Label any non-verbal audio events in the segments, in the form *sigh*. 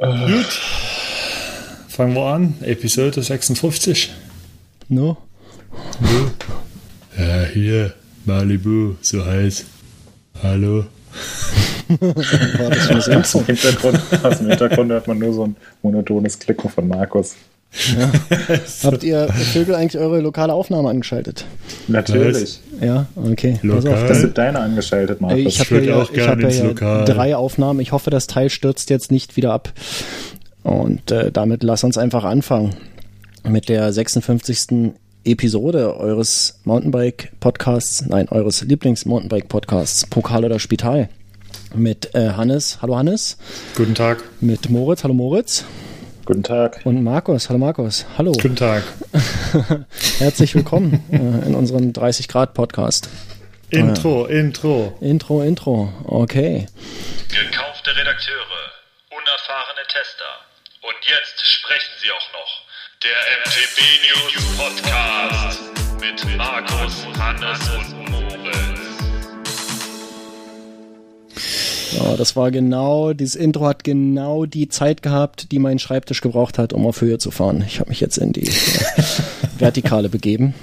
Gut. Fangen wir an. Episode 56. No? Ja, hier. Malibu, so heiß. Hallo. War das schon Aus dem, Hintergrund, aus dem Hintergrund hört man nur so ein monotones Klicken von Markus. Ja. *laughs* Habt ihr Vögel eigentlich eure lokale Aufnahme angeschaltet? Natürlich. Ja, okay. Lokal. Pass auf, Das sind deine angeschaltet, Markus. ich habe ja, auch ich gerne hab ja Lokal. drei Aufnahmen. Ich hoffe, das Teil stürzt jetzt nicht wieder ab. Und äh, damit lass uns einfach anfangen mit der 56. Episode eures Mountainbike-Podcasts, nein, eures Lieblings-Mountainbike-Podcasts, Pokal oder Spital. Mit äh, Hannes, hallo Hannes, Guten Tag. mit Moritz, hallo Moritz Guten Tag. und Markus, hallo Markus, hallo. Guten Tag. *laughs* Herzlich willkommen äh, in unserem 30 Grad Podcast. Intro, Intro. Intro, Intro, okay. Gekaufte Redakteure, unerfahrene Tester. Und jetzt sprechen sie auch noch. Der MTB News Podcast mit Markus, Hannes und Ja, das war genau, dieses Intro hat genau die Zeit gehabt, die mein Schreibtisch gebraucht hat, um auf Höhe zu fahren. Ich habe mich jetzt in die äh, Vertikale begeben.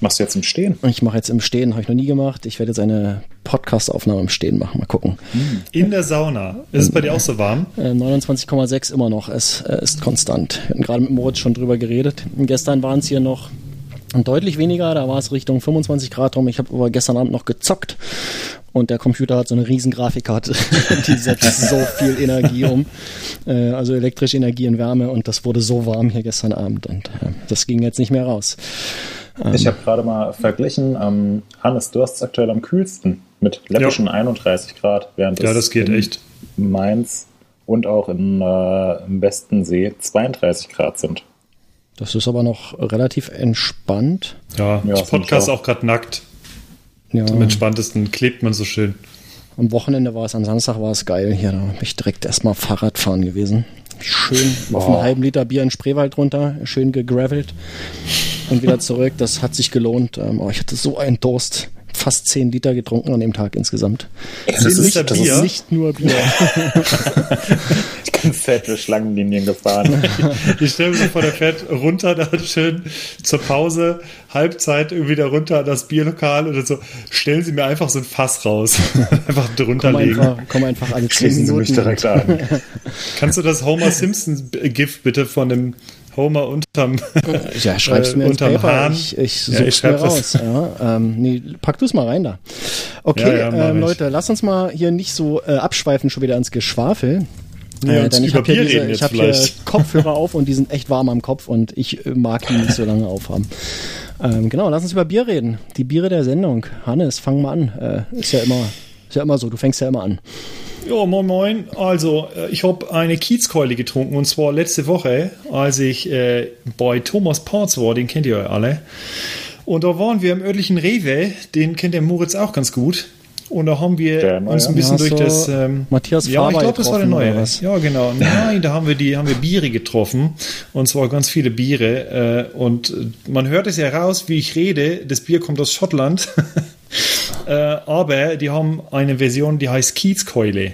Machst du jetzt im Stehen? Ich mache jetzt im Stehen, habe ich noch nie gemacht. Ich werde jetzt eine Podcast-Aufnahme im Stehen machen. Mal gucken. In der Sauna. Ist es bei dir auch so warm? Äh, 29,6 immer noch. Es äh, ist konstant. Wir hatten gerade mit Moritz schon drüber geredet. Gestern waren es hier noch deutlich weniger. Da war es Richtung 25 Grad rum. Ich habe aber gestern Abend noch gezockt. Und der Computer hat so eine riesen Grafikkarte. *laughs* Die setzt so viel Energie um. Äh, also elektrische Energie in Wärme. Und das wurde so warm hier gestern Abend. Und äh, das ging jetzt nicht mehr raus. Ich habe gerade mal verglichen. Ähm, Hannes, du hast es aktuell am kühlsten mit läppischen 31 Grad, während Ja, das geht in echt. Mainz und auch in, äh, im Westensee 32 Grad sind. Das ist aber noch relativ entspannt. Ja, Ja, ich podcast auch. auch gerade nackt. Ja. Am entspanntesten klebt man so schön. Am Wochenende war es, am Samstag war es geil. Hier, da bin ich direkt erstmal Fahrradfahren gewesen. Schön auf einen halben Liter Bier in Spreewald runter, schön gegravelt und wieder zurück. Das hat sich gelohnt. Ähm, oh, ich hatte so einen Durst. Fast 10 Liter getrunken an dem Tag insgesamt. Das Zehn Liter das Bier? Ist Nicht nur Bier. *laughs* ich bin fette Schlangenlinien gefahren. *laughs* Ich stelle mir vor, der fährt runter, dann schön zur Pause, Halbzeit irgendwie da runter an das Bierlokal oder so. Stellen Sie mir einfach so ein Fass raus. *laughs* einfach drunter Komm legen. einfach, komm einfach alle 10 Schließen Sie mich direkt an. *laughs* Kannst du das Homer Simpson-Gift bitte von dem Homer unterm. Ja, schreib's äh, mir ins unterm Paper. Hahn? Ich, ich Ja, such's ich schreib mir das. raus. Ja, ähm, nee, pack du's mal rein da. Okay, Ja, ja, ähm, ich. Leute, lass uns mal hier nicht so äh, abschweifen schon wieder ins Geschwafel. Ja, Äh, denn ich habe hier, diese, ich hab hier. Kopfhörer auf und die sind echt warm am Kopf und ich äh, mag die nicht so lange aufhaben. Ähm, genau, lass uns über Bier reden. Die Biere der Sendung. Hannes, fang mal an. Äh, ist ja immer, ist ja immer so. Du fängst ja immer an. Ja, moin moin. Also, äh, ich habe eine Kiezkeule getrunken und zwar letzte Woche, als ich äh, bei Thomas Parts war, den kennt ihr ja alle. Und da waren wir im örtlichen Rewe, den kennt der Moritz auch ganz gut. Und da haben wir uns ein bisschen Ja, durch so das. Ähm, Matthias Ja, ich glaube, das war der neue. was? Ja, genau. Nein, da haben wir die, haben wir Biere getroffen. Und zwar ganz viele Biere. Äh, und äh, man hört es ja raus, wie ich rede. Das Bier kommt aus Schottland. *laughs* äh, aber die haben eine Version, die heißt Kiezkeule.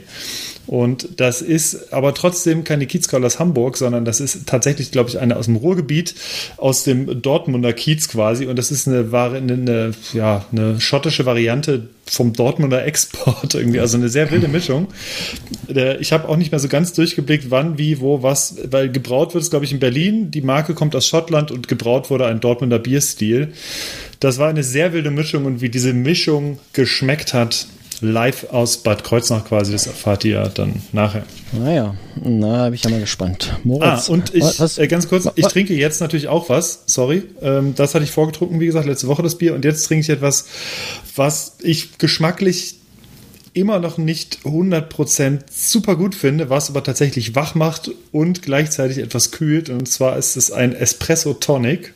Und das ist aber trotzdem keine Kiezkeule aus Hamburg, sondern das ist tatsächlich, glaube ich, eine aus dem Ruhrgebiet, aus dem Dortmunder Kiez quasi. Und das ist eine, eine, eine, ja, eine schottische Variante vom Dortmunder Export *laughs* irgendwie. Also eine sehr wilde Mischung. Ich habe auch nicht mehr so ganz durchgeblickt, wann, wie, wo, was, weil gebraut wird es, glaube ich, in Berlin. Die Marke kommt aus Schottland und gebraut wurde ein Dortmunder Bierstil. Das war eine sehr wilde Mischung und wie diese Mischung geschmeckt hat, live aus Bad Kreuznach quasi, das erfahrt ihr dann nachher. Naja, na, bin ich ja mal gespannt. Ah, Moritz. und ich, was, äh, ganz kurz, ich trinke jetzt natürlich auch was, sorry. Ähm, das hatte ich vorgetrunken, wie gesagt, letzte Woche das Bier. Und jetzt trinke ich etwas, was ich geschmacklich immer noch nicht 100% super gut finde, was aber tatsächlich wach macht und gleichzeitig etwas kühlt. Und zwar ist es ein Espresso Tonic.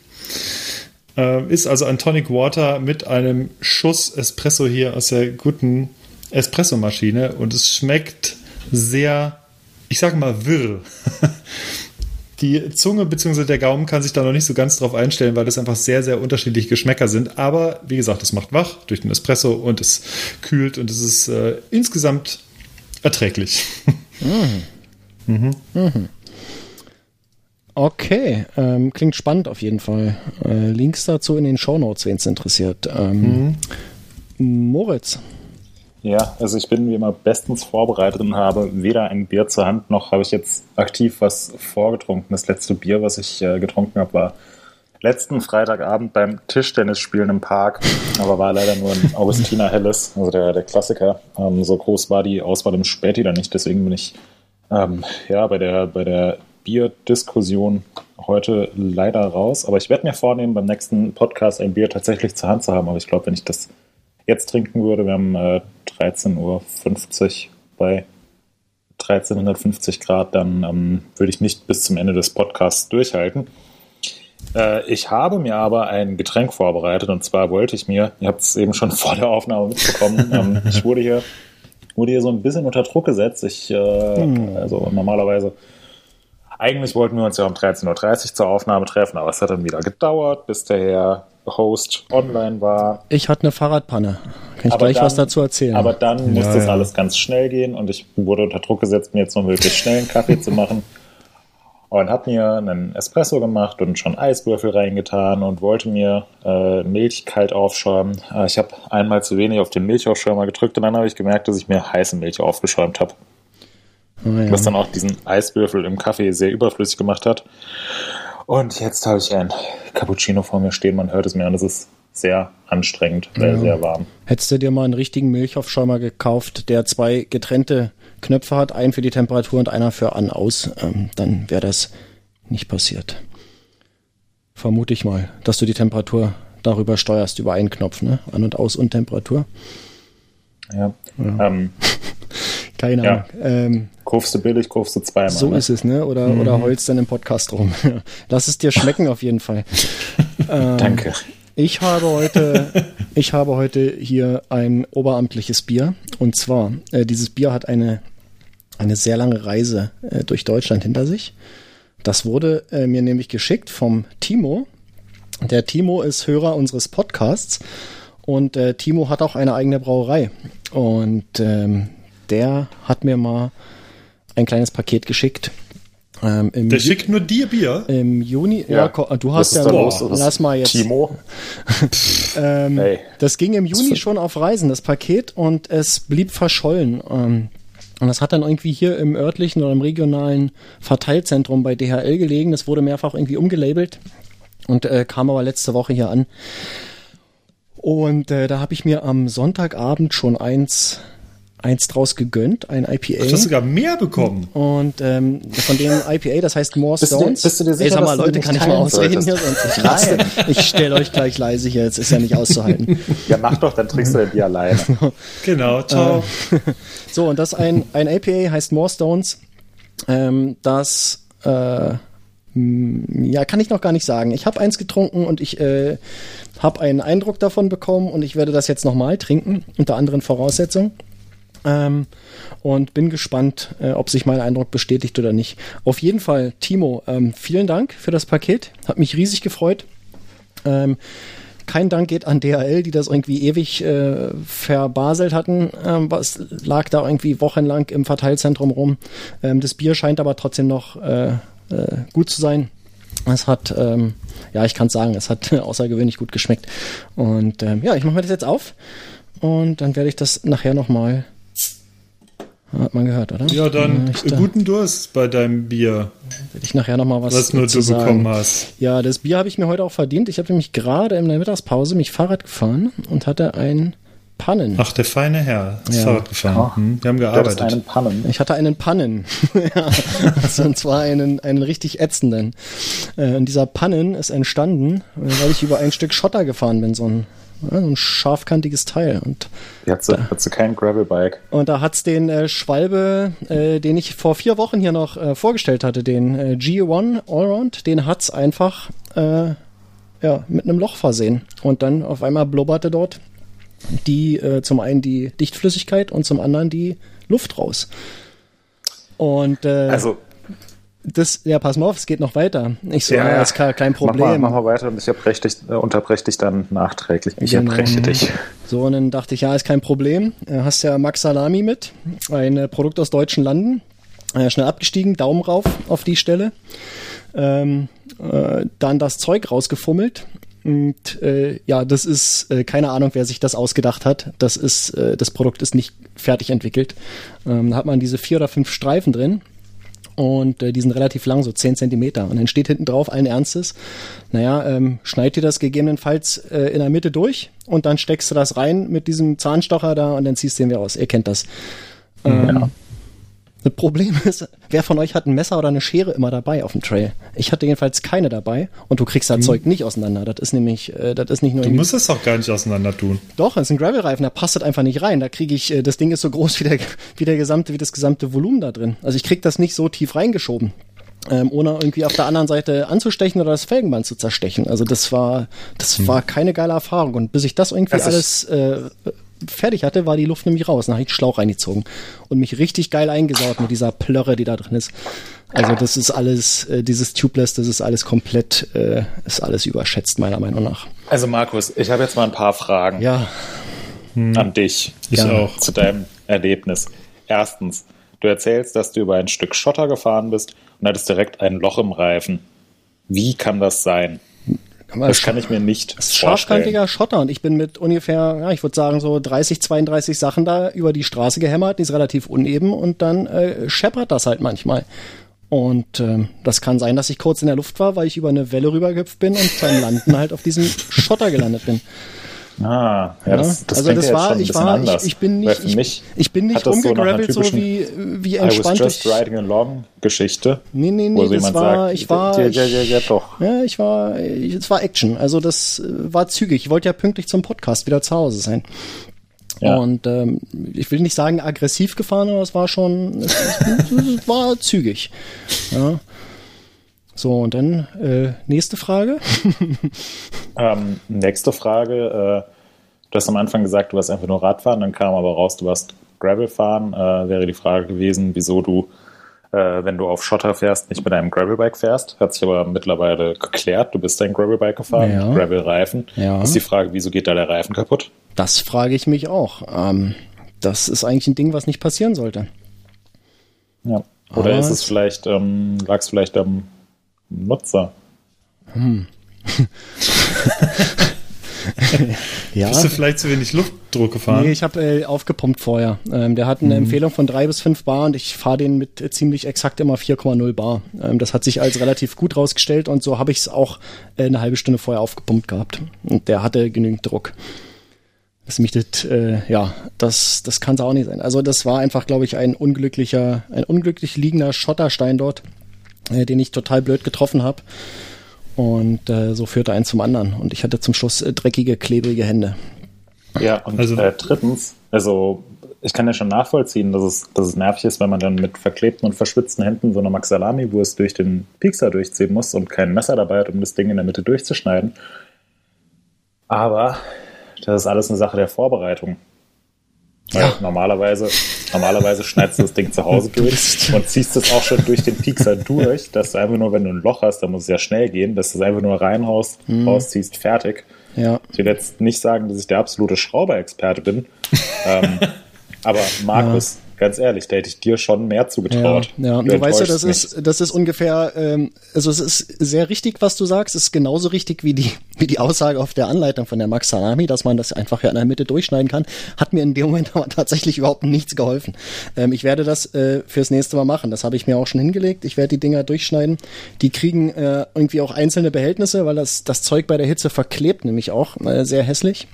Äh, ist also ein Tonic Water mit einem Schuss Espresso hier aus der guten Espresso-Maschine. Und es schmeckt sehr, ich sage mal, wirr. *laughs* Die Zunge bzw. der Gaumen kann sich da noch nicht so ganz drauf einstellen, weil das einfach sehr, sehr unterschiedliche Geschmäcker sind. Aber wie gesagt, es macht wach durch den Espresso und es kühlt und es ist äh, insgesamt erträglich. *laughs* Okay, ähm, klingt spannend auf jeden Fall. Äh, Links dazu in den Shownotes, wen es interessiert. Ähm, Moritz, Ja, also ich bin wie immer bestens vorbereitet und habe weder ein Bier zur Hand, noch habe ich jetzt aktiv was vorgetrunken. Das letzte Bier, was ich äh, getrunken habe, war letzten Freitagabend beim Tischtennisspielen im Park, aber war leider nur ein Augustiner *laughs* Helles, also der, der Klassiker. Ähm, so groß war die Auswahl im Späti dann nicht, deswegen bin ich ähm, ja bei der, bei der Bierdiskussion heute leider raus. Aber ich werde mir vornehmen, beim nächsten Podcast ein Bier tatsächlich zur Hand zu haben. Aber ich glaube, wenn ich das jetzt trinken würde, wir haben äh, 13.50 Uhr bei 1350 Grad, dann ähm, würde ich nicht bis zum Ende des Podcasts durchhalten. Äh, ich habe mir aber ein Getränk vorbereitet und zwar wollte ich mir, ihr habt es eben schon *laughs* vor der Aufnahme mitbekommen, ähm, ich wurde hier, wurde hier so ein bisschen unter Druck gesetzt. Ich, äh, also normalerweise, eigentlich wollten wir uns ja um 13.30 Uhr zur Aufnahme treffen, aber es hat dann wieder gedauert, bis der Herr Host online war. ich hatte eine Fahrradpanne. Kann ich Aber gleich dann- was dazu erzählen? Aber dann musste Ja, es ja. alles ganz schnell gehen und ich wurde unter Druck gesetzt, mir jetzt noch möglichst schnell einen Kaffee zu machen. Und habe mir einen Espresso gemacht und schon Eiswürfel reingetan und wollte mir äh, Milch kalt aufschäumen. Äh, ich habe einmal zu wenig auf den Milchaufschäumer gedrückt und dann habe ich gemerkt, dass ich mir heiße Milch aufgeschäumt habe. Ah, ja. Was dann auch diesen Eiswürfel im Kaffee sehr überflüssig gemacht hat. Und jetzt habe ich ein Cappuccino vor mir stehen, man hört es mir und es ist sehr anstrengend, sehr, Ja. sehr warm. Hättest du dir mal einen richtigen Milchaufschäumer gekauft, der zwei getrennte Knöpfe hat, einen für die Temperatur und einer für an aus, ähm, dann wäre das nicht passiert. Vermute ich mal, dass du die Temperatur darüber steuerst, über einen Knopf, ne? An und aus und Temperatur. Ja. Ähm, *laughs* Keine Ja. Ahnung. Ähm, kaufst du billig, kaufst du zweimal. so ne? ist es, ne? Oder, oder heulst dann im Podcast rum. *laughs* Lass es dir schmecken auf jeden Fall. *laughs* Ähm, Danke. Ich habe heute, ich habe heute hier ein oberamtliches Bier. Und zwar, äh, dieses Bier hat eine, eine sehr lange Reise äh, durch Deutschland hinter sich. Das wurde äh, mir nämlich geschickt vom Timo. Der Timo ist Hörer unseres Podcasts und äh, Timo hat auch eine eigene Brauerei. Und ähm, der hat mir mal ein kleines Paket geschickt. Ähm, im, Der Ju- schickt nur dir Bier. im Juni, ja, Ja. ko- du Was hast ist ja, los? Lass mal jetzt. Timo? *laughs* Ähm, Ey. Das ging im Juni schon auf Reisen, das Paket, und es blieb verschollen. Ähm, und das hat dann irgendwie hier im örtlichen oder im regionalen Verteilzentrum bei DHL gelegen. Das wurde mehrfach irgendwie umgelabelt und äh, kam aber letzte Woche hier an. Und äh, da habe ich mir am Sonntagabend schon eins, eins draus gegönnt, ein IPA. Du hast sogar mehr bekommen. Und ähm, von dem IPA, das heißt More Bist du Stones. bist du dir sicher, Ey, sag mal, dass du Leute, kann nicht ich mal ausreden hier? solltest? Sonst ich, raste. ich stelle euch gleich leise hier, jetzt ist ja nicht auszuhalten. *laughs* Ja, mach doch, dann trinkst du dein Bier alleine. *laughs* Genau, ciao. *laughs* So, und das ein, ein IPA heißt More Stones. Ähm, das äh, ja, kann ich noch gar nicht sagen. Ich habe eins getrunken und ich äh, habe einen Eindruck davon bekommen und ich werde das jetzt nochmal trinken, unter anderen Voraussetzungen. Ähm, und bin gespannt, äh, ob sich mein Eindruck bestätigt oder nicht. Auf jeden Fall, Timo, ähm, vielen Dank für das Paket. Hat mich riesig gefreut. Ähm, kein Dank geht an DHL, die das irgendwie ewig äh, verbaselt hatten. Ähm, was lag da irgendwie wochenlang im Verteilzentrum rum. Ähm, das Bier scheint aber trotzdem noch äh, äh, gut zu sein. Es hat, ähm, ja, ich kann sagen, es hat *laughs* außergewöhnlich gut geschmeckt. Und ähm, ja, ich mache mir das jetzt auf und dann werde ich das nachher nochmal. Hat man gehört, oder? Ja, dann ich, da, guten Durst bei deinem Bier, werde ich nachher nochmal was, was nur zu du sagen. bekommen hast. Ja, das Bier habe ich mir heute auch verdient. Ich habe nämlich gerade in der Mittagspause mich Fahrrad gefahren und hatte ein Pannen. Ach, der feine Herr ist Ja. Fahrrad gefahren. Ah. Hm, wir haben gearbeitet. einen Pannen. Ich hatte einen Pannen. *laughs* ja, also, und zwar einen, einen richtig ätzenden. Äh, und dieser Pannen ist entstanden, äh, weil ich über ein Stück Schotter gefahren bin, so ein, ja, so ein scharfkantiges Teil. Und, Jetzt hast du kein Gravelbike. und da hat's den äh, Schwalbe, äh, den ich vor vier Wochen hier noch äh, vorgestellt hatte, den äh, G1 Allround, den hat's einfach äh, ja, mit einem Loch versehen. Und dann auf einmal blubberte dort die äh, zum einen die Dichtflüssigkeit und zum anderen die Luft raus. Und äh, Also, das, ja, pass mal auf, es geht noch weiter. Ich so, Ja, ja, ist kein, kein mach mal, Problem. mach mal weiter und ich erbreche dich, äh, unterbreche dich dann nachträglich. Ich Genau. erbreche dich. So, und dann dachte ich, ja, ist kein Problem. Äh, Hast ja Max Salami mit, ein äh, Produkt aus deutschen Landen. Äh, schnell abgestiegen, Daumen rauf auf die Stelle. Ähm, äh, dann das Zeug rausgefummelt. Und äh, ja, das ist äh, keine Ahnung, wer sich das ausgedacht hat. Das ist äh, das Produkt ist nicht fertig entwickelt. Ähm, da hat man diese vier oder fünf Streifen drin und äh, die sind relativ lang, so zehn Zentimeter. Und dann steht hinten drauf allen Ernstes, naja, ähm, schneid dir das gegebenenfalls äh, in der Mitte durch und dann steckst du das rein mit diesem Zahnstocher da und dann ziehst du den wieder aus. Ihr kennt das. Ähm, Ja. Das Problem ist, wer von euch hat ein Messer oder eine Schere immer dabei auf dem Trail? Ich hatte jedenfalls keine dabei und du kriegst das Zeug nicht auseinander. Das ist nämlich, äh, das ist nicht nur Du musst es doch gar nicht auseinander tun. doch, das ist ein Gravel-Reifen, da passt das einfach nicht rein. Da kriege ich, äh, das Ding ist so groß *laughs* wie der, wie der gesamte, wie das gesamte Volumen da drin. Also ich krieg das nicht so tief reingeschoben. Ähm, ohne irgendwie auf der anderen Seite anzustechen oder das Felgenband zu zerstechen. Also das war, das war keine geile Erfahrung. Und bis ich das irgendwie Das alles äh, fertig hatte, war die Luft nämlich raus. Dann habe ich den Schlauch reingezogen und mich richtig geil eingesaut mit dieser Plörre, die da drin ist. Also das ist alles, äh, dieses Tubeless, das ist alles komplett, äh, ist alles überschätzt meiner Meinung nach. Also Markus, ich habe jetzt mal ein paar Fragen Ja, an dich Ich Ja. auch. zu deinem Erlebnis. Erstens, du erzählst, dass du über ein Stück Schotter gefahren bist und hattest direkt ein Loch im Reifen. Wie kann das sein? Das kann ich mir nicht Das ist scharfkantiger Schotter und ich bin mit ungefähr, ja, ich würde sagen so 30, 32 Sachen da über die Straße gehämmert, die ist relativ uneben und dann äh, scheppert das halt manchmal. Und ähm, das kann sein, dass ich kurz in der Luft war, weil ich über eine Welle rübergehüpft bin und beim Landen halt auf diesem Schotter gelandet bin. Ah, ja, das, das also das ja war, ich war, ich, ich bin nicht, ich, mich ich bin nicht das so so, wie, wie I was entspannt just riding along Geschichte. Nee, nee, nee, das war, sagt, ich war, ja, ja, ja, ja, doch. Ja, ich war, es war Action. Also das äh, war zügig. Ich wollte ja pünktlich zum Podcast wieder zu Hause sein. Ja. Und ähm, ich will nicht sagen aggressiv gefahren, aber es war schon, es, es, es war zügig. Ja. So, und dann äh, nächste Frage. *laughs* Ähm, nächste Frage. Äh, du hast am Anfang gesagt, du warst einfach nur Radfahren, dann kam aber raus, du warst Gravel fahren. Äh, wäre die Frage gewesen, wieso du, äh, wenn du auf Schotter fährst, nicht mit einem Gravelbike fährst. Hat sich aber mittlerweile geklärt. Du bist ein Gravelbike gefahren, Ja. Gravelreifen. Ja. Ist die Frage, wieso geht da der Reifen kaputt? Das frage ich mich auch. Ähm, das ist eigentlich ein Ding, was nicht passieren sollte. Ja. Oder Aber ist es es- vielleicht, ähm, lag es vielleicht am Nutzer? *laughs* Ja. Bist du vielleicht zu wenig Luftdruck gefahren? Nee, ich habe äh, aufgepumpt vorher. Ähm, der hat eine Empfehlung von drei bis fünf Bar und ich fahre den mit äh, ziemlich exakt immer 4,0 Bar. Ähm, das hat sich als relativ gut rausgestellt und so habe ich es auch äh, eine halbe Stunde vorher aufgepumpt gehabt. Und der hatte genügend Druck. Das mich das, äh, ja, das, das kann es auch nicht sein. Also das war einfach, glaube ich, ein unglücklicher, ein unglücklich liegender Schotterstein dort, äh, den ich total blöd getroffen habe. Und äh, so führte eins zum anderen. Und ich hatte zum Schluss äh, dreckige, klebrige Hände. Ja, und Also- äh, drittens, also ich kann ja schon nachvollziehen, dass es, dass es nervig ist, wenn man dann mit verklebten und verschwitzten Händen so eine Maxalami-Wurst durch den Piekser durchziehen muss und kein Messer dabei hat, um das Ding in der Mitte durchzuschneiden. Aber das ist alles eine Sache der Vorbereitung. Weil normalerweise, normalerweise schneidest du das Ding zu Hause durch *laughs* und ziehst es auch schon durch den Piekser durch, dass du einfach nur, wenn du ein Loch hast, dann muss es ja schnell gehen, dass du es einfach nur reinhaust, rausziehst, fertig. Ja. Ich will jetzt nicht sagen, dass ich der absolute Schrauberexperte bin, *laughs* ähm, aber Markus, ganz ehrlich, da hätte ich dir schon mehr zugetraut. Ja, ja. Und du weißt ja, das ist, das ist ungefähr, ähm, also es ist sehr richtig, was du sagst. Es ist genauso richtig wie die, *laughs* wie die Aussage auf der Anleitung von der Max Salami, dass man das einfach ja in der Mitte durchschneiden kann. Hat mir in dem Moment *laughs* aber tatsächlich überhaupt nichts geholfen. Ähm, ich werde das äh, fürs nächste Mal machen. Das habe ich mir auch schon hingelegt. Ich werde die Dinger durchschneiden. Die kriegen äh, irgendwie auch einzelne Behältnisse, weil das, das Zeug bei der Hitze verklebt, nämlich auch äh, sehr hässlich.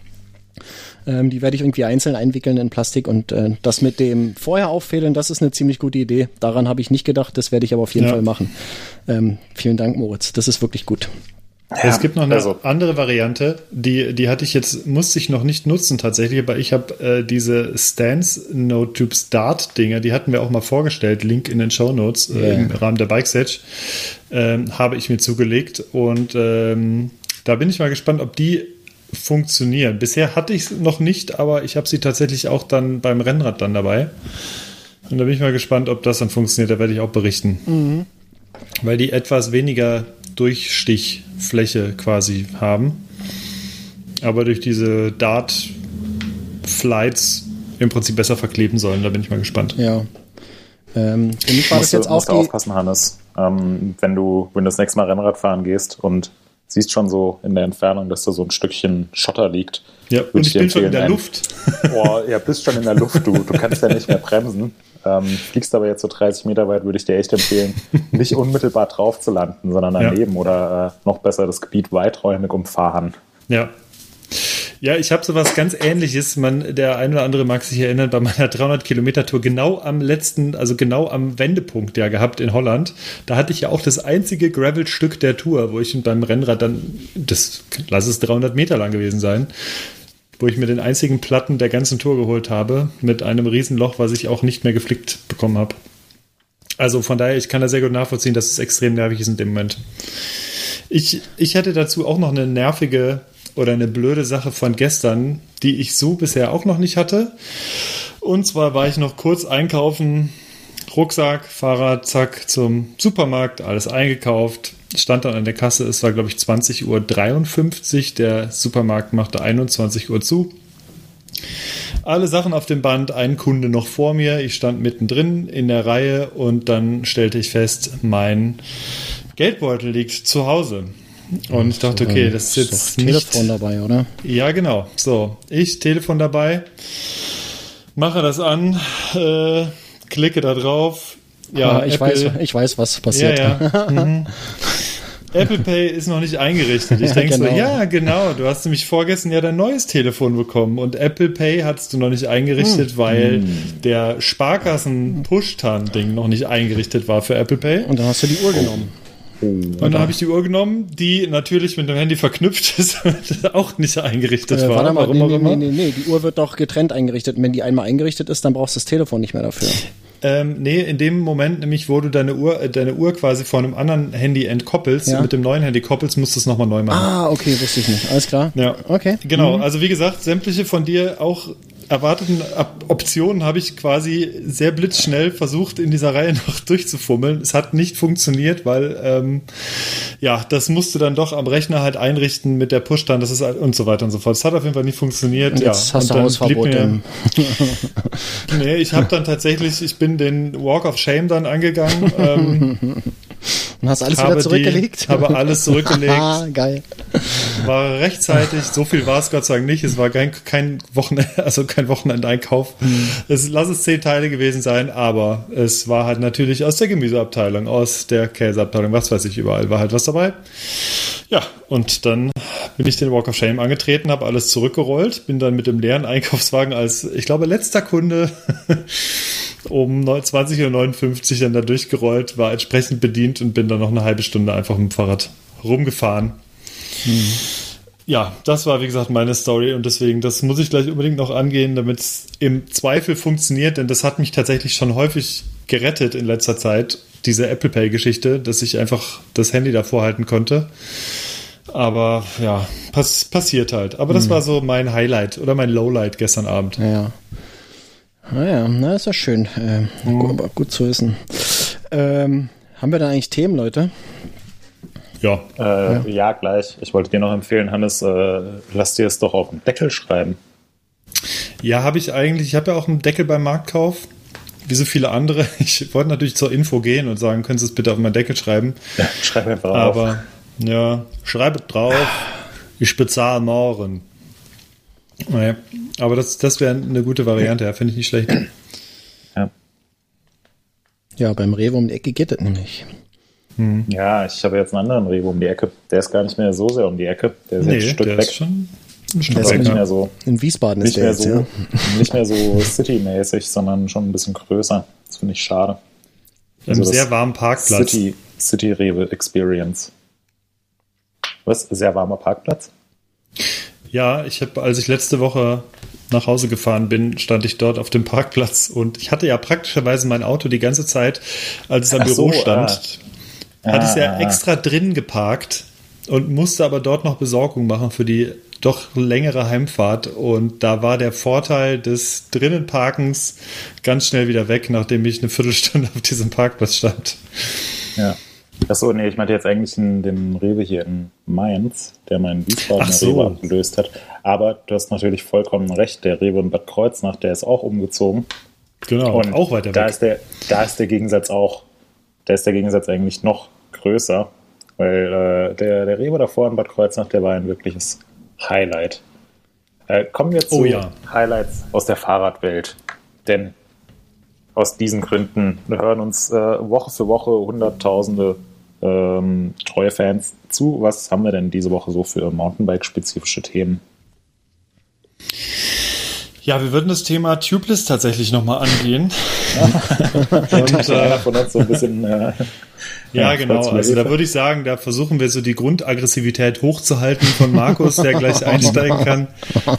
Ähm, die werde ich irgendwie einzeln einwickeln in Plastik und äh, das mit dem vorher auffädeln, das ist eine ziemlich gute Idee. Daran habe ich nicht gedacht, das werde ich aber auf jeden Ja. Fall machen. Ähm, vielen Dank, Moritz. Das ist wirklich gut. Ja, es gibt noch eine also- andere Variante, die, die hatte ich jetzt, musste ich noch nicht nutzen tatsächlich, aber ich habe äh, diese Stance No Tubes Dart Dinger, die hatten wir auch mal vorgestellt, Link in den Show Notes äh, im Rahmen der Bike Sage, ähm, habe ich mir zugelegt und ähm, da bin ich mal gespannt, ob die funktionieren. Bisher hatte ich es noch nicht, aber ich habe sie tatsächlich auch dann beim Rennrad dann dabei. Und da bin ich mal gespannt, ob das dann funktioniert. Da werde ich auch berichten. Weil die etwas weniger Durchstichfläche quasi haben. Aber durch diese Dart-Flights im Prinzip besser verkleben sollen. Da bin ich mal gespannt. Ja. Ähm, für mich war das musst jetzt du, auch musst die. aufpassen, Hannes. Ähm, wenn du, wenn du das nächste Mal Rennrad fahren gehst und siehst schon so in der Entfernung, dass da so ein Stückchen Schotter liegt. Ja, würde und ich bin schon in der Luft. *laughs* Boah, ja, bist schon in der Luft, du. Du kannst ja nicht mehr bremsen. Ähm, fliegst aber jetzt so 30 Meter weit, würde ich dir echt empfehlen, nicht unmittelbar drauf zu landen, sondern Ja. daneben oder äh, noch besser das Gebiet weiträumig umfahren. Ja. Ja, ich habe sowas ganz ähnliches. Man, der ein oder andere mag sich erinnern, bei meiner 300 Kilometer Tour genau am letzten, also genau am Wendepunkt ja gehabt in Holland. Da hatte ich ja auch das einzige Gravel-Stück der Tour, wo ich beim Rennrad dann, das lass es 300 Meter lang gewesen sein, wo ich mir den einzigen Platten der ganzen Tour geholt habe, mit einem Riesenloch, was ich auch nicht mehr geflickt bekommen habe. Also von daher, ich kann da sehr gut nachvollziehen, dass es extrem nervig ist in dem Moment. Ich, ich hätte dazu auch noch eine nervige oder eine blöde Sache von gestern, die ich so bisher auch noch nicht hatte. Und zwar war ich noch kurz einkaufen, Rucksack, Fahrrad, zack, zum Supermarkt, alles eingekauft, stand dann an der Kasse, es war glaube ich 20.53 Uhr, der Supermarkt machte 21 Uhr zu. Alle Sachen auf dem Band, ein Kunde noch vor mir, ich stand mittendrin in der Reihe und dann stellte ich fest, mein Geldbeutel liegt zu Hause. Und ich dachte, okay, das ist jetzt doch nicht Telefon dabei, oder? ja, genau. So, ich Telefon dabei, mache das an, äh, klicke da drauf. Ja, Ah, ich, Apple, weiß, ich weiß, was passiert. Ja, ja. *laughs* Mhm. Apple Pay ist noch nicht eingerichtet. Ich Ja, denke genau. so, ja, genau. Du hast nämlich vorgestern ja dein neues Telefon bekommen und Apple Pay hattest du noch nicht eingerichtet, Hm. weil der Sparkassen-Push-Tan-Ding noch nicht eingerichtet war für Apple Pay. Und dann hast du die Uhr genommen. Und dann habe ich die Uhr genommen, die natürlich mit dem Handy verknüpft ist *laughs* auch nicht eingerichtet Äh, war. warte mal, warum nee, auch nee, nee, nee, nee, die Uhr wird doch getrennt eingerichtet. Und wenn die einmal eingerichtet ist, dann brauchst du das Telefon nicht mehr dafür. Ähm, nee, in dem Moment, nämlich, wo du deine Uhr, äh, deine Uhr quasi von einem anderen Handy entkoppelst, Ja. mit dem neuen Handy koppelst, musst du es nochmal neu machen. Ah, okay, wusste ich nicht. Alles klar. Ja. Okay. Genau, also wie gesagt, sämtliche von dir auch erwarteten Optionen habe ich quasi sehr blitzschnell versucht, in dieser Reihe *laughs* noch durchzufummeln. Es hat nicht funktioniert, weil ähm, ja, das musst du dann doch am Rechner halt einrichten mit der Push-Dann, das ist und so weiter und so fort. Es hat auf jeden Fall nicht funktioniert. Und jetzt ja, hast du und dann Hausverbot. mir- *laughs* Nee, ich habe dann tatsächlich, ich bin den Walk of Shame dann angegangen. Ähm, *laughs* Und hast alles habe wieder zurückgelegt? Die, habe alles *laughs* zurückgelegt. ah, geil. War rechtzeitig, so viel war es Gott sei Dank nicht. Es war kein, kein Wochenende, *laughs* also kein Wochenendeinkauf. Es, lass es zehn Teile gewesen sein, aber es war halt natürlich aus der Gemüseabteilung, aus der Käseabteilung, was weiß ich, überall war halt was dabei. Ja, und dann bin ich den Walk of Shame angetreten, habe alles zurückgerollt, bin dann mit dem leeren Einkaufswagen als, ich glaube, letzter Kunde *laughs* um 20.59 Uhr dann da durchgerollt, war entsprechend bedient und bin dann noch eine halbe Stunde einfach mit dem Fahrrad rumgefahren. Ja, das war wie gesagt meine Story und deswegen, das muss ich gleich unbedingt noch angehen, damit es im Zweifel funktioniert, denn das hat mich tatsächlich schon häufig gerettet in letzter Zeit, diese Apple Pay-Geschichte, dass ich einfach das Handy davor halten konnte. Aber ja, pass, passiert halt. Aber das war so mein Highlight oder mein Lowlight gestern Abend. Ja, ja. Naja, na, ist ja schön. Äh, gu- aber gut zu wissen. Ähm, haben wir da eigentlich Themen, Leute? Ja, Äh, ja. gleich. Ich wollte dir noch empfehlen, Hannes, äh, lass dir es doch auf den Deckel schreiben. ja habe ich eigentlich. Ich habe ja auch einen Deckel beim Marktkauf, wie so viele andere. *laughs* Ich wollte natürlich zur Info gehen und sagen, können Sie es bitte auf meinen Deckel schreiben. Ja, schreib einfach auf. Aber ja, schreibt drauf, *sighs* ich bezahle morgen. Naja, aber das, das wäre eine gute Variante, ja, finde ich nicht schlecht. Ja. Ja, beim Rewe um die Ecke geht das nämlich. ja, ich habe jetzt einen anderen Rewe um die Ecke. Der ist gar nicht mehr so sehr um die Ecke. Der ist jetzt ein Stück der weg. ist schon ein Stück Der ist nicht mehr so, In Wiesbaden nicht ist der mehr jetzt, so, ja. *laughs* nicht mehr so City-mäßig, sondern schon ein bisschen größer. Das finde ich schade. Ein Also sehr warmen Parkplatz. City, City Rewe Experience. Was? Sehr warmer Parkplatz? Ja, ich habe, als ich letzte Woche nach Hause gefahren bin, stand ich dort auf dem Parkplatz und ich hatte ja praktischerweise mein Auto die ganze Zeit, als es am Ach Büro so, stand, ah. hatte ich es ja Ah, ah. extra drin geparkt und musste aber dort noch Besorgung machen für die doch längere Heimfahrt und da war der Vorteil des drinnen Parkens ganz schnell wieder weg, nachdem ich eine Viertelstunde *laughs* auf diesem Parkplatz stand. Ja. Achso, nee, ich meinte jetzt eigentlich den, den Rewe hier in Mainz, der meinen Wiesbadener so. Rewe abgelöst hat. Aber du hast natürlich vollkommen recht, der Rewe in Bad Kreuznach, der ist auch umgezogen. Genau, Und auch weiter da weg. ist der, da ist der Gegensatz auch, da ist der Gegensatz eigentlich noch größer, weil äh, der, der Rewe davor in Bad Kreuznach, der war ein wirkliches Highlight. Äh, kommen wir zu Oh ja. Highlights aus der Fahrradwelt. Denn aus diesen Gründen hören uns äh, Woche für Woche Hunderttausende ähm, treue Fans zu. Was haben wir denn diese Woche so für Mountainbike-spezifische Themen? Ja, wir würden das Thema Tubeless tatsächlich nochmal angehen. *laughs* Und äh, von uns so ein bisschen. Äh, ja, genau. Volksmillife. Also da würde ich sagen, da versuchen wir so die Grundaggressivität hochzuhalten von Markus, der gleich *laughs* einsteigen kann. *laughs*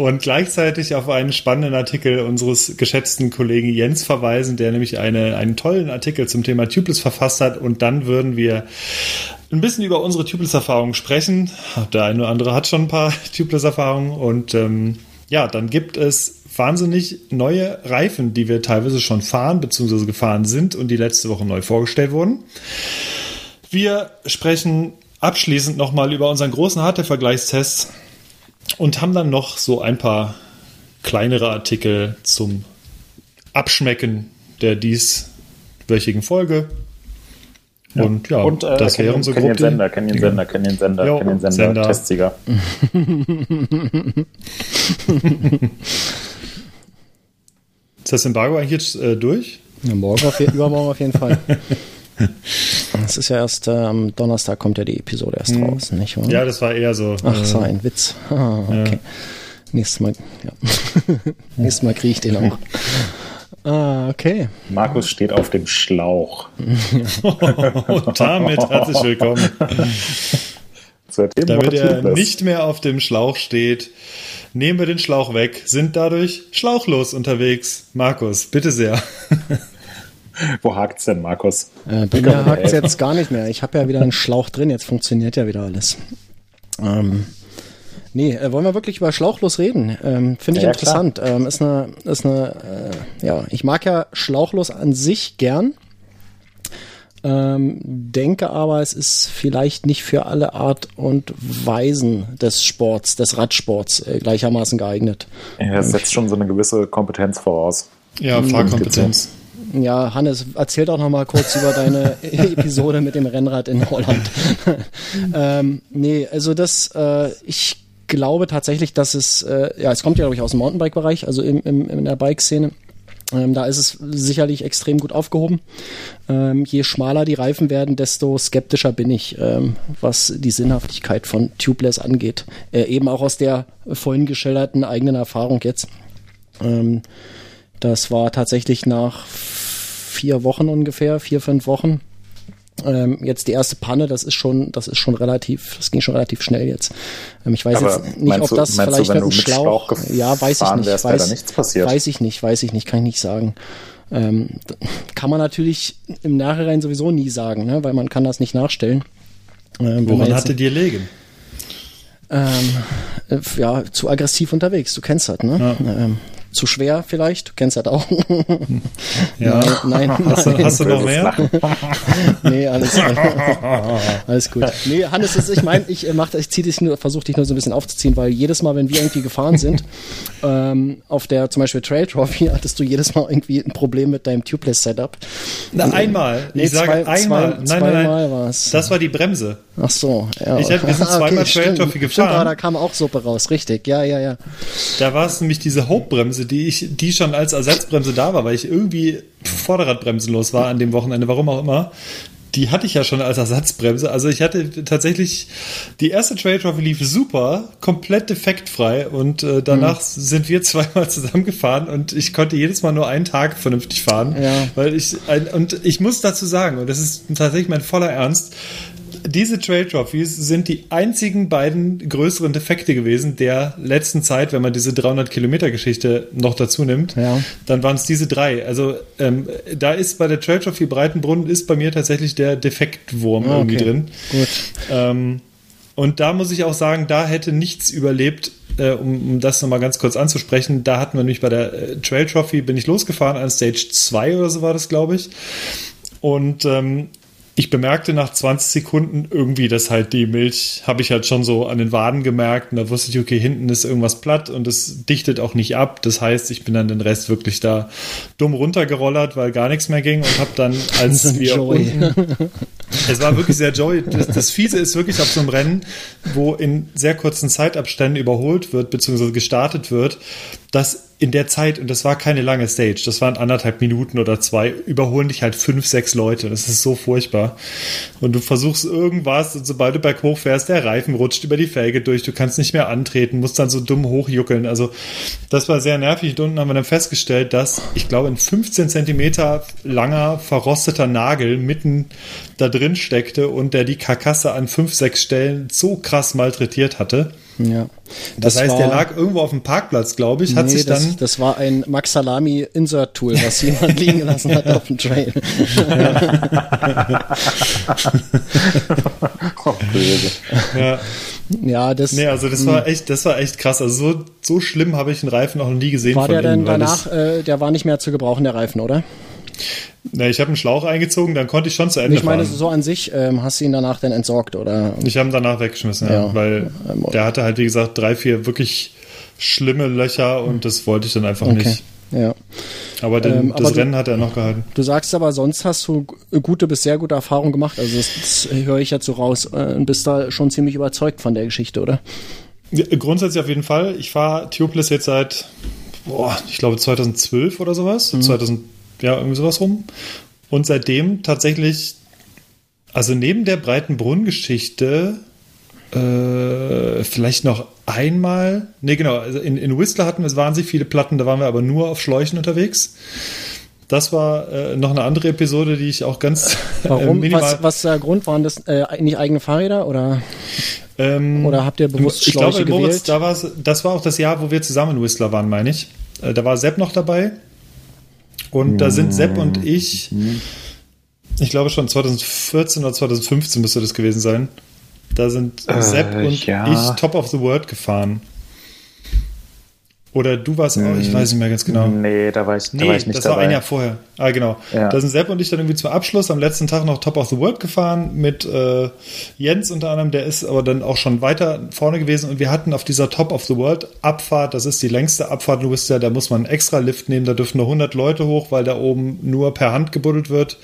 Und gleichzeitig auf einen spannenden Artikel unseres geschätzten Kollegen Jens verweisen, der nämlich eine, einen tollen Artikel zum Thema Tubeless verfasst hat. Und dann würden wir ein bisschen über unsere Tubeless-Erfahrungen sprechen. Der eine oder andere hat schon ein paar *laughs* Tubeless-Erfahrungen. Und ähm, ja, dann gibt es wahnsinnig neue Reifen, die wir teilweise schon fahren bzw. gefahren sind und die letzte Woche neu vorgestellt wurden. Wir sprechen abschließend nochmal über unseren großen Hardware-Vergleichstest und haben dann noch so ein paar kleinere Artikel zum Abschmecken der dieswöchigen Folge. Und ja, Und äh, das wären so kennen grob den Sender, kennen den Sender, kennen den Sender, Jo, kennen den Sender, Sender. Testsieger. *laughs* Ist das Embargo eigentlich jetzt äh, durch? Ja, morgen auf, übermorgen auf jeden Fall. *laughs* Es ist ja erst äh, am Donnerstag kommt ja die Episode erst raus, nicht wahr? Ja, das war eher so. Ach, äh, so ein Witz. Ah, okay. Nächstes Mal, ja. *laughs* Nächstes Mal kriege ich den auch. Ah, okay. Markus steht auf dem Schlauch. Und *laughs* damit herzlich willkommen. *laughs* Zur Damit er nicht mehr auf dem Schlauch steht, nehmen wir den Schlauch weg, sind dadurch schlauchlos unterwegs. Markus, bitte sehr. *laughs* Wo hakt's denn, Markus? Äh, bei mir man dir hakt es helfen? jetzt gar nicht mehr. Ich habe ja wieder einen Schlauch drin, jetzt funktioniert ja wieder alles. Ähm, nee, äh, wollen wir wirklich über Schlauchlos reden? Ähm, Finde ich Ja, interessant. Ähm, ist eine, ist eine, äh, ja, ich mag ja Schlauchlos an sich gern. Ähm, denke aber, es ist vielleicht nicht für alle Art und Weisen des Sports, des Radsports äh, gleichermaßen geeignet. Ja, das setzt schon so eine gewisse Kompetenz voraus. Ja, Fahrkompetenz. Ja, Hannes, erzähl doch noch mal kurz über deine *laughs* Episode mit dem Rennrad in Holland. *laughs* ähm, nee, also das, äh, ich glaube tatsächlich, dass es, äh, ja, es kommt ja, glaube ich, aus dem Mountainbike-Bereich, also im, im, in der Bike-Szene. Ähm, da ist es sicherlich extrem gut aufgehoben. Ähm, je schmaler die Reifen werden, desto skeptischer bin ich, ähm, was die Sinnhaftigkeit von Tubeless angeht. Äh, eben auch aus der vorhin geschilderten eigenen Erfahrung jetzt. Das war tatsächlich nach vier Wochen ungefähr, vier, fünf Wochen. Ähm, jetzt die erste Panne, das ist schon, das ist schon relativ, das ging schon relativ schnell jetzt. Ähm, ich weiß Aber jetzt nicht, ob du- das meinst du, vielleicht wenn mit Schlauch, Schlauch ja, weiß ich gefahren nicht, wärst, weiß, nichts passiert? weiß ich nicht, weiß ich nicht, kann ich nicht sagen. Ähm, kann man natürlich im Nachhinein sowieso nie sagen, ne? weil man kann das nicht nachstellen. Ähm, Woran jetzt- hatte dir legen? ähm, äh, ja, zu aggressiv unterwegs, du kennst das, ne? Ähm, zu schwer vielleicht, du kennst das auch. Ja. *laughs* Nein, nein, Hast du, hast du noch mehr? Nee, alles, *laughs* alles gut. Nee, Hannes, das, ich meine, ich äh, mach, ich zieh dich nur, versuche dich nur so ein bisschen aufzuziehen, weil jedes Mal, wenn wir irgendwie gefahren sind, *laughs* ähm, auf der zum Beispiel Trail Trophy, hattest du jedes Mal irgendwie ein Problem mit deinem Tubeless Setup. Na, einmal. Nee, ich sage zwei- einmal. zwei- nein, nein, nein. war's. Das war die Bremse. Ach so, ja. Ich hab- wir sind zweimal Trail stimmt. Trophy Stimmt, gefahren. aber da kam auch Suppe raus, richtig. Ja, ja, ja. Da war es nämlich diese Hope-Bremse, die ich, die schon als Ersatzbremse da war, weil ich irgendwie Vorderradbremsenlos war an dem Wochenende, warum auch immer. Die hatte ich ja schon als Ersatzbremse. Also ich hatte tatsächlich, die erste Trail Trophy lief super, komplett defektfrei und äh, danach sind wir *laughs* zweimal zusammengefahren und ich konnte jedes Mal nur einen Tag vernünftig fahren. Ja. Weil ich, ein, und ich muss dazu sagen, und das ist tatsächlich mein voller Ernst, diese Trail Trophies sind die einzigen beiden größeren Defekte gewesen der letzten Zeit, wenn man diese 300 Kilometer Geschichte noch dazu nimmt. Ja. Dann waren es diese drei. Also ähm, da ist bei der Trail Trophy Breitenbrunn ist bei mir tatsächlich der Defektwurm Ah, irgendwie okay. drin. Gut. Ähm, und da muss ich auch sagen, da hätte nichts überlebt, äh, um, um das nochmal ganz kurz anzusprechen. Da hatten wir nämlich bei der äh, Trail Trophy, bin ich losgefahren an Stage 2 oder so war das, glaube ich. Und ähm, ich bemerkte nach 20 Sekunden irgendwie, dass halt die Milch, habe ich halt schon so an den Waden gemerkt und da wusste ich, okay, hinten ist irgendwas platt und es dichtet auch nicht ab. Das heißt, ich bin dann den Rest wirklich da dumm runtergerollert, weil gar nichts mehr ging und habe dann, *laughs* als wir Joy. unten, *laughs* es war wirklich sehr joy. Das, das Fiese ist wirklich auf so einem Rennen, wo in sehr kurzen Zeitabständen überholt wird, beziehungsweise gestartet wird, dass in der Zeit, und das war keine lange Stage, das waren anderthalb Minuten oder zwei, überholen dich halt fünf, sechs Leute. Das ist so furchtbar. Und du versuchst irgendwas und sobald du berghoch fährst, der Reifen rutscht über die Felge durch, du kannst nicht mehr antreten, musst dann so dumm hochjuckeln. Also das war sehr nervig. Und unten haben wir dann festgestellt, dass ich glaube ein 15 Zentimeter langer, verrosteter Nagel mitten da drin steckte und der die Karkasse an fünf, sechs Stellen so krass malträtiert hatte. Ja. Das, heißt, war- der lag irgendwo auf dem Parkplatz, glaube ich, hat nee, sich dann. das, das war ein Max Salami Insert Tool, was *laughs* jemand liegen gelassen hat auf dem Trail. *laughs* Oh, böse. ja, Ja, das nee, also das war echt, das war echt krass. Also so, so schlimm habe ich einen Reifen noch nie gesehen war von der denn innen, danach, äh, der war nicht mehr zu gebrauchen, der Reifen, oder? Ich, nee, ich habe einen Schlauch eingezogen, dann konnte ich schon zu Ende Ich meine, fahren. so an sich, ähm, hast du ihn danach dann entsorgt, oder? Ich habe ihn danach weggeschmissen, ja, Ja. weil der hatte halt, wie gesagt, drei, vier wirklich schlimme Löcher und das wollte ich dann einfach Okay. nicht. Ja. Aber den, Ähm, aber das du- Rennen hat er noch gehalten. Du sagst aber, sonst hast du gute bis sehr gute Erfahrungen gemacht. Also das, das höre ich jetzt so raus. Äh, und bist da schon ziemlich überzeugt von der Geschichte, oder? Ja, Grundsätzlich auf jeden Fall. Ich fahre Tubeless jetzt seit, boah, ich glaube 2012 oder sowas. Mhm. 2000, ja, irgendwie sowas rum. Und seitdem tatsächlich, also neben der breiten Brunnengeschichte, äh, vielleicht noch einmal, nee, genau, also in, in Whistler hatten wir wahnsinnig viele Platten, da waren wir aber nur auf Schläuchen unterwegs. Das war äh, noch eine andere Episode, die ich auch ganz äh, Warum? minimal. was, was der Grund waren das äh, nicht eigene Fahrräder oder ähm, oder habt ihr bewusst ich Schläuche glaube, Moritz, da war's, das war auch das Jahr, wo wir zusammen in Whistler waren, meine ich. Äh, Da war Sepp noch dabei. Und da sind Sepp und ich, ich glaube schon 2014 oder 2015 müsste das gewesen sein. Da sind Äh, Sepp und ja. ich Top of the World gefahren. Oder du warst auch, ich weiß nicht mehr ganz genau. Nee, da war ich, da Nee, war ich nicht das dabei. war ein Jahr vorher. Ah, genau. Ja. Da sind Sepp und ich dann irgendwie zum Abschluss am letzten Tag noch Top of the World gefahren mit äh, Jens unter anderem. Der ist aber dann auch schon weiter vorne gewesen und wir hatten auf dieser Top of the World Abfahrt, das ist die längste Abfahrt in Whistler, da muss man einen extra Lift nehmen, da dürfen nur 100 Leute hoch, weil da oben nur per Hand gebuddelt wird.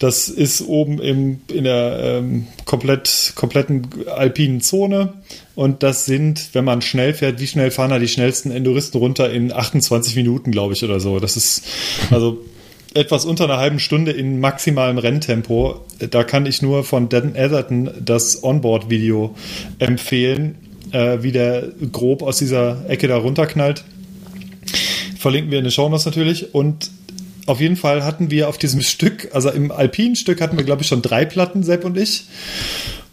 Das ist oben im, in der ähm, komplett, kompletten alpinen Zone. Und das sind, wenn man schnell fährt, wie schnell fahren da die schnellsten Enduristen runter? In 28 Minuten, glaube ich, oder so. Das ist also etwas unter einer halben Stunde in maximalem Renntempo. Da kann ich nur von Dan Atherton das Onboard-Video empfehlen, äh, wie der grob aus dieser Ecke da runterknallt. Verlinken wir in den Shownotes natürlich. Und auf jeden Fall hatten wir auf diesem *laughs* Stück, also im alpinen Stück hatten wir, glaube ich, schon drei Platten, Sepp und ich.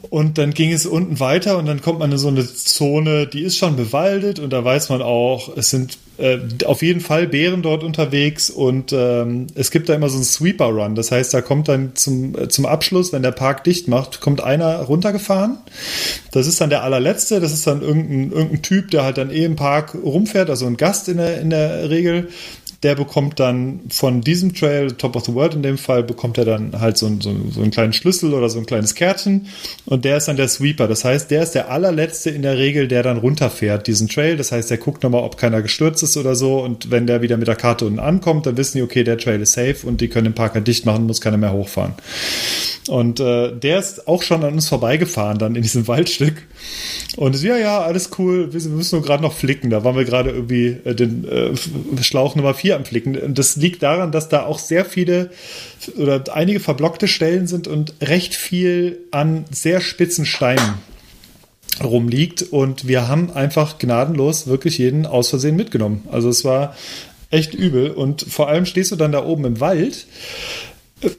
Und dann ging es unten weiter und dann kommt man in so eine Zone, die ist schon bewaldet und da weiß man auch, es sind äh, auf jeden Fall Bären dort unterwegs und ähm, es gibt da immer so einen Sweeper-Run. Das heißt, da kommt dann zum, äh, zum Abschluss, wenn der Park dicht macht, kommt einer runtergefahren. Das ist dann der allerletzte, das ist dann irgendein, irgendein Typ, der halt dann eh im Park rumfährt, also ein Gast in der, in der Regel der bekommt dann von diesem Trail, Top of the World in dem Fall, bekommt er dann halt so, so, so einen kleinen Schlüssel oder so ein kleines Kärtchen und der ist dann der Sweeper. Das heißt, der ist der allerletzte in der Regel, der dann runterfährt, diesen Trail. Das heißt, der guckt nochmal, ob keiner gestürzt ist oder so und wenn der wieder mit der Karte unten ankommt, dann wissen die, okay, der Trail ist safe und die können den Parker dicht machen, muss keiner mehr hochfahren. Und äh, der ist auch schon an uns vorbeigefahren dann in diesem *laughs* Waldstück. Und ist, ja, ja, alles cool. Wir müssen nur gerade noch flicken. Da waren wir gerade irgendwie äh, den äh, Schlauch Nummer 4 am Flicken. Und das liegt daran, dass da auch sehr viele oder einige verblockte Stellen sind und recht viel an sehr spitzen Steinen rumliegt. Und wir haben einfach gnadenlos wirklich jeden aus Versehen mitgenommen. Also es war echt übel. Und vor allem stehst du dann da oben im Wald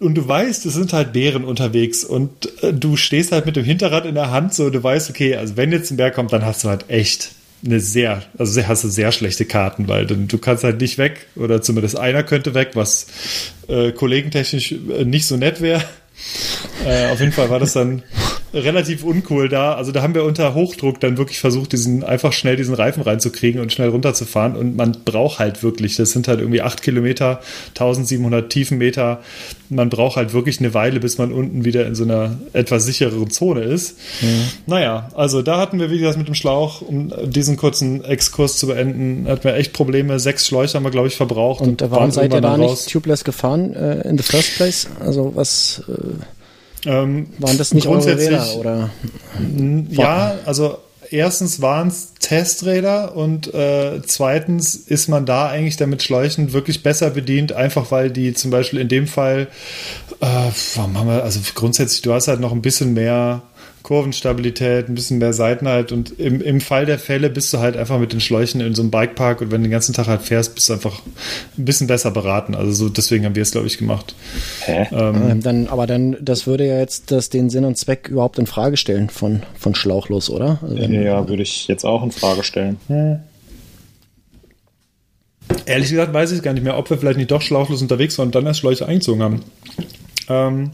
und du weißt, es sind halt Bären unterwegs und äh, du stehst halt mit dem Hinterrad in der Hand so, du weißt, okay, also wenn jetzt ein Bär kommt, dann hast du halt echt eine sehr, also hast du sehr schlechte Karten, weil dann, du kannst halt nicht weg oder zumindest einer könnte weg, was äh, kollegentechnisch äh, nicht so nett wäre. Äh, auf jeden Fall war das dann relativ uncool da. Also da haben wir unter Hochdruck dann wirklich versucht, diesen einfach schnell diesen Reifen reinzukriegen und schnell runterzufahren. Und man braucht halt wirklich, das sind halt irgendwie acht Kilometer, 1700 Tiefenmeter. Man braucht halt wirklich eine Weile, bis man unten wieder in so einer etwas sichereren Zone ist. Mhm. Naja, also da hatten wir, wie gesagt, mit dem Schlauch, um diesen kurzen Exkurs zu beenden, hatten wir echt Probleme. Sechs Schläuche haben wir, glaube ich, verbraucht. Und, und warum seid ihr da nicht tubeless gefahren äh, in the first place? Also was... Äh ähm, waren das nicht grundsätzlich, Räder, oder? Ja, also erstens waren es Testräder und äh, zweitens ist man da eigentlich damit Schläuchen wirklich besser bedient, einfach weil die zum Beispiel in dem Fall, äh, warum haben wir, also grundsätzlich, du hast halt noch ein bisschen mehr Kurvenstabilität, ein bisschen mehr Seitenheit und im, im Fall der Fälle bist du halt einfach mit den Schläuchen in so einem Bikepark und wenn du den ganzen Tag halt fährst, bist du einfach ein bisschen besser beraten. Also so deswegen haben wir es, glaube ich, gemacht. Hä? Ähm, dann, aber dann, das würde ja jetzt das, den Sinn und Zweck überhaupt in Frage stellen von, von Schlauchlos, oder? Also wenn, ja, würde ich jetzt auch in Frage stellen. Hm. Ehrlich gesagt weiß ich gar nicht mehr, ob wir vielleicht nicht doch schlauchlos unterwegs waren und dann erst Schläuche eingezogen haben. Ähm,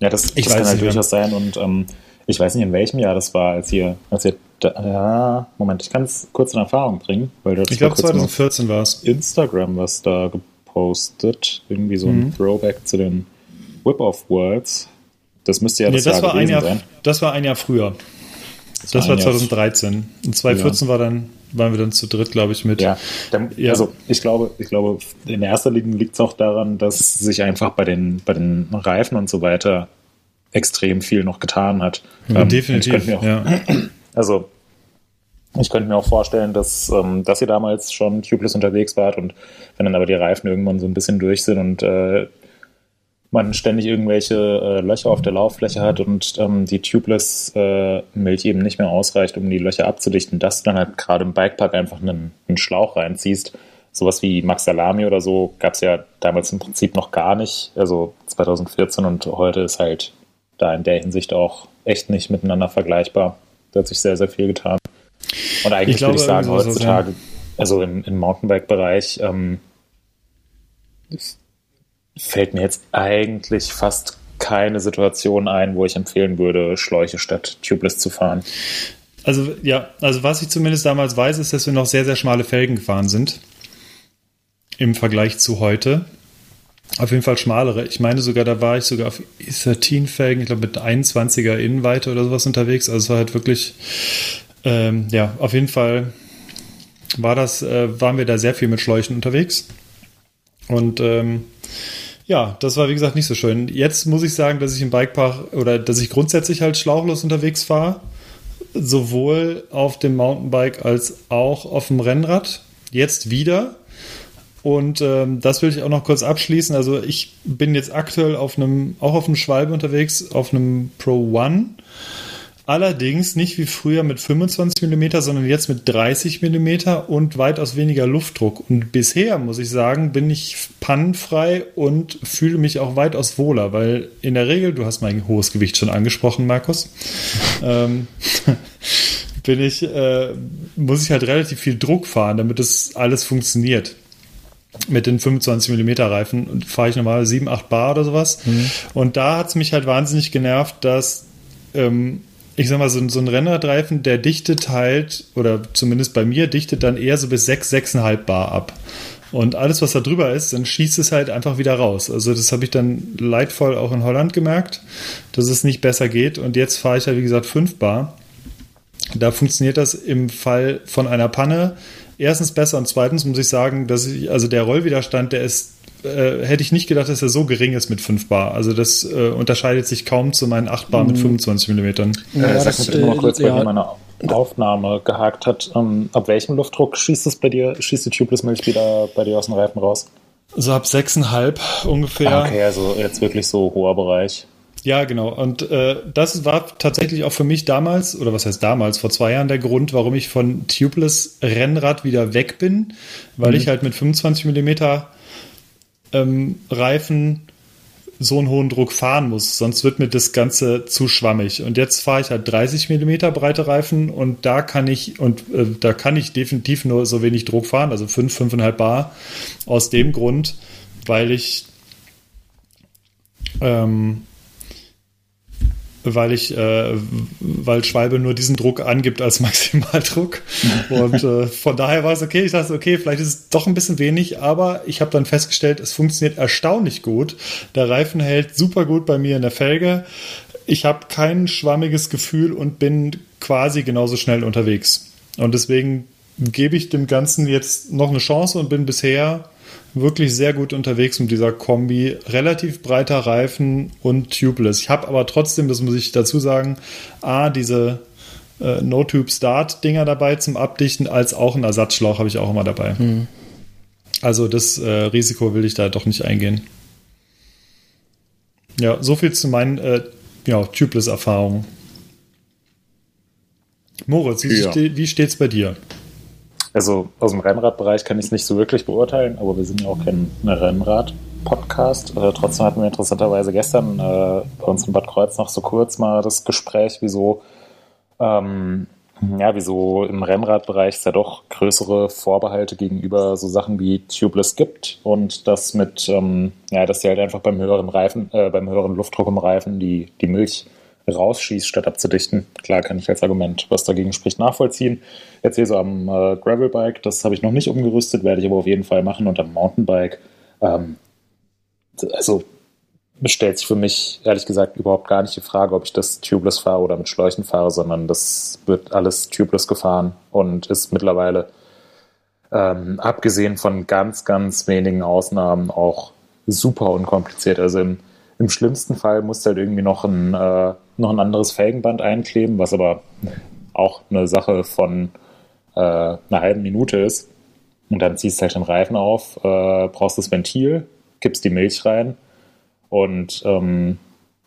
ja, das, das kann halt durchaus sein und ähm, ich weiß nicht, in welchem Jahr das war, als ihr, als ihr da, ja, Moment, ich kann es kurz in Erfahrung bringen, weil das Ich glaube 2014 war es. Instagram was da gepostet, irgendwie so ein mhm. Throwback zu den Whip-Off Worlds. Das müsste ja das, nee, das Jahr war ein Jahr, sein. Das war ein Jahr früher. Das, das war, war 2013. Und 2014 ja. war dann, waren wir dann zu dritt, glaube ich, mit. Ja, dann, ja. also ich glaube, ich glaube, in erster Linie liegt es auch daran, dass sich einfach bei den, bei den Reifen und so weiter extrem viel noch getan hat. Ja, ähm, definitiv. Auch, ja. *clears throat* Also ich könnte mir auch vorstellen, dass, ähm, dass ihr damals schon tubeless unterwegs wart und wenn dann aber die Reifen irgendwann so ein bisschen durch sind und äh, man ständig irgendwelche äh, Löcher auf der Lauffläche hat und ähm, die tubeless äh, Milch eben nicht mehr ausreicht, um die Löcher abzudichten, dass du dann halt gerade im Bikepark einfach einen, einen Schlauch reinziehst. Sowas wie Max Salami oder so gab es ja damals im Prinzip noch gar nicht, also 2014 und heute ist halt da in der Hinsicht auch echt nicht miteinander vergleichbar. Da hat sich sehr, sehr viel getan. Und eigentlich ich glaube, würde ich sagen, heutzutage, also im, im Mountainbike-Bereich, ähm, fällt mir jetzt eigentlich fast keine Situation ein, wo ich empfehlen würde, Schläuche statt Tubeless zu fahren. Also ja, also was ich zumindest damals weiß, ist, dass wir noch sehr, sehr schmale Felgen gefahren sind. Im Vergleich zu heute. Auf jeden Fall schmalere. Ich meine sogar, da war ich sogar auf E13-Felgen, ich glaube mit 21er Innenweite oder sowas unterwegs. Also es war halt wirklich, ähm, ja, auf jeden Fall war das, äh, waren wir da sehr viel mit Schläuchen unterwegs. Und ähm, ja, das war wie gesagt nicht so schön. Jetzt muss ich sagen, dass ich im Bikepark oder dass ich grundsätzlich halt schlauchlos unterwegs fahre. Sowohl auf dem Mountainbike als auch auf dem Rennrad. Jetzt wieder und ähm, das will ich auch noch kurz abschließen. Also ich bin jetzt aktuell auf einem, auch auf einem Schwalbe unterwegs, auf einem Pro One. Allerdings nicht wie früher mit 25 mm, sondern jetzt mit 30 mm und weitaus weniger Luftdruck. Und bisher, muss ich sagen, bin ich pannenfrei und fühle mich auch weitaus wohler, weil in der Regel, du hast mein hohes Gewicht schon angesprochen, Markus, *laughs* ähm, bin ich, äh, muss ich halt relativ viel Druck fahren, damit das alles funktioniert mit den 25 mm Reifen fahre ich normal 7, 8 Bar oder sowas. Mhm. Und da hat es mich halt wahnsinnig genervt, dass ähm, ich sag mal, so, so ein Rennradreifen, der dichtet halt, oder zumindest bei mir, dichtet dann eher so bis 6, 6,5 Bar ab. Und alles, was da drüber ist, dann schießt es halt einfach wieder raus. Also das habe ich dann leidvoll auch in Holland gemerkt, dass es nicht besser geht. Und jetzt fahre ich halt, wie gesagt, 5 Bar. Da funktioniert das im Fall von einer Panne erstens besser und zweitens muss ich sagen, dass ich, also der Rollwiderstand, der ist äh, hätte ich nicht gedacht, dass er so gering ist mit 5 Bar. Also das äh, unterscheidet sich kaum zu meinen 8 Bar mit 25 mm. Ja, äh, das, das nur kurz, weil ja. meine Aufnahme gehakt hat. Ähm, ab welchem Luftdruck schießt es bei dir, schießt die Tubeless Milch wieder bei dir aus den Reifen raus? So ab 6,5 ungefähr. Ah, okay, also jetzt wirklich so hoher Bereich. Ja, genau. Und äh, das war tatsächlich auch für mich damals, oder was heißt damals, vor zwei Jahren der Grund, warum ich von Tubeless Rennrad wieder weg bin, weil mhm. ich halt mit 25 Millimeter ähm, Reifen so einen hohen Druck fahren muss, sonst wird mir das Ganze zu schwammig. Und jetzt fahre ich halt 30 Millimeter breite Reifen und da kann ich und äh, da kann ich definitiv nur so wenig Druck fahren, also 5, 5,5 Bar. Aus dem Grund, weil ich ähm, weil ich, äh, weil Schwalbe nur diesen Druck angibt als *laughs* Maximaldruck. Und äh, von daher war es okay. Ich dachte, okay, vielleicht ist es doch ein bisschen wenig, aber ich habe dann festgestellt, es funktioniert erstaunlich gut. Der Reifen hält super gut bei mir in der Felge. Ich habe kein schwammiges Gefühl und bin quasi genauso schnell unterwegs. Und deswegen gebe ich dem Ganzen jetzt noch eine Chance und bin bisher wirklich sehr gut unterwegs mit dieser Kombi. Relativ breiter Reifen und tubeless. Ich habe aber trotzdem, das muss ich dazu sagen, A, diese äh, No-Tube-Start-Dinger dabei zum Abdichten, als auch einen Ersatzschlauch habe ich auch immer dabei. Mhm. Also das äh, Risiko will ich da doch nicht eingehen. Ja, so viel zu meinen äh, ja, Tubeless-Erfahrungen. Moritz, wie, ja. ste wie steht's bei dir? Also aus dem Rennradbereich kann ich es nicht so wirklich beurteilen, aber wir sind ja auch kein Rennrad-Podcast. Äh, trotzdem hatten wir interessanterweise gestern äh, bei uns in Bad Kreuz noch so kurz mal das Gespräch, wieso, ähm, ja, wieso im Rennradbereich es ja doch größere Vorbehalte gegenüber so Sachen wie Tubeless gibt und das mit, ähm, ja, dass die halt einfach beim höheren Reifen, äh, beim höheren Luftdruck im Reifen die, die Milch rausschießt, statt abzudichten. Klar kann ich als Argument, was dagegen spricht, nachvollziehen. Jetzt hier so am äh, Gravelbike, das habe ich noch nicht umgerüstet, werde ich aber auf jeden Fall machen. Und am Mountainbike, ähm, also stellt sich für mich ehrlich gesagt überhaupt gar nicht die Frage, ob ich das tubeless fahre oder mit Schläuchen fahre, sondern das wird alles tubeless gefahren und ist mittlerweile ähm, abgesehen von ganz, ganz wenigen Ausnahmen auch super unkompliziert. Also im, im schlimmsten Fall musst du halt irgendwie noch ein äh, noch ein anderes Felgenband einkleben, was aber auch eine Sache von äh, einer halben Minute ist. Und dann ziehst du halt den Reifen auf, äh, brauchst das Ventil, kippst die Milch rein und ähm,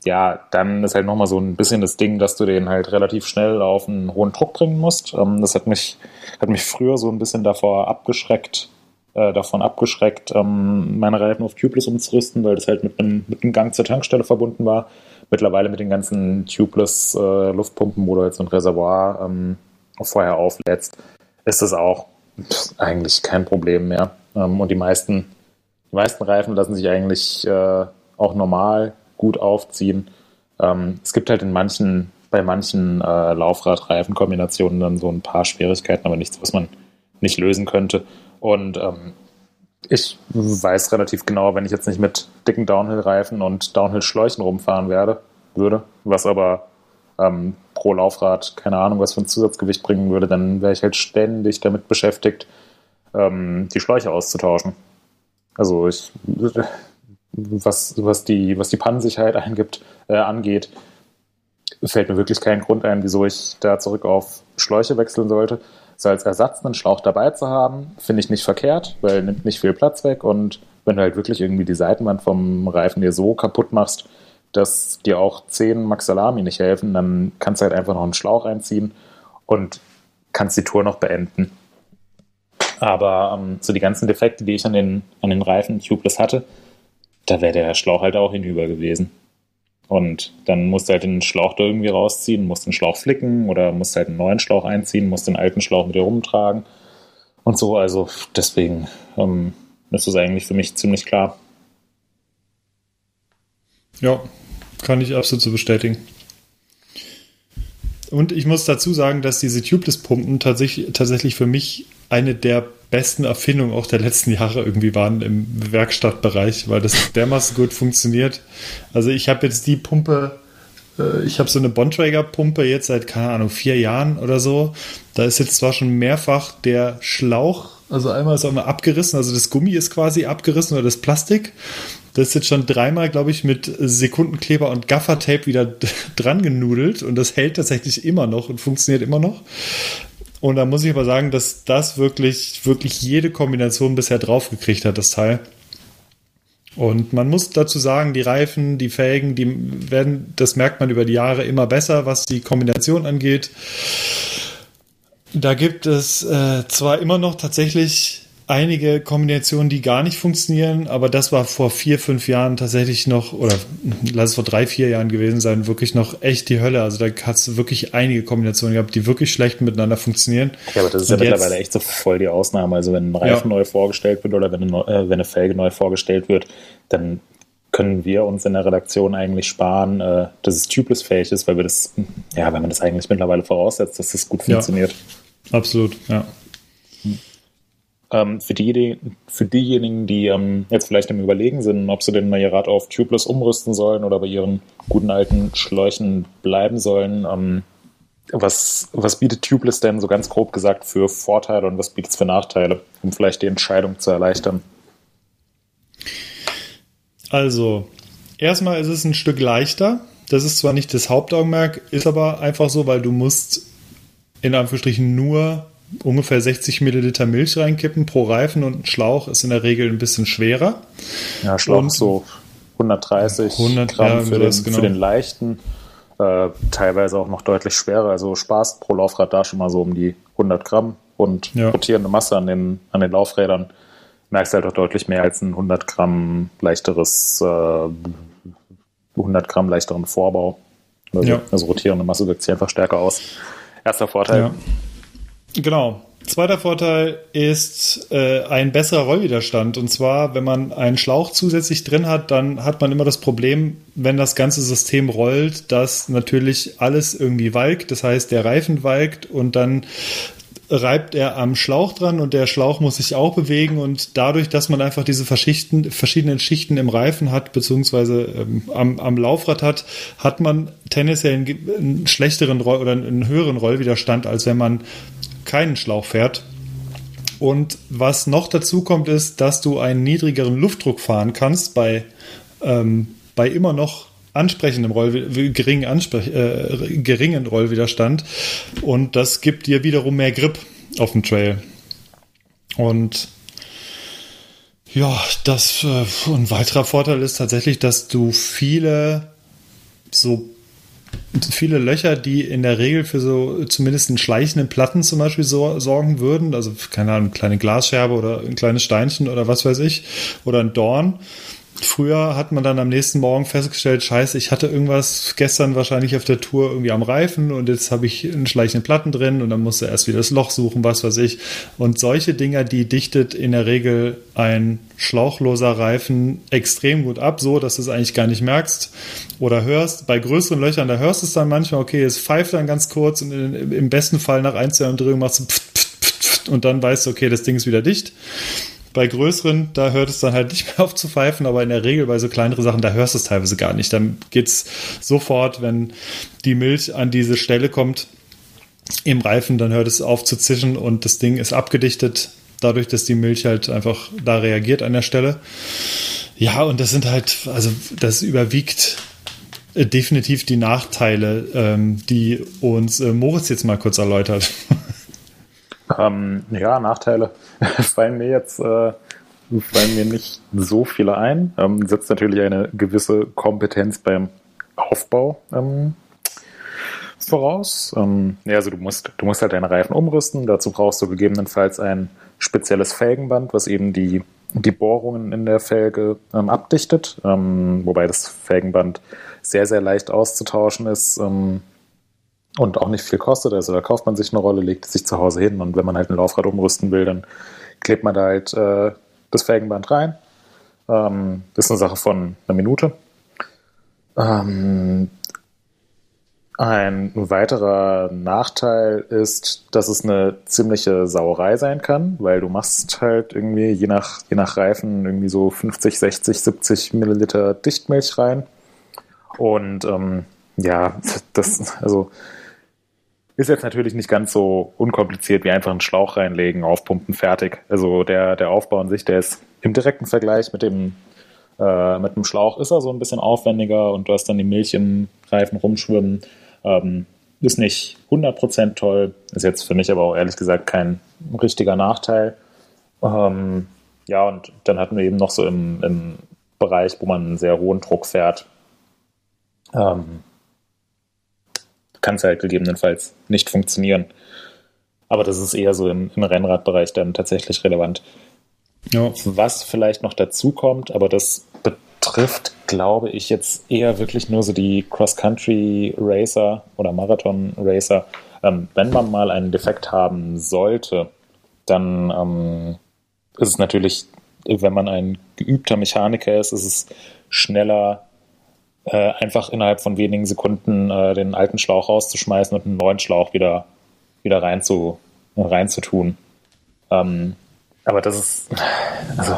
ja, dann ist halt nochmal so ein bisschen das Ding, dass du den halt relativ schnell auf einen hohen Druck bringen musst. Ähm, das hat mich, hat mich früher so ein bisschen davor abgeschreckt, äh, davon abgeschreckt, ähm, meine Reifen auf Tubeless umzurüsten, weil das halt mit einem, mit einem Gang zur Tankstelle verbunden war mittlerweile mit den ganzen tubeless äh, Luftpumpen, wo du jetzt ein Reservoir ähm, vorher auflädst, ist das auch pff, eigentlich kein Problem mehr. Ähm, und die meisten, die meisten Reifen lassen sich eigentlich äh, auch normal gut aufziehen. Ähm, es gibt halt in manchen, bei manchen äh, Laufrad-Reifenkombinationen dann so ein paar Schwierigkeiten, aber nichts, was man nicht lösen könnte. Und ähm, ich weiß relativ genau, wenn ich jetzt nicht mit dicken Downhill-Reifen und Downhill-Schläuchen rumfahren werde, würde, was aber ähm, pro Laufrad keine Ahnung, was für ein Zusatzgewicht bringen würde, dann wäre ich halt ständig damit beschäftigt, ähm, die Schläuche auszutauschen. Also ich, was, was die, was die Pannensicherheit *laughs* eingibt, äh, angeht, fällt mir wirklich kein Grund ein, wieso ich da zurück auf Schläuche wechseln sollte so als Ersatz einen Schlauch dabei zu haben, finde ich nicht verkehrt, weil nimmt nicht viel Platz weg und wenn du halt wirklich irgendwie die Seitenwand vom Reifen dir so kaputt machst, dass dir auch 10 Maxalami nicht helfen, dann kannst du halt einfach noch einen Schlauch einziehen und kannst die Tour noch beenden. Aber ähm, so die ganzen Defekte, die ich an den, an den Reifen tubeless hatte, da wäre der Schlauch halt auch hinüber gewesen. Und dann musst du halt den Schlauch da irgendwie rausziehen, musst den Schlauch flicken oder musst halt einen neuen Schlauch einziehen, musst den alten Schlauch mit dir rumtragen und so. Also deswegen ähm, ist das eigentlich für mich ziemlich klar. Ja, kann ich absolut so bestätigen. Und ich muss dazu sagen, dass diese Tubeless-Pumpen tatsächlich, tatsächlich für mich eine der besten Erfindungen auch der letzten Jahre irgendwie waren im Werkstattbereich, weil das *laughs* dermaßen gut funktioniert. Also ich habe jetzt die Pumpe, äh, ich habe so eine Bontrager-Pumpe jetzt seit, keine Ahnung, vier Jahren oder so. Da ist jetzt zwar schon mehrfach der Schlauch, also einmal ist auch mal abgerissen, also das Gummi ist quasi abgerissen oder das Plastik. Das ist jetzt schon dreimal, glaube ich, mit Sekundenkleber und Gaffertape wieder *laughs* dran genudelt und das hält tatsächlich immer noch und funktioniert immer noch. Und da muss ich aber sagen, dass das wirklich, wirklich jede Kombination bisher draufgekriegt hat, das Teil. Und man muss dazu sagen, die Reifen, die Felgen, die werden, das merkt man über die Jahre immer besser, was die Kombination angeht. Da gibt es äh, zwar immer noch tatsächlich einige Kombinationen, die gar nicht funktionieren, aber das war vor vier, fünf Jahren tatsächlich noch, oder lass es vor drei, vier Jahren gewesen sein, wirklich noch echt die Hölle. Also da hast du wirklich einige Kombinationen gehabt, die wirklich schlecht miteinander funktionieren. Ja, aber das ist Und ja jetzt, mittlerweile echt so voll die Ausnahme. Also wenn ein Reifen ja. neu vorgestellt wird oder wenn eine, äh, wenn eine Felge neu vorgestellt wird, dann können wir uns in der Redaktion eigentlich sparen, äh, dass es tubeless-fähig ist, weil wir das, ja, wenn man das eigentlich mittlerweile voraussetzt, dass das gut funktioniert. Ja, absolut, ja. Ähm, für, die, für diejenigen, die ähm, jetzt vielleicht im Überlegen sind, ob sie denn mal ihr Rad auf tubeless umrüsten sollen oder bei ihren guten alten Schläuchen bleiben sollen, ähm, was, was bietet Tubeless denn so ganz grob gesagt für Vorteile und was bietet es für Nachteile, um vielleicht die Entscheidung zu erleichtern? Also, erstmal ist es ein Stück leichter. Das ist zwar nicht das Hauptaugenmerk, ist aber einfach so, weil du musst in Anführungsstrichen nur ungefähr 60 Milliliter Milch reinkippen pro Reifen und ein Schlauch ist in der Regel ein bisschen schwerer. Ja, Schlauch und so 130 100, Gramm ja, für, den, genau. für den leichten, äh, teilweise auch noch deutlich schwerer. Also Spaß pro Laufrad da schon mal so um die 100 Gramm und ja. rotierende Masse an den, an den Laufrädern merkst halt auch deutlich mehr als ein 100 Gramm leichteres, äh, 100 Gramm leichteren Vorbau. Also, ja. also rotierende Masse wirkt sich einfach stärker aus. Erster Vorteil. Ja. Genau. Zweiter Vorteil ist äh, ein besserer Rollwiderstand. Und zwar, wenn man einen Schlauch zusätzlich drin hat, dann hat man immer das Problem, wenn das ganze System rollt, dass natürlich alles irgendwie walkt. Das heißt, der Reifen walkt und dann reibt er am Schlauch dran und der Schlauch muss sich auch bewegen und dadurch, dass man einfach diese verschiedenen Schichten im Reifen hat, beziehungsweise ähm, am, am, Laufrad hat, hat man tendenziell einen, einen schlechteren Roll oder einen höheren Rollwiderstand, als wenn man keinen Schlauch fährt. Und was noch dazu kommt, ist, dass du einen niedrigeren Luftdruck fahren kannst bei, ähm, bei immer noch ansprechendem Roll, geringen, Ansprech, äh, geringen Rollwiderstand. Und das gibt dir wiederum mehr Grip auf dem Trail. Und ja, das äh, ein weiterer Vorteil ist tatsächlich, dass du viele so viele Löcher, die in der Regel für so zumindest einen schleichenden Platten zum Beispiel so, sorgen würden, also keine Ahnung, eine kleine Glasscherbe oder ein kleines Steinchen oder was weiß ich, oder ein Dorn, Früher hat man dann am nächsten Morgen festgestellt, scheiße, ich hatte irgendwas gestern wahrscheinlich auf der Tour irgendwie am Reifen und jetzt habe ich einen schleichenden Platten drin und dann musste erst wieder das Loch suchen, was weiß ich. Und solche Dinger, die dichtet in der Regel ein schlauchloser Reifen extrem gut ab, so dass du es eigentlich gar nicht merkst oder hörst. Bei größeren Löchern, da hörst du es dann manchmal, okay, es pfeift dann ganz kurz und im besten Fall nach ein, zwei Umdrehungen machst du pft, pft, pft, und dann weißt du, okay, das Ding ist wieder dicht. Bei größeren, da hört es dann halt nicht mehr *laughs* auf zu pfeifen, aber in der Regel bei so kleineren Sachen, da hörst du es teilweise gar nicht. Dann geht es sofort, wenn die Milch an diese Stelle kommt im Reifen, dann hört es auf zu zischen und das Ding ist abgedichtet, dadurch, dass die Milch halt einfach da reagiert an der Stelle. Ja, und das sind halt, also das überwiegt äh, definitiv die Nachteile, ähm, die uns äh, Moritz jetzt mal kurz erläutert. *laughs* Ähm, ja, Nachteile *laughs* fallen mir jetzt äh, fallen mir nicht so viele ein. Ähm, setzt natürlich eine gewisse Kompetenz beim Aufbau ähm, voraus. Ähm, ja, also du musst, du musst halt deine Reifen umrüsten. Dazu brauchst du gegebenenfalls ein spezielles Felgenband, was eben die, die Bohrungen in der Felge ähm, abdichtet. Ähm, wobei das Felgenband sehr, sehr leicht auszutauschen ist. Ähm, und auch nicht viel kostet. Also da kauft man sich eine Rolle, legt es sich zu Hause hin und wenn man halt ein Laufrad umrüsten will, dann klebt man da halt äh, das Felgenband rein. Ähm, ist eine Sache von einer Minute. Ähm, ein weiterer Nachteil ist, dass es eine ziemliche Sauerei sein kann, weil du machst halt irgendwie je nach, je nach Reifen irgendwie so 50, 60, 70 Milliliter Dichtmilch rein. Und ähm, ja, das, also ist jetzt natürlich nicht ganz so unkompliziert wie einfach einen Schlauch reinlegen, aufpumpen, fertig. Also der, der Aufbau an sich, der ist im direkten Vergleich mit dem, äh, mit dem Schlauch ist er so ein bisschen aufwendiger und du hast dann die Milch im Reifen rumschwimmen. Ähm, ist nicht 100% toll, ist jetzt für mich aber auch ehrlich gesagt kein richtiger Nachteil. Ähm, ja, und dann hatten wir eben noch so im, im Bereich, wo man einen sehr hohen Druck fährt, ähm, kann es halt gegebenenfalls nicht funktionieren. Aber das ist eher so im, im Rennradbereich dann tatsächlich relevant. Ja. Was vielleicht noch dazu kommt, aber das betrifft, glaube ich, jetzt eher wirklich nur so die Cross-Country-Racer oder Marathon-Racer. Ähm, wenn man mal einen Defekt haben sollte, dann ähm, ist es natürlich wenn man ein geübter Mechaniker ist, ist es schneller, äh, einfach innerhalb von wenigen Sekunden äh, den alten Schlauch rauszuschmeißen und einen neuen Schlauch wieder, wieder rein zu, reinzutun. Ähm, aber das ist, also,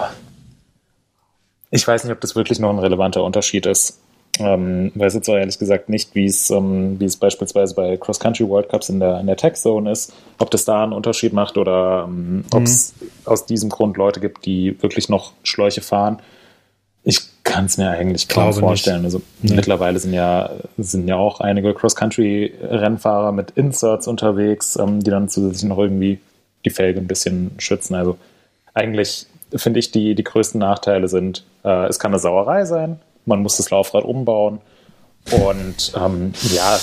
ich weiß nicht, ob das wirklich noch ein relevanter Unterschied ist. Ähm, weiß jetzt auch ehrlich gesagt nicht, wie es, ähm, wie es beispielsweise bei Cross-Country World Cups in der, in der Tech Zone ist, ob das da einen Unterschied macht oder ähm, ob es mhm. aus diesem Grund Leute gibt, die wirklich noch Schläuche fahren. Ich kann es mir eigentlich kaum vorstellen. Nicht. Also nee. mittlerweile sind ja, sind ja auch einige Cross-Country-Rennfahrer mit Inserts unterwegs, ähm, die dann zusätzlich noch irgendwie die Felge ein bisschen schützen. Also eigentlich finde ich, die, die größten Nachteile sind, äh, es kann eine Sauerei sein, man muss das Laufrad umbauen. Und ähm, ja,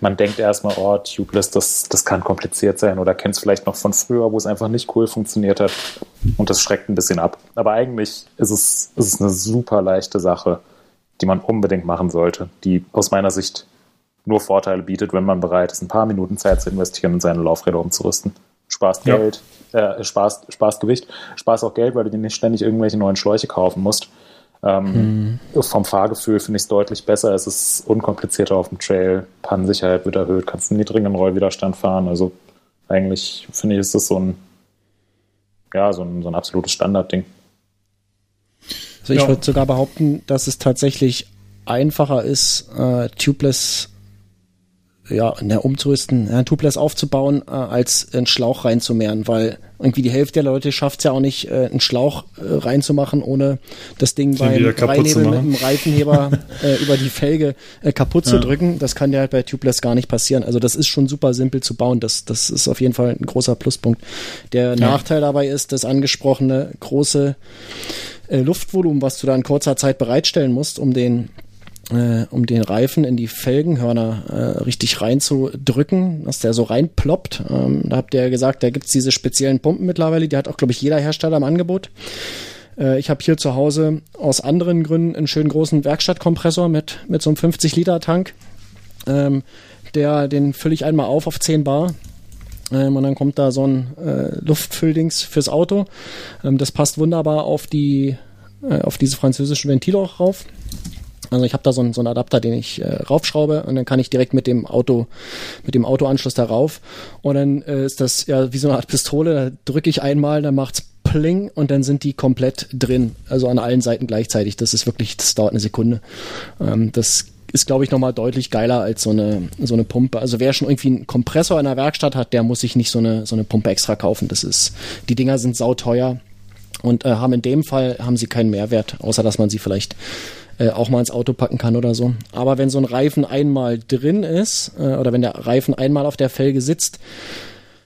man denkt erstmal, oh, Tubeless, das, das kann kompliziert sein oder kennt es vielleicht noch von früher, wo es einfach nicht cool funktioniert hat. Und das schreckt ein bisschen ab. Aber eigentlich ist es, ist es eine super leichte Sache, die man unbedingt machen sollte, die aus meiner Sicht nur Vorteile bietet, wenn man bereit ist, ein paar Minuten Zeit zu investieren und seine Laufräder umzurüsten. Spaß Geld, ja. äh, Spaß, Spaß Gewicht, Spaß auch Geld, weil du dir nicht ständig irgendwelche neuen Schläuche kaufen musst. Ähm, mhm. Vom Fahrgefühl finde ich es deutlich besser. Es ist unkomplizierter auf dem Trail. Pannensicherheit wird erhöht, kannst einen niedrigen Rollwiderstand fahren. Also eigentlich finde ich, ist das so ein, ja, so ein, so ein absolutes Standardding. Also ich ja. würde sogar behaupten, dass es tatsächlich einfacher ist, äh, tubeless ja, ne, umzurüsten, ja, Tubeless aufzubauen, äh, als einen Schlauch reinzumehren, weil irgendwie die Hälfte der Leute schafft es ja auch nicht, äh, einen Schlauch äh, reinzumachen, ohne das Ding beim Reinhebeln mit einem Reifenheber *laughs* äh, über die Felge äh, kaputt ja. zu drücken. Das kann ja halt bei Tubeless gar nicht passieren. Also das ist schon super simpel zu bauen. Das, das ist auf jeden Fall ein großer Pluspunkt. Der ja. Nachteil dabei ist, das angesprochene große äh, Luftvolumen, was du da in kurzer Zeit bereitstellen musst, um den äh, um den Reifen in die Felgenhörner äh, richtig reinzudrücken, dass der so reinploppt. Ähm, da habt ihr ja gesagt, da gibt's diese speziellen Pumpen mittlerweile, die hat auch, glaube ich, jeder Hersteller im Angebot. Äh, ich habe hier zu Hause aus anderen Gründen einen schönen großen Werkstattkompressor mit, mit so einem 50-Liter-Tank. Ähm, der, den fülle ich einmal auf auf 10 Bar. Ähm, und dann kommt da so ein äh, Luftfülldings fürs Auto. Ähm, das passt wunderbar auf die äh, auf diese französischen Ventile auch rauf. Also ich habe da so einen, so einen Adapter, den ich äh, raufschraube und dann kann ich direkt mit dem Auto, mit dem Autoanschluss da rauf. Und dann äh, ist das ja wie so eine Art Pistole, da drücke ich einmal, dann macht's pling und dann sind die komplett drin. Also an allen Seiten gleichzeitig. Das ist wirklich, das dauert eine Sekunde. Ähm, das ist, glaube ich, nochmal deutlich geiler als so eine, so eine Pumpe. Also wer schon irgendwie einen Kompressor in der Werkstatt hat, der muss sich nicht so eine, so eine Pumpe extra kaufen. Das ist, die Dinger sind sauteuer und äh, haben in dem Fall haben sie keinen Mehrwert, außer dass man sie vielleicht äh, auch mal ins Auto packen kann oder so. Aber wenn so ein Reifen einmal drin ist äh, oder wenn der Reifen einmal auf der Felge sitzt,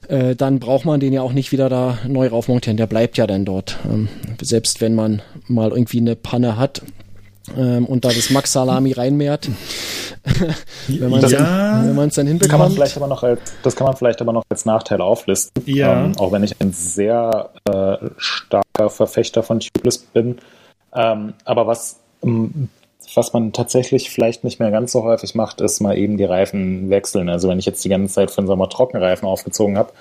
äh, dann braucht man den ja auch nicht wieder da neu raufmontieren. Der bleibt ja dann dort. Ähm, selbst wenn man mal irgendwie eine Panne hat, ähm, und da das Max Salami reinmehrt. *laughs* wenn man es ja. dann hinbekommt. Kann man vielleicht aber noch als, das kann man vielleicht aber noch als Nachteil auflisten. Ja. Ähm, auch wenn ich ein sehr äh, starker Verfechter von Tubeless bin. Ähm, aber was was man tatsächlich vielleicht nicht mehr ganz so häufig macht, ist mal eben die Reifen wechseln. Also wenn ich jetzt die ganze Zeit für den Sommer Trockenreifen aufgezogen habe,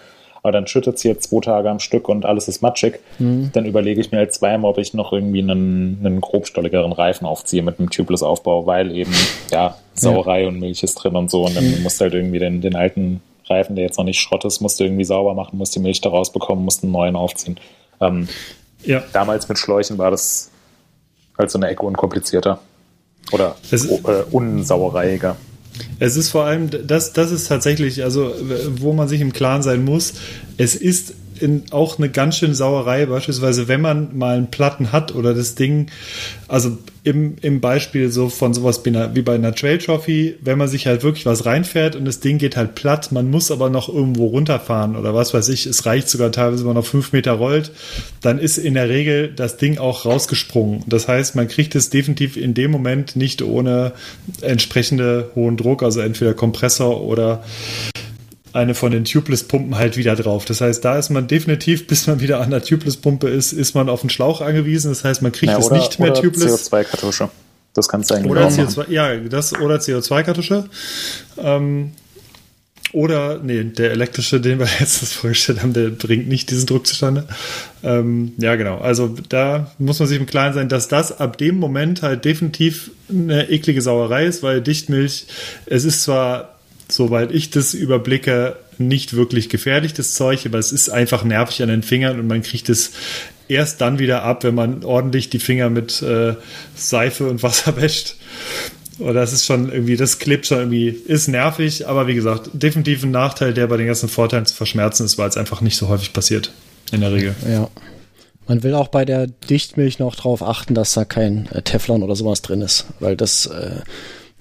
aber dann schüttet es hier zwei Tage am Stück und alles ist matschig, mhm. dann überlege ich mir halt zweimal, ob ich noch irgendwie einen, einen grobstolligeren Reifen aufziehe mit einem Tubeless-Aufbau, weil eben, ja, Sauerei ja. und Milch ist drin und so und dann mhm. musst du halt irgendwie den, den alten Reifen, der jetzt noch nicht Schrott ist, musst du irgendwie sauber machen, musst die Milch da rausbekommen, musst einen neuen aufziehen. Ähm, ja. Damals mit Schläuchen war das halt so eine Ecke unkomplizierter. Oder ist, äh, unsauereiger. Es ist vor allem, das, das ist tatsächlich, also wo man sich im Klaren sein muss, es ist in, auch eine ganz schöne Sauerei, beispielsweise wenn man mal einen Platten hat oder das Ding, also im, im Beispiel so von sowas wie bei einer Trail Trophy, wenn man sich halt wirklich was reinfährt und das Ding geht halt platt, man muss aber noch irgendwo runterfahren oder was weiß ich, es reicht sogar teilweise, wenn man noch fünf Meter rollt, dann ist in der Regel das Ding auch rausgesprungen. Das heißt, man kriegt es definitiv in dem Moment nicht ohne entsprechende hohen Druck, also entweder Kompressor oder eine von den Tubeless-Pumpen halt wieder drauf. Das heißt, da ist man definitiv, bis man wieder an der Tubeless-Pumpe ist, ist man auf den Schlauch angewiesen. Das heißt, man kriegt ja, es nicht mehr oder Tubeless. CO2-Kartusche. Das kannst du eigentlich oder CO2, Ja, das oder CO2-Kartusche. Ähm, oder, nee, der elektrische, den wir *laughs* letztens vorgestellt haben, der bringt nicht diesen Druck zustande. Ähm, ja, genau. Also da muss man sich im Klaren sein, dass das ab dem Moment halt definitiv eine eklige Sauerei ist, weil Dichtmilch, es ist zwar, soweit ich das überblicke, nicht wirklich gefährlich, das Zeug, aber es ist einfach nervig an den Fingern und man kriegt es erst dann wieder ab, wenn man ordentlich die Finger mit äh, Seife und Wasser *laughs* wäscht. Oder das ist schon irgendwie, das klebt schon irgendwie, ist nervig, aber wie gesagt, definitiv ein Nachteil, der bei den ganzen Vorteilen zu verschmerzen ist, weil es einfach nicht so häufig passiert. In der Regel. Ja. Man will auch bei der Dichtmilch noch darauf achten, dass da kein äh, Teflon oder sowas drin ist, weil das äh,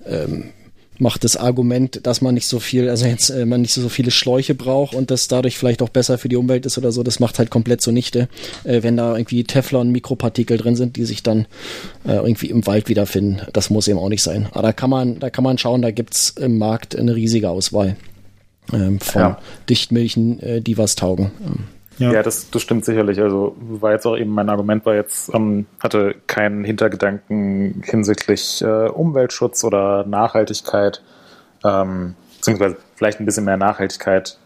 ähm, macht das Argument, dass man nicht so viel, also jetzt äh, man nicht so viele Schläuche braucht und das dadurch vielleicht auch besser für die Umwelt ist oder so, das macht halt komplett zunichte, äh, wenn da irgendwie Teflon-Mikropartikel drin sind, die sich dann äh, irgendwie im Wald wiederfinden. Das muss eben auch nicht sein. Aber da kann man, da kann man schauen, da gibt's im Markt eine riesige Auswahl ähm, von ja. Dichtmilchen, äh, die was taugen. Ähm. Ja, ja das, das stimmt sicherlich. Also war jetzt auch eben mein Argument, war jetzt, ähm, hatte keinen Hintergedanken hinsichtlich äh, Umweltschutz oder Nachhaltigkeit, ähm, beziehungsweise vielleicht ein bisschen mehr Nachhaltigkeit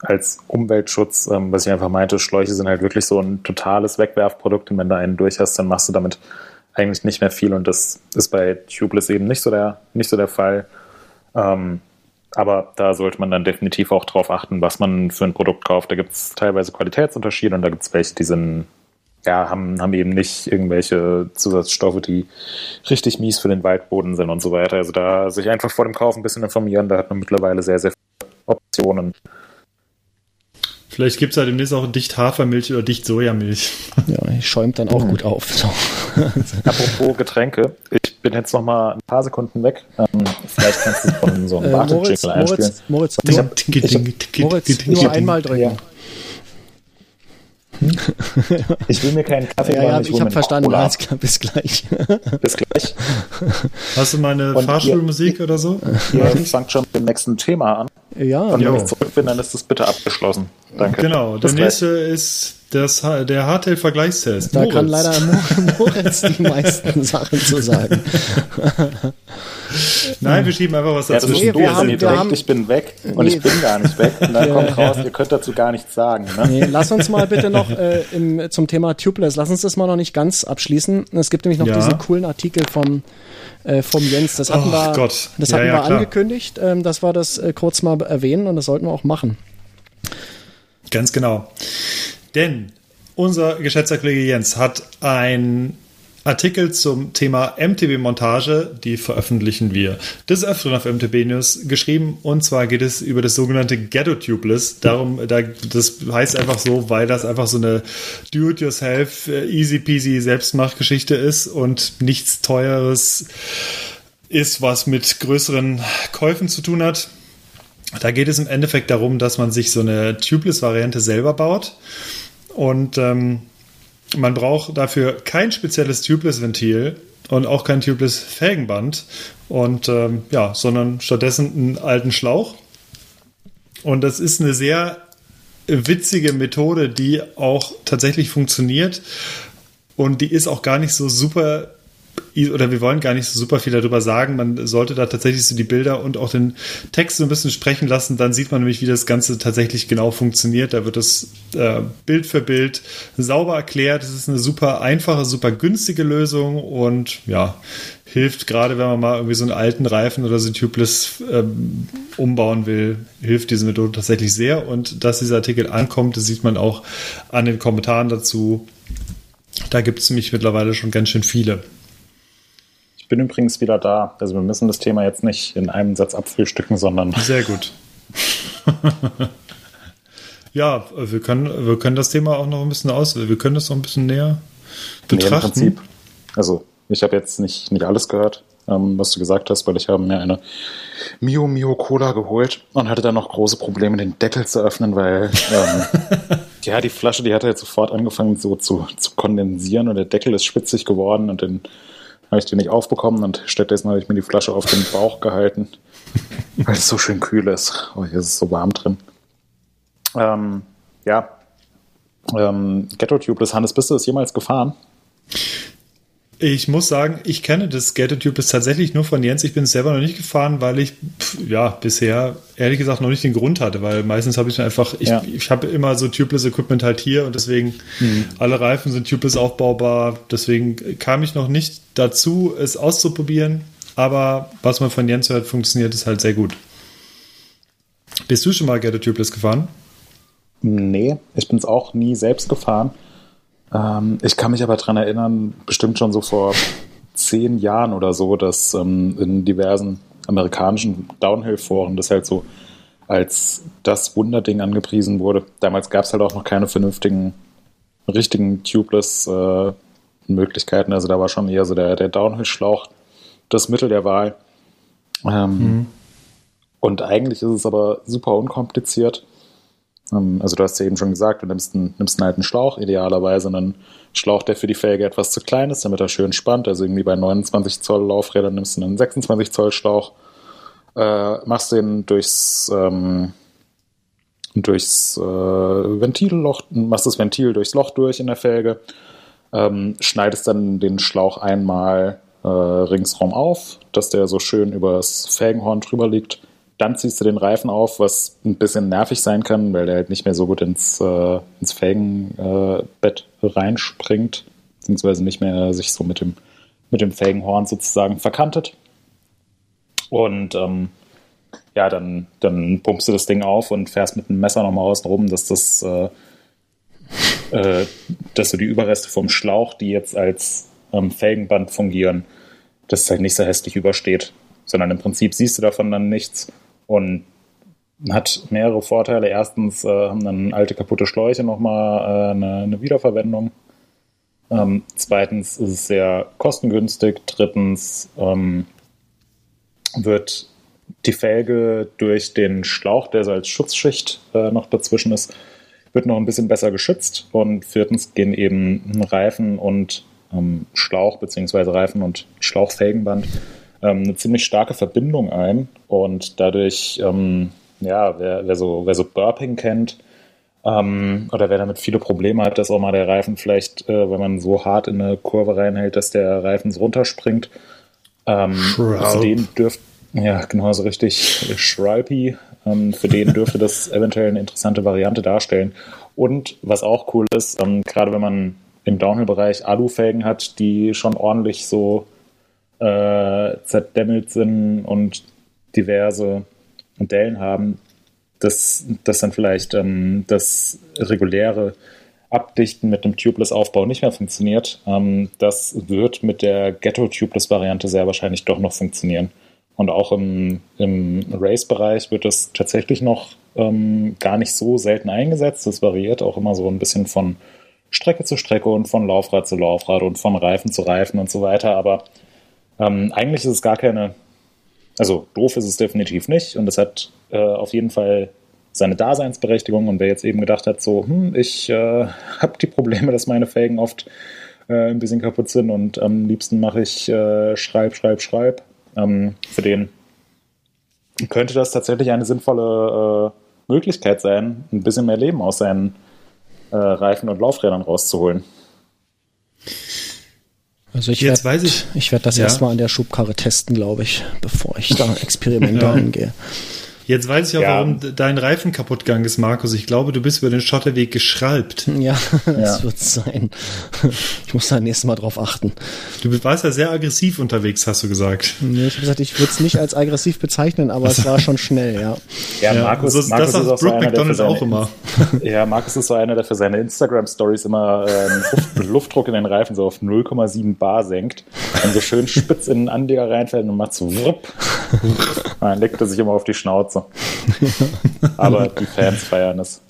als Umweltschutz, ähm, was ich einfach meinte, Schläuche sind halt wirklich so ein totales Wegwerfprodukt und wenn du einen durch hast, dann machst du damit eigentlich nicht mehr viel und das ist bei Tubeless eben nicht so der, nicht so der Fall. Ähm, aber da sollte man dann definitiv auch drauf achten, was man für ein Produkt kauft. Da gibt es teilweise Qualitätsunterschiede und da gibt es welche, die sind, ja, haben, haben eben nicht irgendwelche Zusatzstoffe, die richtig mies für den Waldboden sind und so weiter. Also da sich einfach vor dem Kauf ein bisschen informieren, da hat man mittlerweile sehr, sehr viele Optionen. Vielleicht gibt es halt demnächst auch dicht Hafermilch oder dicht Sojamilch. *laughs* Ja, die schäumt dann auch mhm. gut auf. So. *laughs* Apropos Getränke, ich bin jetzt noch mal ein paar Sekunden weg. Ähm, vielleicht kannst du von so einem äh, Moritz, einspielen. Moritz, Moritz, ich hab, ich hab, Moritz nur einmal drücken. Ja. Ich will mir keinen Kaffee ja, ja, ich, ich habe verstanden. Alles klar, bis gleich. *laughs* Bis gleich. Hast du meine Und Fahrschulmusik ihr, oder so? Ihr fangt schon mit dem nächsten Thema an. Ja. Und wenn ich zurück bin, dann ist das bitte abgeschlossen. Danke. Genau. Der nächste ist das, der Hardtail-Vergleichstest. Da Moritz. kann leider *laughs* Moritz die meisten Sachen zu sagen. *laughs* Nein, wir schieben einfach was dazu. Ja, das ist nee, doof, haben, ihr denkt, ich bin weg und nee. ich bin gar nicht weg. Und dann *laughs* kommt raus, ihr könnt dazu gar nichts sagen. Ne? Nee, lass uns mal bitte noch äh, im, zum Thema Tubeless, lass uns das mal noch nicht ganz abschließen. Es gibt nämlich noch ja. diesen coolen Artikel vom äh, vom Jens. Das hatten oh, wir, Gott. Das hatten ja, ja, wir angekündigt, ähm, dass wir das äh, kurz mal erwähnen und das sollten wir auch machen. Ganz genau. Denn unser geschätzter Kollege Jens hat ein Artikel zum Thema MTB-Montage, die veröffentlichen wir des Öfteren auf MTB News geschrieben. Und zwar geht es über das sogenannte Ghetto Tubeless. Darum, da, das heißt einfach so, weil das einfach so eine Do-it-yourself, äh, easy peasy Selbstmachgeschichte ist und nichts Teures ist, was mit größeren Käufen zu tun hat. Da geht es im Endeffekt darum, dass man sich so eine Tubeless-Variante selber baut. Und ähm, man braucht dafür kein spezielles Tubeless-Ventil und auch kein Tubeless-Felgenband. Und ähm, ja, sondern stattdessen einen alten Schlauch. Und das ist eine sehr witzige Methode, die auch tatsächlich funktioniert. Und die ist auch gar nicht so super oder wir wollen gar nicht so super viel darüber sagen. Man sollte da tatsächlich so die Bilder und auch den Text so ein bisschen sprechen lassen. Dann sieht man nämlich, wie das Ganze tatsächlich genau funktioniert. Da wird es äh, Bild für Bild sauber erklärt. Es ist eine super einfache, super günstige Lösung und ja, hilft gerade, wenn man mal irgendwie so einen alten Reifen oder so tubeless ähm, umbauen will, hilft diese Methode tatsächlich sehr. Und dass dieser Artikel ankommt, das sieht man auch an den Kommentaren dazu. Da gibt es nämlich mittlerweile schon ganz schön viele. Ich bin übrigens wieder da. Also wir müssen das Thema jetzt nicht in einem Satz abfrühstücken, sondern. *laughs* Sehr gut. ja, wir können, wir können das Thema auch noch ein bisschen aus. Wir können das noch ein bisschen näher betrachten. Nee, im Prinzip. Also ich habe jetzt nicht, nicht alles gehört, ähm, was du gesagt hast, weil ich habe mir eine Mio Mio Cola geholt und hatte dann noch große Probleme, den Deckel zu öffnen, weil ähm, *laughs* ja, die Flasche, die hat halt sofort angefangen so zu, zu kondensieren und der Deckel ist spitzig geworden und den habe ich die nicht aufbekommen und stattdessen habe ich mir die Flasche auf den Bauch gehalten, weil es so schön kühl ist. Oh, hier ist es so warm drin. Ähm, ja, ähm, Ghetto Tubeless, Hannes, bist du das jemals gefahren? Ich muss sagen, ich kenne das Gator Tubeless tatsächlich nur von Jens. Ich bin es selber noch nicht gefahren, weil ich pff, ja bisher ehrlich gesagt noch nicht den Grund hatte, weil meistens habe ich einfach, ich, Ja. ich habe immer so Tubeless Equipment halt hier und deswegen alle Reifen sind Tubeless aufbaubar. Deswegen kam ich noch nicht dazu, es auszuprobieren. Aber was man von Jens hört, funktioniert es halt sehr gut. Bist du schon mal Gator Tubeless gefahren? Nee, ich bin es auch nie selbst gefahren. Ähm, ich kann mich aber daran erinnern, bestimmt schon so vor zehn Jahren oder so, dass ähm, in diversen amerikanischen Downhill-Foren das halt so als das Wunderding angepriesen wurde. Damals gab es halt auch noch keine vernünftigen, richtigen Tubeless-Möglichkeiten. also da war schon eher so der, der Downhill-Schlauch das Mittel der Wahl. Ähm, Und eigentlich ist es aber super unkompliziert. Ähm, Also du hast ja eben schon gesagt, du nimmst einen, nimmst einen alten Schlauch, idealerweise einen Schlauch, der für die Felge etwas zu klein ist, damit er schön spannt. Also irgendwie bei 29 Zoll Laufrädern nimmst du einen 26 Zoll Schlauch, äh, machst den durchs, ähm, durchs äh, Ventilloch, machst das Ventil durchs Loch durch in der Felge, ähm, schneidest dann den Schlauch einmal äh, ringsrum auf, dass der so schön übers Felgenhorn drüber liegt. Dann ziehst du den Reifen auf, was ein bisschen nervig sein kann, weil der halt nicht mehr so gut ins, äh, ins Felgenbett reinspringt, beziehungsweise nicht mehr sich so mit dem, mit dem Felgenhorn sozusagen verkantet. Und ähm, ja, dann, dann pumpst du das Ding auf und fährst mit dem Messer nochmal außen rum, dass das, äh, äh, dass du die Überreste vom Schlauch, die jetzt als ähm, Felgenband fungieren, dass es halt nicht so hässlich übersteht, sondern im Prinzip siehst du davon dann nichts und hat mehrere Vorteile. Erstens äh, haben dann alte kaputte Schläuche nochmal äh, eine, eine Wiederverwendung. Ähm, zweitens ist es sehr kostengünstig. Drittens ähm, wird die Felge durch den Schlauch, der so als Schutzschicht äh, noch dazwischen ist, wird noch ein bisschen besser geschützt. Und viertens gehen eben Reifen und ähm, Schlauch beziehungsweise Reifen und Schlauchfelgenband ähm, eine ziemlich starke Verbindung ein. Und dadurch, ähm, ja, wer, wer, so, wer so Burping kennt, ähm, oder wer damit viele Probleme hat, dass auch mal der Reifen vielleicht, äh, wenn man so hart in eine Kurve reinhält, dass der Reifen so runterspringt, ähm, für den dürft, ja, genau so richtig Schreipi, ähm, für den dürfte das *laughs* eventuell eine interessante Variante darstellen. Und was auch cool ist, ähm, gerade wenn man im Downhill-Bereich Alufelgen hat, die schon ordentlich so äh, zerdämmelt sind und diverse Dellen haben, dass, dass dann vielleicht ähm, das reguläre Abdichten mit dem Tubeless-Aufbau nicht mehr funktioniert. Ähm, das wird mit der Ghetto-Tubeless-Variante sehr wahrscheinlich doch noch funktionieren. Und auch im, im Race-Bereich wird das tatsächlich noch ähm, gar nicht so selten eingesetzt. Das variiert auch immer so ein bisschen von Strecke zu Strecke und von Laufrad zu Laufrad und von Reifen zu Reifen und so weiter. Aber ähm, eigentlich ist es gar keine, also doof ist es definitiv nicht und es hat äh, auf jeden Fall seine Daseinsberechtigung und wer jetzt eben gedacht hat, so, hm, ich äh, *laughs* habe die Probleme, dass meine Felgen oft äh, ein bisschen kaputt sind und am liebsten mache ich äh, Schreib, Schreib, Schreib, ähm, für den könnte das tatsächlich eine sinnvolle äh, Möglichkeit sein, ein bisschen mehr Leben aus seinen äh, Reifen und Laufrädern rauszuholen. Also ich werd- weiß ich- Ich werde das Ja. erstmal an der Schubkarre testen, glaube ich, bevor ich da *laughs* Experimente Ja. angehe. Jetzt weiß ich auch, Ja. warum dein Reifen kaputt gegangen ist, Markus. Ich glaube, du bist über den Schotterweg geschralbt. *laughs* Ja, das Ja. wird sein. Ich muss da nächstes Mal drauf achten. Du warst ja sehr aggressiv unterwegs, hast du gesagt. Nee, ich habe gesagt, ich würde es nicht als aggressiv bezeichnen, aber es war schon schnell, ja. Ja, Ja, Markus, so- das Markus sagt ist auch so Brooke einer, der für McDonald seine, auch immer. *laughs* Ja, Markus ist so einer, der für seine Instagram-Stories immer äh, Luft, Luftdruck in den Reifen so auf 0,7 Bar senkt und so schön spitz in den Anleger reinfällt und macht so wupp. *laughs* Dann legt er sich immer auf die Schnauze. *laughs* Aber die Fans feiern es.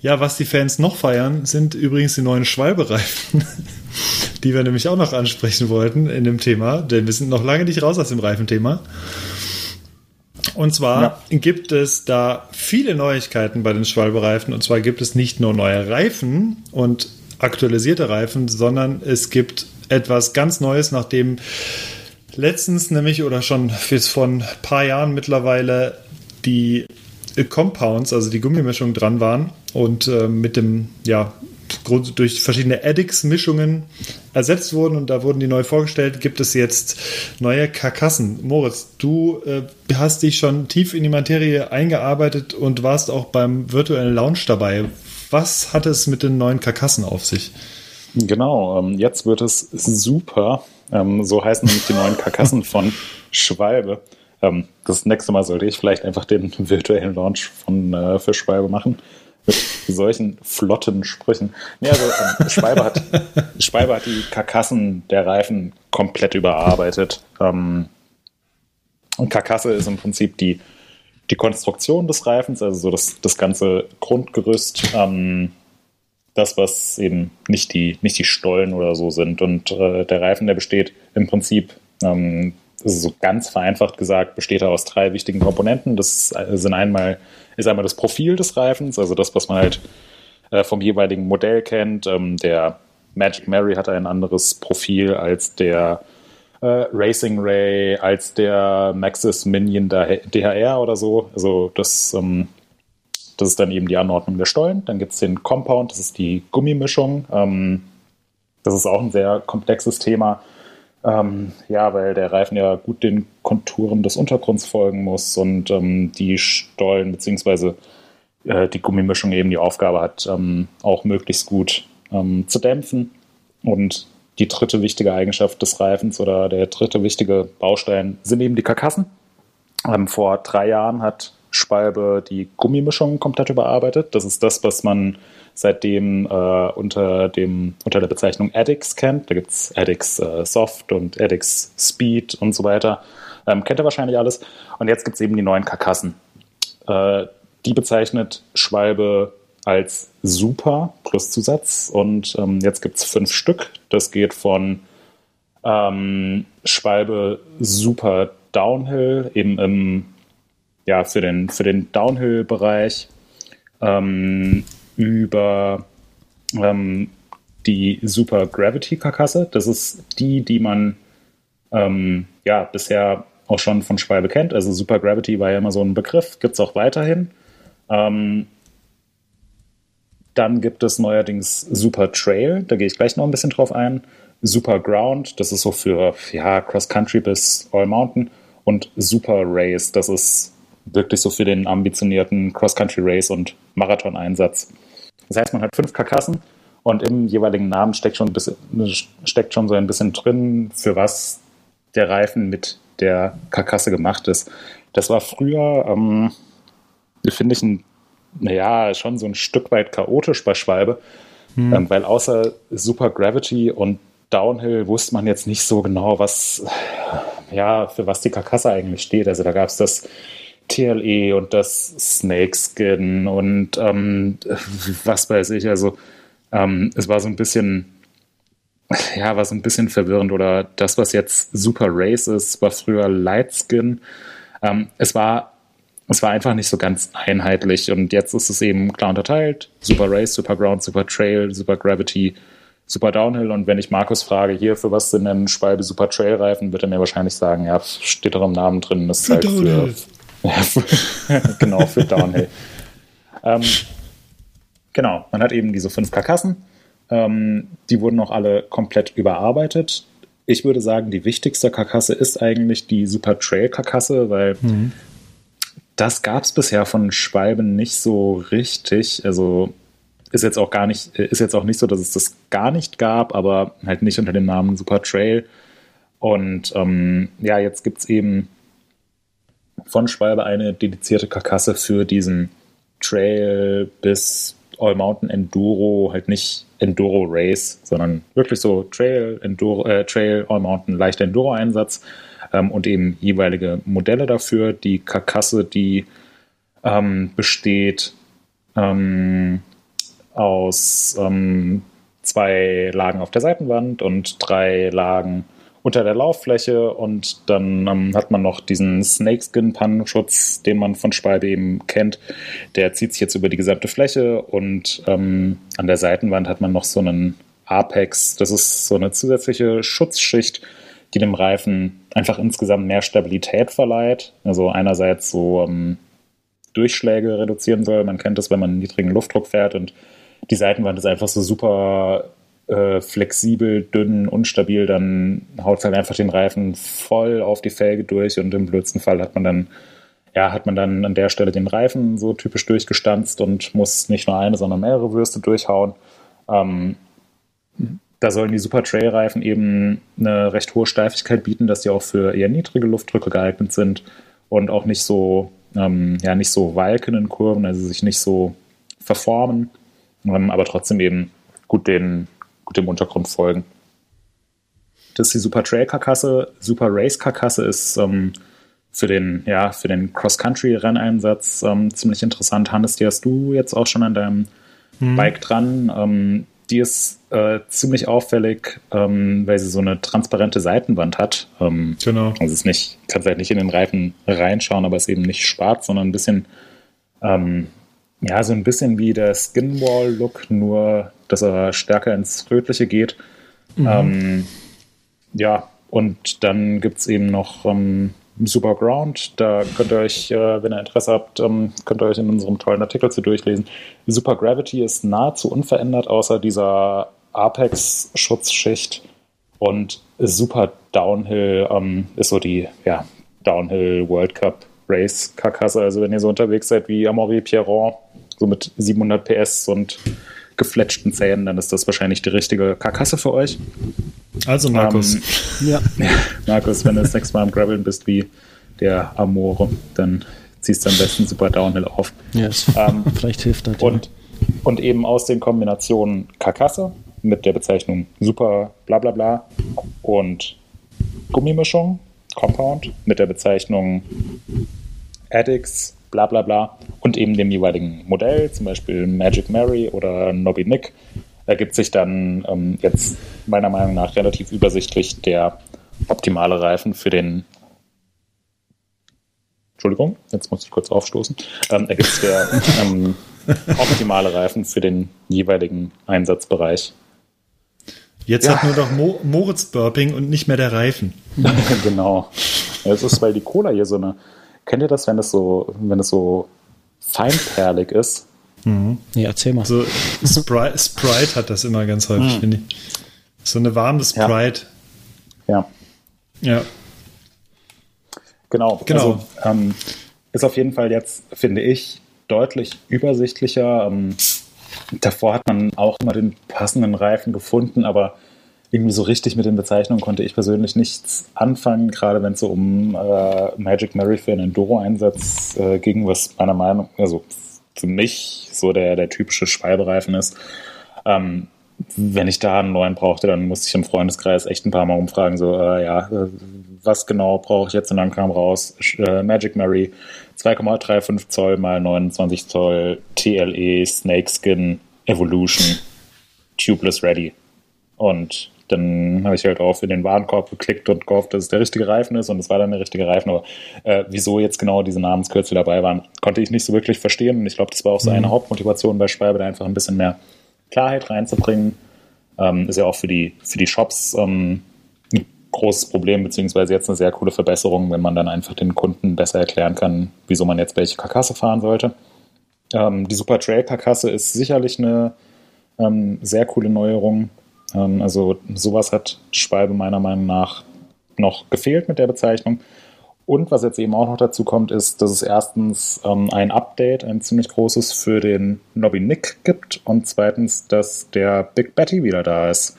Ja, was die Fans noch feiern, sind übrigens die neuen Schwalbereifen, *laughs* die wir nämlich auch noch ansprechen wollten in dem Thema, denn wir sind noch lange nicht raus aus dem Reifenthema. Und zwar gibt es da viele Neuigkeiten bei den Schwalbereifen. Und zwar gibt es nicht nur neue Reifen und aktualisierte Reifen, sondern es gibt etwas ganz Neues, nachdem letztens nämlich oder schon bis vor ein paar Jahren mittlerweile die Compounds, also die Gummimischung dran waren und äh, mit dem, ja, durch verschiedene Addix-Mischungen ersetzt wurden und da wurden die neu vorgestellt, gibt es jetzt neue Karkassen. Moritz, du äh, hast dich schon tief in die Materie eingearbeitet und warst auch beim virtuellen Launch dabei. Was hat es mit den neuen Karkassen auf sich? Genau, ähm, jetzt wird es super. Ähm, so heißen nämlich die neuen Karkassen von Schwalbe. Ähm, das nächste Mal sollte ich vielleicht einfach den virtuellen Launch von äh, für Schwalbe machen. Mit solchen flotten Sprüchen. Nee, also ähm, Schwalbe, hat, Schwalbe hat die Karkassen der Reifen komplett überarbeitet. Ähm, und Karkasse ist im Prinzip die, die Konstruktion des Reifens, also so das, das ganze Grundgerüst. Ähm, das, was eben nicht die, nicht die Stollen oder so sind. Und äh, der Reifen, der besteht im Prinzip, ähm, so ganz vereinfacht gesagt, besteht er aus drei wichtigen Komponenten. Das sind einmal, ist einmal das Profil des Reifens, also das, was man halt äh, vom jeweiligen Modell kennt. Ähm, der Magic Mary hat ein anderes Profil als der äh, Racing Ray, als der Maxis Minion DHR oder so. Also das ähm, das ist dann eben die Anordnung der Stollen. Dann gibt es den Compound, das ist die Gummimischung. Ähm, das ist auch ein sehr komplexes Thema. Ähm, ja, weil der Reifen ja gut den Konturen des Untergrunds folgen muss und ähm, die Stollen bzw. Äh, die Gummimischung eben die Aufgabe hat, ähm, auch möglichst gut ähm, zu dämpfen. Und die dritte wichtige Eigenschaft des Reifens oder der dritte wichtige Baustein sind eben die Karkassen. Ähm, vor drei Jahren hat Schwalbe die Gummimischung komplett überarbeitet. Das ist das, was man seitdem äh, unter, dem, unter der Bezeichnung Addix kennt. Da gibt es Addix äh, Soft und Addix Speed und so weiter. Ähm, kennt ihr wahrscheinlich alles. Und jetzt gibt es eben die neuen Karkassen. Äh, die bezeichnet Schwalbe als Super plus Zusatz. Und ähm, jetzt gibt es fünf Stück. Das geht von ähm, Schwalbe Super Downhill, eben im ja, für den, für den Downhill-Bereich ähm, über ähm, die Super Gravity-Karkasse. Das ist die, die man ähm, ja bisher auch schon von Schwalbe kennt. Also Super Gravity war ja immer so ein Begriff, gibt es auch weiterhin. Ähm, dann gibt es neuerdings Super Trail, da gehe ich gleich noch ein bisschen drauf ein. Super Ground, das ist so für ja, Cross Country bis All Mountain. Und Super Race, das ist wirklich so für den ambitionierten Cross-Country-Race und Marathon-Einsatz. Das heißt, man hat fünf Karkassen und im jeweiligen Namen steckt schon, ein bisschen, steckt schon so ein bisschen drin, für was der Reifen mit der Karkasse gemacht ist. Das war früher, ähm, finde ich, ein, naja, schon so ein Stück weit chaotisch bei Schwalbe, hm. ähm, weil außer Super Gravity und Downhill wusste man jetzt nicht so genau, was, ja, für was die Karkasse eigentlich steht. Also da gab es das TLE und das Snakeskin und ähm, was weiß ich. Also ähm, es war so ein bisschen, ja, war so ein bisschen verwirrend. Oder das, was jetzt Super Race ist, war früher Lightskin. Ähm, es war es war einfach nicht so ganz einheitlich und jetzt ist es eben klar unterteilt. Super Race, Super Ground, Super Trail, Super Gravity, Super Downhill und wenn ich Markus frage, hier, für was sind denn Schwalbe Super Trail Reifen, wird er mir wahrscheinlich sagen, ja, steht doch im Namen drin, das ist halt für, *laughs* genau, für Downhill. ähm, genau, man hat eben diese fünf Karkassen. Ähm, die wurden auch alle komplett überarbeitet. Ich würde sagen, die wichtigste Karkasse ist eigentlich die Super Trail Karkasse, weil mhm. das gab es bisher von Schwalben nicht so richtig. Also ist jetzt auch gar nicht, ist jetzt auch nicht so, dass es das gar nicht gab, aber halt nicht unter dem Namen Super Trail. Und ähm, ja, jetzt gibt es eben von Schwalbe eine dedizierte Karkasse für diesen Trail bis All Mountain Enduro, halt nicht Enduro Race, sondern wirklich so Trail, Enduro, äh, Trail, All Mountain, leichter Enduro Einsatz ähm, und eben jeweilige Modelle dafür. Die Karkasse, die ähm, besteht ähm, aus ähm, zwei Lagen auf der Seitenwand und drei Lagen unter der Lauffläche und dann ähm, hat man noch diesen Snakeskin-Pannenschutz, den man von Spalbe eben kennt. Der zieht sich jetzt über die gesamte Fläche und ähm, an der Seitenwand hat man noch so einen Apex. Das ist so eine zusätzliche Schutzschicht, die dem Reifen einfach insgesamt mehr Stabilität verleiht. Also einerseits so ähm, Durchschläge reduzieren soll. Man kennt das, wenn man einen niedrigen Luftdruck fährt und die Seitenwand ist einfach so super äh, flexibel, dünn, unstabil, dann haut es halt einfach den Reifen voll auf die Felge durch und im blödsten Fall hat man dann, ja, hat man dann an der Stelle den Reifen so typisch durchgestanzt und muss nicht nur eine, sondern mehrere Würste durchhauen. Ähm, da sollen die Super Trail Reifen eben eine recht hohe Steifigkeit bieten, dass die auch für eher niedrige Luftdrücke geeignet sind und auch nicht so, ähm, ja, nicht so walken in Kurven, also sich nicht so verformen, ähm, aber trotzdem eben gut den, gut dem Untergrund folgen. Das ist die Super Trail Karkasse. Super Race Karkasse ist ähm, für den, ja, für den Cross-Country-Renneinsatz ähm, ziemlich interessant. Hannes, die hast du jetzt auch schon an deinem hm. Bike dran. Ähm, die ist äh, ziemlich auffällig, ähm, weil sie so eine transparente Seitenwand hat. Ähm, genau. Also es ist nicht, kannst halt nicht in den Reifen reinschauen, aber es ist eben nicht schwarz, sondern ein bisschen, ähm, ja, so ein bisschen wie der Skinwall-Look, nur dass er stärker ins Rötliche geht. Mhm. Ähm, ja, und dann gibt es eben noch ähm, Super Ground. Da könnt ihr euch, äh, wenn ihr Interesse habt, ähm, könnt ihr euch in unserem tollen Artikel zu durchlesen. Super Gravity ist nahezu unverändert, außer dieser Apex-Schutzschicht. Und Super Downhill ähm, ist so die ja, Downhill World Cup Race Karkasse. Also wenn ihr so unterwegs seid wie Amaury Pierron, so mit 700 PS und gefletschten Zähnen, dann ist das wahrscheinlich die richtige Karkasse für euch. Also Markus. Ähm, ja. *laughs* Markus, wenn du das nächste Mal am Graveln bist wie der Amore, dann ziehst du am besten super Downhill auf. Yes. Ähm, *laughs* Vielleicht hilft das. Und, und eben aus den Kombinationen Karkasse mit der Bezeichnung super bla bla bla und Gummimischung, Compound mit der Bezeichnung Addicts bla bla bla und eben dem jeweiligen Modell, zum Beispiel Magic Mary oder Nobby Nick, ergibt sich dann ähm, jetzt meiner Meinung nach relativ übersichtlich der optimale Reifen für den Entschuldigung, jetzt muss ich kurz aufstoßen, ähm, ergibt sich der *laughs* ähm, optimale Reifen für den jeweiligen Einsatzbereich. Jetzt ja. hat nur noch Mo Moritz Burping und nicht mehr der Reifen. *laughs* genau. Es ist, weil die Cola hier so eine Kennt ihr das, wenn es so, wenn es so feinperlig ist? Mhm. Nee, erzähl mal. So, Sprite, Sprite hat das immer ganz häufig, mhm. finde ich. So eine warme Sprite. Ja. Ja. ja. Genau. genau. Also, ähm, ist auf jeden Fall jetzt, finde ich, deutlich übersichtlicher. Ähm, davor hat man auch immer den passenden Reifen gefunden, aber irgendwie so richtig mit den Bezeichnungen konnte ich persönlich nichts anfangen, gerade wenn es so um äh, Magic Mary für einen Enduro-Einsatz äh, ging, was meiner Meinung, also für mich so der, der typische Schwalbereifen ist. Ähm, wenn ich da einen neuen brauchte, dann musste ich im Freundeskreis echt ein paar Mal umfragen, so, äh, ja, äh, was genau brauche ich jetzt? Und dann kam raus, äh, Magic Mary 2,35 Zoll mal 29 Zoll TLE Snakeskin Evolution Tubeless Ready. Und dann habe ich halt auch in den Warenkorb geklickt und gehofft, dass es der richtige Reifen ist und es war dann der richtige Reifen. Aber äh, wieso jetzt genau diese Namenskürzel dabei waren, konnte ich nicht so wirklich verstehen. Und ich glaube, das war auch so eine mhm. Hauptmotivation bei Schwalbe, da einfach ein bisschen mehr Klarheit reinzubringen. Ähm, ist ja auch für die, für die Shops ähm, ein großes Problem, beziehungsweise jetzt eine sehr coole Verbesserung, wenn man dann einfach den Kunden besser erklären kann, wieso man jetzt welche Karkasse fahren sollte. Ähm, die Super Trail Karkasse ist sicherlich eine ähm, sehr coole Neuerung ähm, also sowas hat Schwalbe meiner Meinung nach noch gefehlt mit der Bezeichnung. Und was jetzt eben auch noch dazu kommt, ist, dass es erstens ähm, ein Update, ein ziemlich großes für den Nobby Nick gibt und zweitens, dass der Big Betty wieder da ist.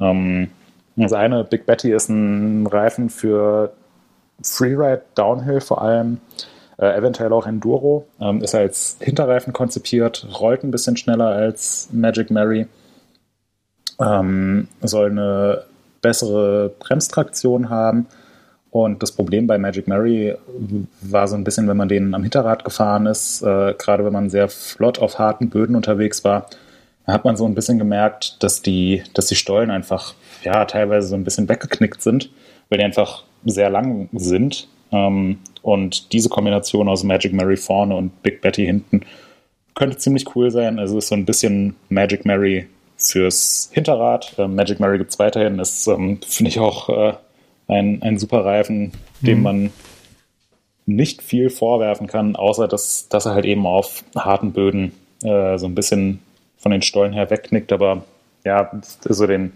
Ähm, das eine, Big Betty ist ein Reifen für Freeride Downhill vor allem, äh, eventuell auch Enduro, ähm, ist als Hinterreifen konzipiert, rollt ein bisschen schneller als Magic Mary ähm, soll eine bessere Bremstraktion haben. Und das Problem bei Magic Mary war so ein bisschen, wenn man den am Hinterrad gefahren ist, äh, gerade wenn man sehr flott auf harten Böden unterwegs war, hat man so ein bisschen gemerkt, dass die, dass die Stollen einfach ja teilweise so ein bisschen weggeknickt sind, weil die einfach sehr lang sind. Ähm, und diese Kombination aus Magic Mary vorne und Big Betty hinten könnte ziemlich cool sein. Also ist so ein bisschen Magic Mary fürs Hinterrad. Ähm, Magic Mary gibt es weiterhin. Ist, ähm, finde ich, auch äh, ein, ein super Reifen, dem mhm. man nicht viel vorwerfen kann, außer dass, dass er halt eben auf harten Böden äh, so ein bisschen von den Stollen her wegknickt, aber ja, so den,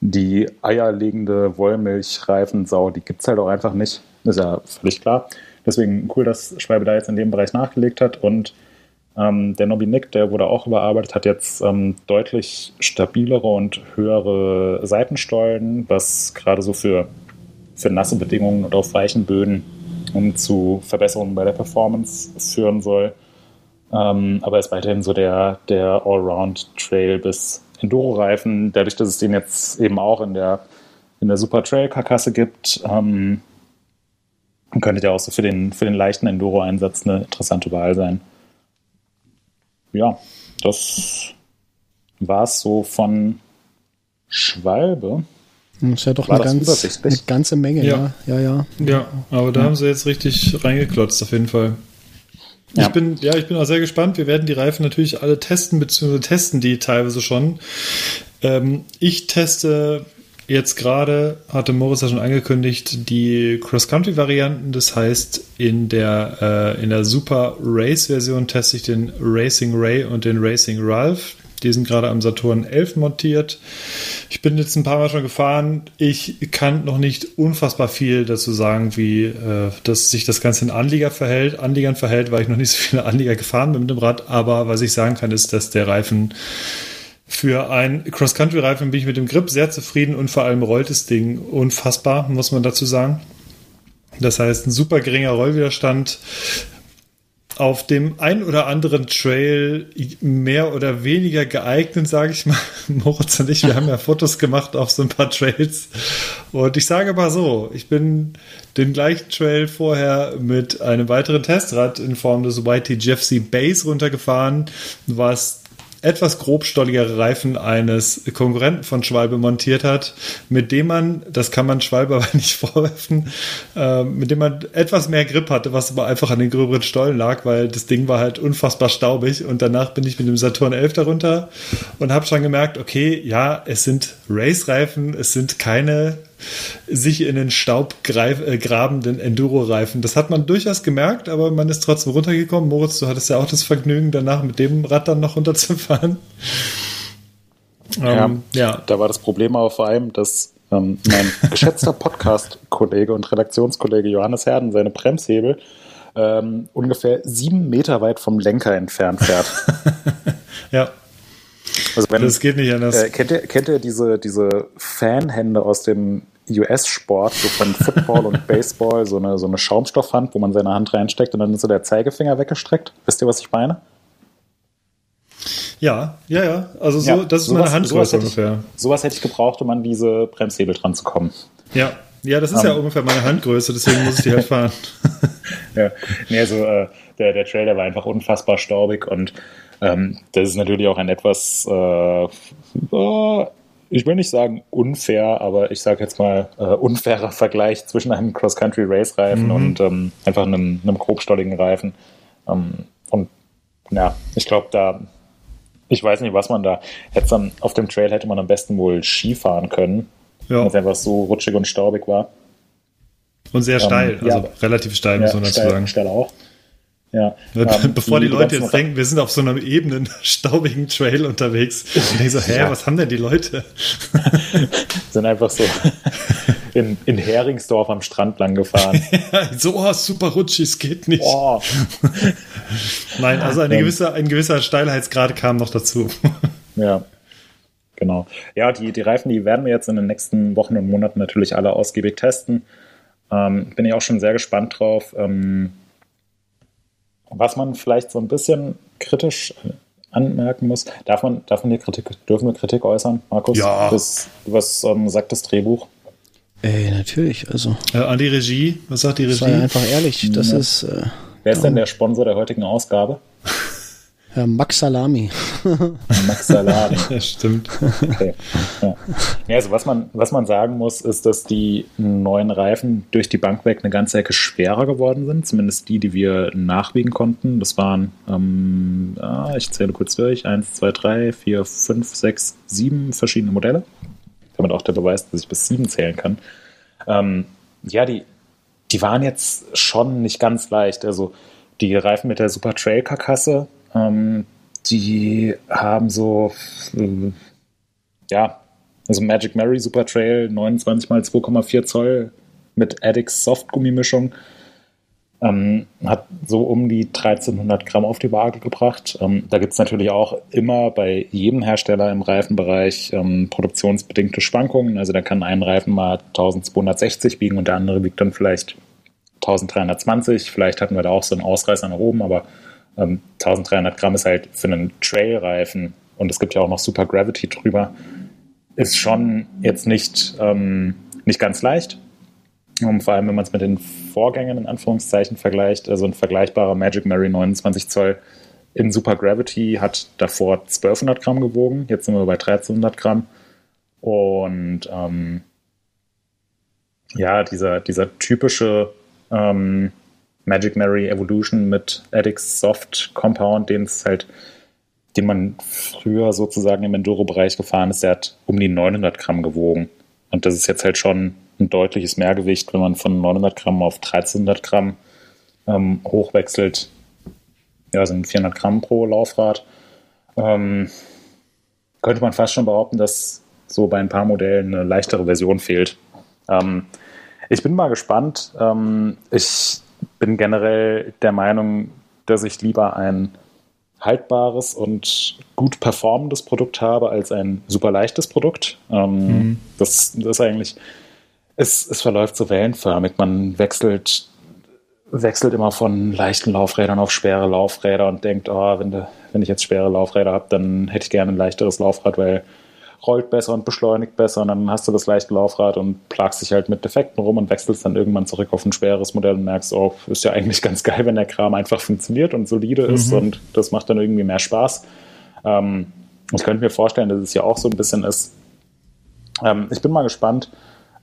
die eierlegende Wollmilchreifensau, die gibt es halt auch einfach nicht. Ist ja völlig klar. Deswegen cool, dass Schwalbe da jetzt in dem Bereich nachgelegt hat und ähm, der Nobby Nick, der wurde auch überarbeitet, hat jetzt ähm, deutlich stabilere und höhere Seitenstollen, was gerade so für, für nasse Bedingungen und auf weichen Böden um zu Verbesserungen bei der Performance führen soll. Ähm, aber ist weiterhin so der, der Allround-Trail bis Enduro-Reifen. Dadurch, dass es den jetzt eben auch in der, in der Super Trail-Karkasse gibt, ähm, könnte der auch so für den, für den leichten Enduro-Einsatz eine interessante Wahl sein. Ja, das war es so von Schwalbe. Das ist ja doch eine, ganz, eine ganze Menge, ja. ja. Ja, ja. ja aber da ja. haben sie jetzt richtig reingeklotzt, auf jeden Fall. Ja. Ich bin, ja, ich bin auch sehr gespannt. Wir werden die Reifen natürlich alle testen, beziehungsweise testen die teilweise schon. Ähm, ich teste jetzt gerade, hatte Moritz ja schon angekündigt, die Cross-Country-Varianten. Das heißt, in der, äh, in der Super Race-Version teste ich den Racing Ray und den Racing Ralph. Die sind gerade am Saturn 11 montiert. Ich bin jetzt ein paar Mal schon gefahren. Ich kann noch nicht unfassbar viel dazu sagen, wie äh, dass sich das Ganze in Anlieger verhält. Anliegern verhält, weil ich noch nicht so viele Anlieger gefahren bin mit dem Rad. Aber was ich sagen kann, ist, dass der Reifen für ein Cross-Country-Reifen bin ich mit dem Grip sehr zufrieden und vor allem rollt das Ding unfassbar, muss man dazu sagen. Das heißt, ein super geringer Rollwiderstand, auf dem ein oder anderen Trail mehr oder weniger geeignet, sage ich mal. *laughs* Moritz und ich, wir haben ja Fotos gemacht auf so ein paar Trails. Und ich sage mal so, ich bin den gleichen Trail vorher mit einem weiteren Testrad in Form des YT Jeffsy Base runtergefahren, was etwas grobstolligere Reifen eines Konkurrenten von Schwalbe montiert hat, mit dem man, das kann man Schwalbe *laughs* aber nicht vorwerfen, äh, mit dem man etwas mehr Grip hatte, was aber einfach an den gröberen Stollen lag, weil das Ding war halt unfassbar staubig. Und danach bin ich mit dem Saturn 11 darunter und habe schon gemerkt, okay, ja, es sind Race-Reifen, es sind keine sich in den Staub äh, grabenden Enduro-Reifen. Das hat man durchaus gemerkt, aber man ist trotzdem runtergekommen. Moritz, du hattest ja auch das Vergnügen, danach mit dem Rad dann noch runterzufahren. Ja, ähm, ja. da war das Problem aber vor allem, dass ähm, mein *laughs* geschätzter Podcast-Kollege und Redaktionskollege Johannes Herden seine Bremshebel ähm, ungefähr sieben Meter weit vom Lenker entfernt fährt. *laughs* ja. Also wenn, das geht nicht anders. Äh, kennt, ihr, kennt ihr diese, diese Fanhände aus dem US-Sport, so von Football und *laughs* Baseball, so eine, so eine Schaumstoffhand, wo man seine Hand reinsteckt und dann ist so der Zeigefinger weggestreckt? Wisst ihr, was ich meine? Ja, ja, ja. Also so, ja, das ist sowas, meine Handgröße ungefähr. Ich, sowas hätte ich gebraucht, um an diese Bremshebel dran zu kommen. Ja, ja, das ist um, ja ähm. ungefähr meine Handgröße, deswegen muss ich die halt fahren. *laughs* ja, nee, also äh, der, der Trail, der war einfach unfassbar staubig und ähm, das ist natürlich auch ein etwas, äh, ich will nicht sagen unfair, aber ich sage jetzt mal äh, unfairer *laughs* Vergleich zwischen einem Cross-Country-Race-Reifen mhm. und ähm, einfach einem, einem grobstolligen Reifen. Ähm, und ja, ich glaube, da, ich weiß nicht, was man da, hätte dann, auf dem Trail hätte man am besten wohl Ski fahren können, ja. weil es einfach so rutschig und staubig war. Und sehr steil, ähm, also ja, relativ steil, muss man dazu sagen. Steil auch. Ja, ähm, *laughs* Bevor die, die Leute jetzt denken, wir sind auf so einem ebenen, *laughs* staubigen Trail unterwegs und denken so, hä, ja. was haben denn die Leute? *laughs* sind einfach so in, in Heringsdorf am Strand lang gefahren. so, oh, super rutschig, es geht nicht. Oh. Nein, also eine gewisse, ein gewisser Steilheitsgrad kam noch dazu. ja, genau. Ja, die, die Reifen, die werden wir jetzt in den nächsten Wochen und Monaten natürlich alle ausgiebig testen. Ähm, bin ich auch schon sehr gespannt drauf. Ähm, was man vielleicht so ein bisschen kritisch äh, anmerken muss, darf man, darf man hier Kritik, dürfen wir Kritik äußern, Markus? Ja. Das, was ähm, sagt das Drehbuch? Ey, natürlich, also. Äh, an die Regie, was sagt die Regie? Sei einfach ehrlich, das ja. ist. Äh, Wer ist denn der Sponsor der heutigen Ausgabe? *laughs* Ja, Max Salami. *laughs* Max Salami. ja, stimmt. Okay. Ja. ja. also was man, was man sagen muss, ist, dass die neuen Reifen durch die Bank weg eine ganze Ecke schwerer geworden sind. Zumindest die, die wir nachwiegen konnten. Das waren, ähm, ah, ich zähle kurz durch, eins, zwei, drei, vier, fünf, sechs, sieben verschiedene Modelle. Damit auch der Beweis, dass ich bis sieben zählen kann. Ähm, ja, die, die waren jetzt schon nicht ganz leicht. Also die Reifen mit der Super Trail Karkasse ähm, die haben so, äh, ja, also Magic Mary Super Trail 29 mal 2,4 Zoll mit Addicts Softgummimischung. Ähm, hat so um die 1300 Gramm auf die Waage gebracht. Ähm, da gibt es natürlich auch immer bei jedem Hersteller im Reifenbereich ähm, produktionsbedingte Schwankungen. Also da kann ein Reifen mal 1260 wiegen und der andere wiegt dann vielleicht 1320. Vielleicht hatten wir da auch so einen Ausreißer nach oben, aber 1300 Gramm ist halt für einen Trail-Reifen und es gibt ja auch noch Super Gravity drüber, ist schon jetzt nicht, ähm, nicht ganz leicht. Und vor allem, wenn man es mit den Vorgängern in Anführungszeichen vergleicht, also ein vergleichbarer Magic Mary 29 Zoll in Super Gravity hat davor 1200 Gramm gewogen, jetzt sind wir bei 1300 Gramm. Und ähm, ja, dieser, dieser typische ähm, Magic Mary Evolution mit Addicts Soft Compound, den es halt, den man früher sozusagen im Enduro-Bereich gefahren ist, der hat um die 900 Gramm gewogen. Und das ist jetzt halt schon ein deutliches Mehrgewicht, wenn man von 900 Gramm auf 1300 Gramm ähm, hochwechselt. Ja, sind 400 Gramm pro Laufrad. Ähm, könnte man fast schon behaupten, dass so bei ein paar Modellen eine leichtere Version fehlt. Ähm, ich bin mal gespannt. Ähm, ich bin generell der Meinung, dass ich lieber ein haltbares und gut performendes Produkt habe als ein super leichtes Produkt. Ähm, mhm. das, das ist eigentlich, es, es verläuft so wellenförmig. Man wechselt, wechselt immer von leichten Laufrädern auf schwere Laufräder und denkt, oh, wenn, de, wenn ich jetzt schwere Laufräder habe, dann hätte ich gerne ein leichteres Laufrad, weil rollt besser und beschleunigt besser und dann hast du das leichte Laufrad und plagst dich halt mit Defekten rum und wechselst dann irgendwann zurück auf ein schweres Modell und merkst, oh, ist ja eigentlich ganz geil, wenn der Kram einfach funktioniert und solide mhm. ist und das macht dann irgendwie mehr Spaß. Ähm, ich könnte mir vorstellen, dass es ja auch so ein bisschen ist. Ähm, ich bin mal gespannt.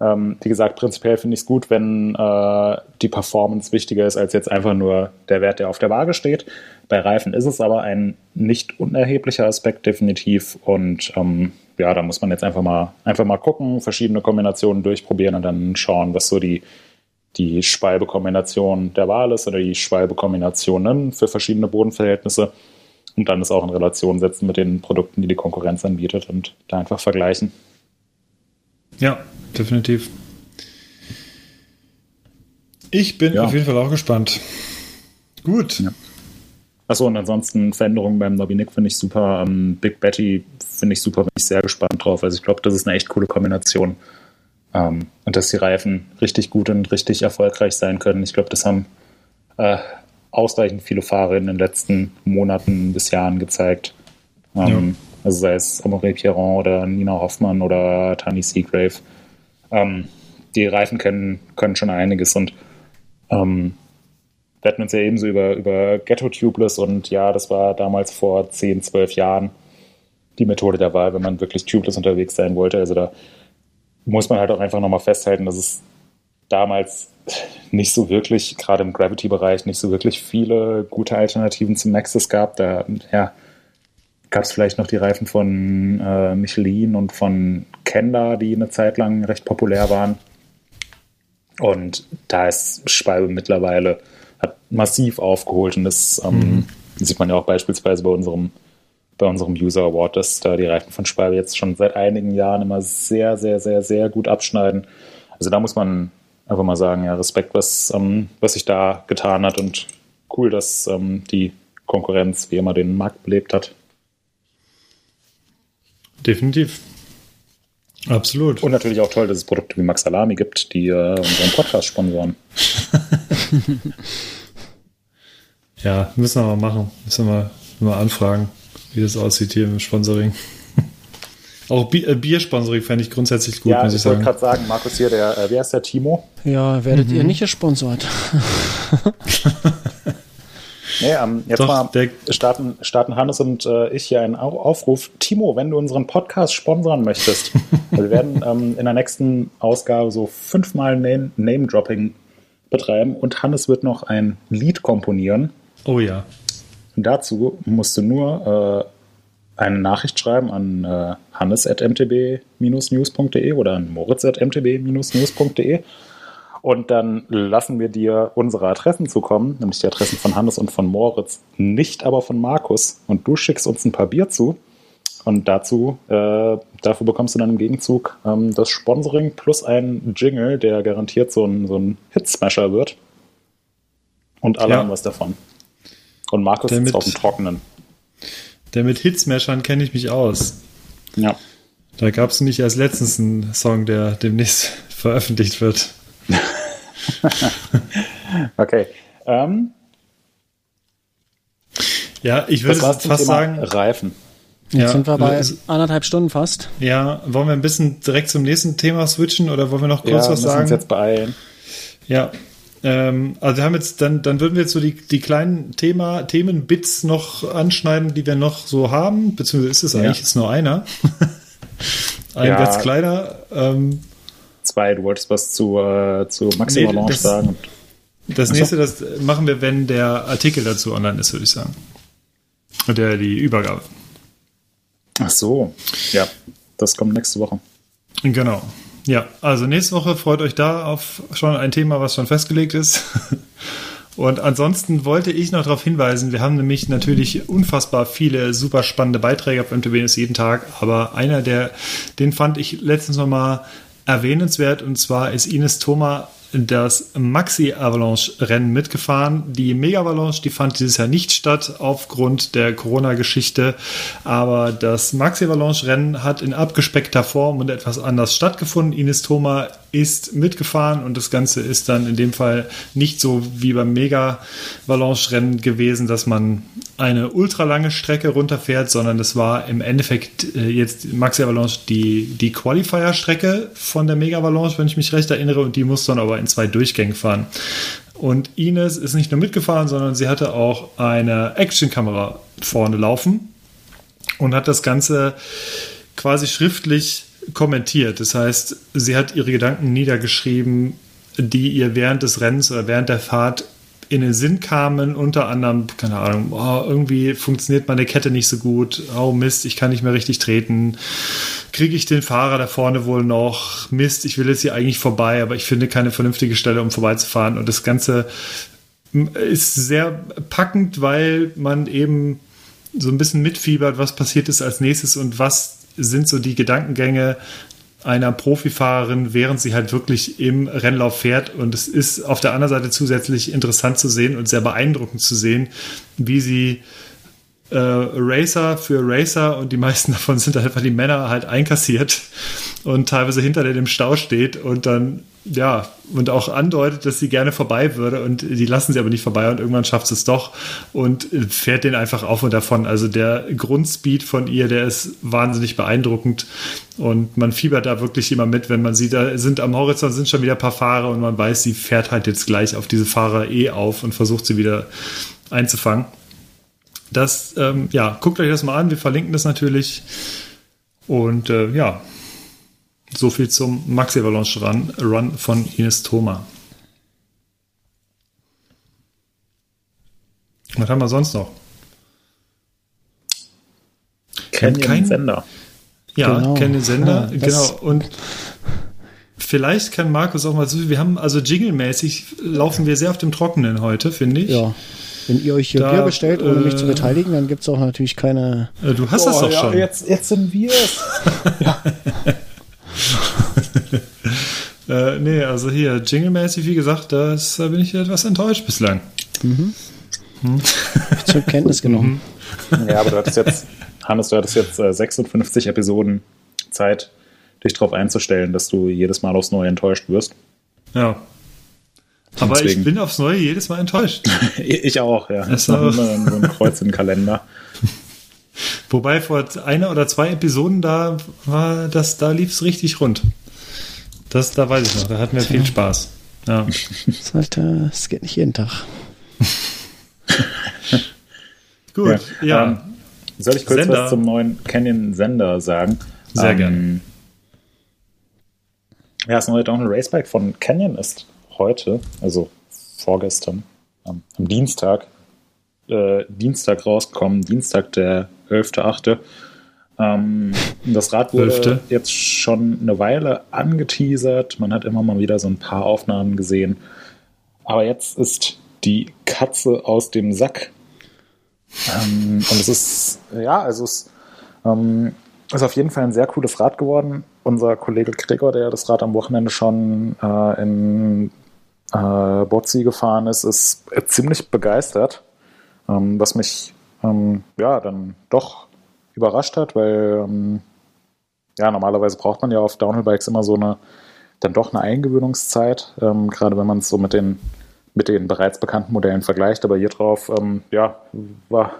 Ähm, wie gesagt, prinzipiell finde ich es gut, wenn äh, die Performance wichtiger ist als jetzt einfach nur der Wert, der auf der Waage steht. Bei Reifen ist es aber ein nicht unerheblicher Aspekt definitiv und ähm, ja, da muss man jetzt einfach mal, einfach mal gucken, verschiedene Kombinationen durchprobieren und dann schauen, was so die, die Schwalbe-Kombination der Wahl ist oder die Schwalbe-Kombinationen für verschiedene Bodenverhältnisse und dann es auch in Relation setzen mit den Produkten, die die Konkurrenz anbietet und da einfach vergleichen. Ja, definitiv. Ich bin ja. auf jeden Fall auch gespannt. Gut. Ja. Achso, und ansonsten Veränderungen beim Nobby finde ich super. Ähm, Big Betty finde ich super, bin ich sehr gespannt drauf. Also ich glaube, das ist eine echt coole Kombination. Ähm, und dass die Reifen richtig gut und richtig erfolgreich sein können. Ich glaube, das haben äh, ausreichend viele Fahrer in den letzten Monaten bis Jahren gezeigt. Ähm, ja. Also sei es Amore Pierron oder Nina Hoffmann oder Tani Seagrave. Ähm, die Reifen können, können schon einiges und ähm, wir hatten uns ja ebenso über, über Ghetto Tubeless und ja, das war damals vor 10, 12 Jahren die Methode der Wahl, wenn man wirklich tubeless unterwegs sein wollte. Also da muss man halt auch einfach nochmal festhalten, dass es damals nicht so wirklich, gerade im Gravity-Bereich, nicht so wirklich viele gute Alternativen zum Nexus gab. Da ja, gab es vielleicht noch die Reifen von äh, Michelin und von Kenda, die eine Zeit lang recht populär waren. Und da ist Schwalbe mittlerweile hat massiv aufgeholt und das ähm, mhm. sieht man ja auch beispielsweise bei unserem bei unserem User Award, dass da die Reifen von Speyer jetzt schon seit einigen Jahren immer sehr, sehr, sehr, sehr gut abschneiden. Also da muss man einfach mal sagen, ja, Respekt, was, ähm, was sich da getan hat und cool, dass ähm, die Konkurrenz wie immer den Markt belebt hat. Definitiv. Absolut. Und natürlich auch toll, dass es Produkte wie Max Salami gibt, die äh, unseren Podcast sponsoren. *laughs* ja, müssen wir mal machen. Müssen wir mal anfragen wie das aussieht hier im Sponsoring. *laughs* Auch Bi äh, Biersponsoring fände ich grundsätzlich gut, ja, muss ich, ich sagen. Ich wollte gerade sagen, Markus hier, der, äh, wer ist der Timo? Ja, werdet mhm. ihr nicht gesponsert. *laughs* nee, ähm, jetzt Doch, mal starten, starten Hannes und äh, ich hier einen Aufruf. Timo, wenn du unseren Podcast sponsern möchtest, *laughs* wir werden ähm, in der nächsten Ausgabe so fünfmal Name-Dropping betreiben und Hannes wird noch ein Lied komponieren. Oh ja. Und dazu musst du nur äh, eine Nachricht schreiben an äh, hannes.mtb-news.de oder an moritz.mtb-news.de Und dann lassen wir dir unsere Adressen zukommen, nämlich die Adressen von Hannes und von Moritz, nicht aber von Markus. Und du schickst uns ein paar Bier zu. Und dazu, äh, dafür bekommst du dann im Gegenzug ähm, das Sponsoring plus einen Jingle, der garantiert so ein, so ein Hitsmasher wird. Und alle Ja. haben was davon. Und Markus ist mit- auf dem Trockenen. Der mit Hitsmashern kenne ich mich aus. Ja. Da gab es nämlich erst letztens einen Song, der demnächst *laughs* veröffentlicht wird. *laughs* Okay. Ähm, Ja, ich würde fast Thema sagen, Reifen. Jetzt ja, sind wir bei es- anderthalb Stunden fast. ja, wollen wir ein bisschen direkt zum nächsten Thema switchen oder wollen wir noch kurz ja, was müssen uns sagen? jetzt beeilen. Ja. Ähm, also wir haben jetzt, dann, dann würden wir jetzt so die, die kleinen Thema, Themenbits noch anschneiden, die wir noch so haben, beziehungsweise ist es Ja. eigentlich jetzt nur einer. *laughs* Ein Ja. ganz kleiner. Ähm, Zwei, du wolltest was zu, äh, zu Maximum Nee, Launch das- sagen. das nächste, das machen wir, wenn der Artikel dazu online ist, würde ich sagen. Und der, die Übergabe. Ach so. Ja, das kommt nächste Woche. Genau. Ja, also nächste Woche freut euch da auf schon ein Thema, was schon festgelegt ist. *laughs* Und ansonsten wollte ich noch darauf hinweisen, wir haben nämlich natürlich unfassbar viele super spannende Beiträge auf MTB News jeden Tag, aber einer, der, den fand ich letztens nochmal erwähnenswert und zwar ist Ines Thoma das Maxi Avalanche Rennen mitgefahren. Die Mega Avalanche, die fand dieses Jahr nicht statt aufgrund der Corona-Geschichte, aber das Maxi Avalanche Rennen hat in abgespeckter Form und etwas anders stattgefunden. Ines Thoma ist mitgefahren und das Ganze ist dann in dem Fall nicht so wie beim Mega Avalanche Rennen gewesen, dass man eine ultralange Strecke runterfährt, sondern das war im Endeffekt äh, jetzt Maxi Avalanche die, die Qualifier-Strecke von der Mega Avalanche, wenn ich mich recht erinnere, und die muss dann aber in zwei Durchgängen fahren. Und Ines ist nicht nur mitgefahren, sondern sie hatte auch eine Actionkamera vorne laufen und hat das Ganze quasi schriftlich kommentiert. Das heißt, sie hat ihre Gedanken niedergeschrieben, die ihr während des Rennens oder während der Fahrt in den Sinn kamen, unter anderem, keine Ahnung, oh, irgendwie funktioniert meine Kette nicht so gut, oh Mist, ich kann nicht mehr richtig treten, kriege ich den Fahrer da vorne wohl noch, Mist, ich will jetzt hier eigentlich vorbei, aber ich finde keine vernünftige Stelle, um vorbeizufahren. Und das Ganze ist sehr packend, weil man eben so ein bisschen mitfiebert, was passiert ist als nächstes und was sind so die Gedankengänge einer Profifahrerin, während sie halt wirklich im Rennlauf fährt. Und es ist auf der anderen Seite zusätzlich interessant zu sehen und sehr beeindruckend zu sehen, wie sie äh, Racer für Racer und die meisten *laughs* davon sind einfach die Männer halt einkassiert und teilweise hinter im Stau steht und dann ja und auch andeutet, dass sie gerne vorbei würde und die lassen sie aber nicht vorbei und irgendwann schafft sie es doch und fährt den einfach auf und davon. Also der Grundspeed von ihr, der ist wahnsinnig beeindruckend und man fiebert da wirklich immer mit, wenn man sieht, da sind am Horizont sind schon wieder ein paar Fahrer und man weiß, sie fährt halt jetzt gleich auf diese Fahrer eh auf und versucht sie wieder einzufangen. Das, ähm, ja, guckt euch das mal an. Wir verlinken das natürlich. Und äh, ja, so viel zum Maxi Avalanche Run, Run von Ines Thoma. Was haben wir sonst noch? Canyon kein- Sender. Ja, Genau. kennen den Sender, Ja, das- genau. Und vielleicht kann Markus auch mal so, wir haben also jinglemäßig laufen wir sehr auf dem Trockenen heute, finde ich. Ja. Wenn ihr euch hier Da, Bier bestellt, ohne mich zu äh, beteiligen, dann gibt es auch natürlich keine. Äh, Du hast das Oh, doch ja, schon. Jetzt, jetzt sind wir es. *laughs* *laughs* *laughs* *laughs* Äh, nee, also hier, jinglemäßig, wie gesagt, das, da bin ich etwas enttäuscht bislang. zur Kenntnis genommen. Ja, aber du hattest jetzt, Hannes, du hattest jetzt äh, 56 Episoden Zeit, dich darauf einzustellen, dass du jedes Mal aufs Neue enttäuscht wirst. Ja. Aber Deswegen. ich bin aufs Neue jedes Mal enttäuscht. *laughs* Ich auch, ja. Das ist immer so ein Kreuz im Kalender. *laughs* Wobei vor einer oder zwei Episoden da war das, da lief es richtig rund. Das, da weiß ich noch, da hatten wir viel Spaß. Ja. Das, halt, das geht nicht jeden Tag. *laughs* Gut, ja. Ähm, soll ich kurz Sender. was zum neuen Canyon-Sender sagen? Sehr Ähm, gerne. Ja, das neue Downhill Racebike von Canyon ist heute, also vorgestern, am, am Dienstag, äh, Dienstag rausgekommen, Dienstag der 11.8. Ähm, das Rad wurde Hälfte. jetzt schon eine Weile angeteasert. Man hat immer mal wieder so ein paar Aufnahmen gesehen. Aber jetzt ist die Katze aus dem Sack. Ähm, und es ist, ja, also es ähm, ist auf jeden Fall ein sehr cooles Rad geworden. Unser Kollege Gregor, der das Rad am Wochenende schon äh, in äh, Botzi gefahren ist, ist ziemlich begeistert, ähm, was mich ähm, ja dann doch überrascht hat, weil ähm, ja normalerweise braucht man ja auf Downhill-Bikes immer so eine dann doch eine Eingewöhnungszeit, ähm, gerade wenn man es so mit den mit den bereits bekannten Modellen vergleicht. Aber hier drauf, ähm, ja, war,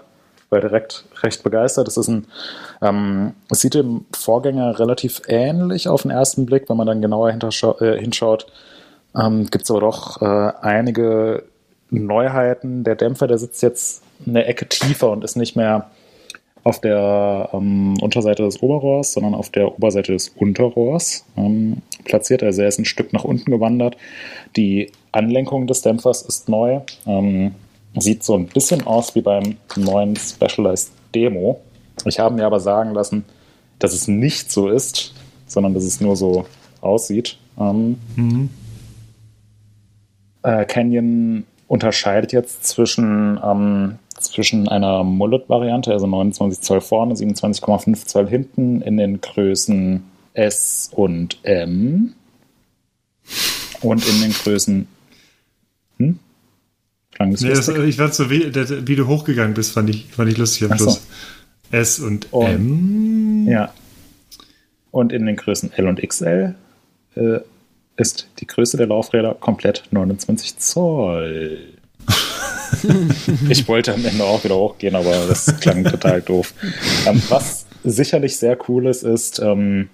war direkt recht begeistert. Es ist ein, ähm, es sieht dem Vorgänger relativ ähnlich auf den ersten Blick, wenn man dann genauer äh, hinschaut. Ähm, Gibt es aber doch äh, einige Neuheiten. Der Dämpfer, der sitzt jetzt eine Ecke tiefer und ist nicht mehr auf der ähm, Unterseite des Oberrohrs, sondern auf der Oberseite des Unterrohrs ähm, platziert. Also er ist ein Stück nach unten gewandert. Die Anlenkung des Dämpfers ist neu. Ähm, sieht so ein bisschen aus wie beim neuen Specialized Demo. Ich habe mir aber sagen lassen, dass es nicht so ist, sondern dass es nur so aussieht. Ähm, Mhm. äh, Canyon unterscheidet jetzt zwischen, ähm, zwischen einer Mullet-Variante, also 29 Zoll vorne, 27,5 Zoll hinten, in den Größen S und M. Und in den Größen. Hm? Klang das Nee, das, ich fand so, wie, wie du hochgegangen bist, fand ich, fand ich lustig am so. Schluss. S und Und- M. Ja. Und in den Größen L und XL äh, ist die Größe der Laufräder komplett 29 Zoll. *laughs* ich wollte am Ende auch wieder hochgehen, aber das klang total doof. Ähm, was sicherlich sehr cool ist, ist, ähm,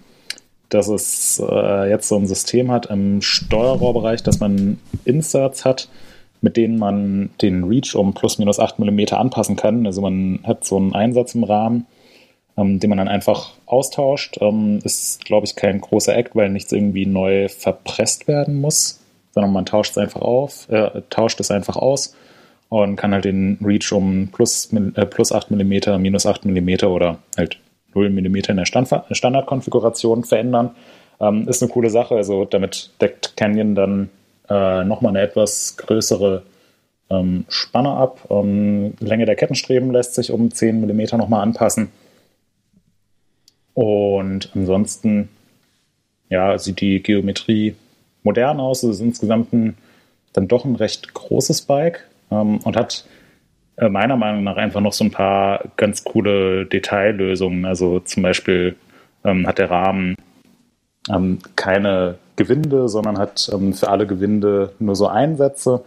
dass es äh, jetzt so ein System hat im Steuerrohrbereich, dass man Inserts hat, mit denen man den Reach um plus minus 8 mm anpassen kann. Also man hat so einen Einsatz im Rahmen, ähm, den man dann einfach austauscht. Ähm, ist, glaube ich, kein großer Act, weil nichts irgendwie neu verpresst werden muss, sondern man tauscht es einfach auf, äh, tauscht es einfach aus und kann halt den Reach um plus, äh, plus 8 mm, minus 8 mm oder halt 0 mm in der Stand Standardkonfiguration verändern. Ähm, ist eine coole Sache. Also damit deckt Canyon dann äh, nochmal eine etwas größere ähm, Spanne ab. Ähm, Länge der Kettenstreben lässt sich um 10 mm nochmal anpassen. Und ansonsten ja, sieht die Geometrie modern aus. Es ist insgesamt ein, dann doch ein recht großes Bike ähm, und hat äh, meiner Meinung nach einfach noch so ein paar ganz coole Detaillösungen. Also zum Beispiel ähm, hat der Rahmen ähm, keine Gewinde, sondern hat ähm, für alle Gewinde nur so Einsätze,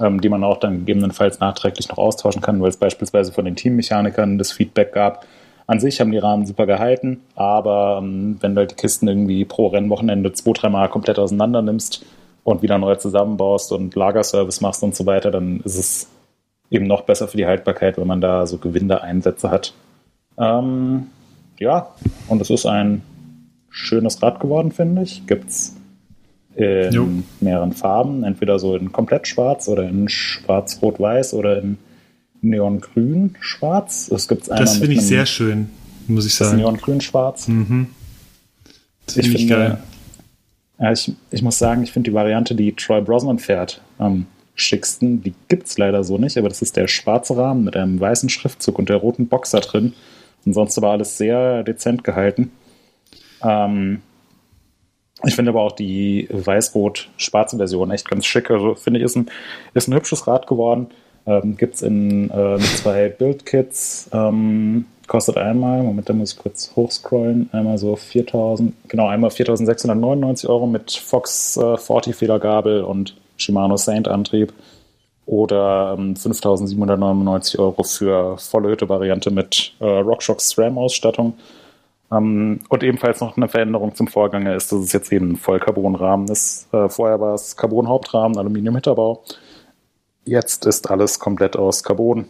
ähm, die man auch dann gegebenenfalls nachträglich noch austauschen kann, weil es beispielsweise von den Teammechanikern das Feedback gab. An sich haben die Rahmen super gehalten, aber ähm, wenn du halt die Kisten irgendwie pro Rennwochenende zwei, dreimal komplett auseinander nimmst und wieder neu zusammenbaust und Lagerservice machst und so weiter, dann ist es eben noch besser für die Haltbarkeit, wenn man da so Gewindeeinsätze hat. Ähm, ja, und es ist ein schönes Rad geworden, finde ich. Gibt es in Jo. mehreren Farben, entweder so in komplett schwarz oder in schwarz-rot-weiß oder in neongrün-schwarz. Es gibt einmal Das finde ich sehr schön, muss ich sagen. neongrün-schwarz. Mhm. Das Ich finde geil. ja, ich, ich muss sagen, ich finde die Variante, die Troy Brosnan fährt, am schicksten. Die gibt es leider so nicht, aber das ist der schwarze Rahmen mit einem weißen Schriftzug und der roten Box da drin. Und sonst aber alles sehr dezent gehalten. Ähm, ich finde aber auch die weiß-rot-schwarze Version echt ganz schick. Also finde ich, ist ein, ist ein hübsches Rad geworden. Ähm, Gibt es in äh, zwei Build-Kits. Ähm, kostet einmal, Moment, da muss ich kurz hochscrollen, einmal so 4000, genau, einmal 4699 Euro mit Fox äh, 40 Federgabel und Shimano Saint Antrieb oder ähm, 5799 Euro für volle Hütte-Variante mit äh, RockShox SRAM-Ausstattung. Ähm, und ebenfalls noch eine Veränderung zum Vorgänger ist, dass es jetzt eben ein Vollcarbonrahmen ist. Äh, vorher war es Carbon-Hauptrahmen, Aluminium-Hinterbau. Jetzt ist alles komplett aus Carbon.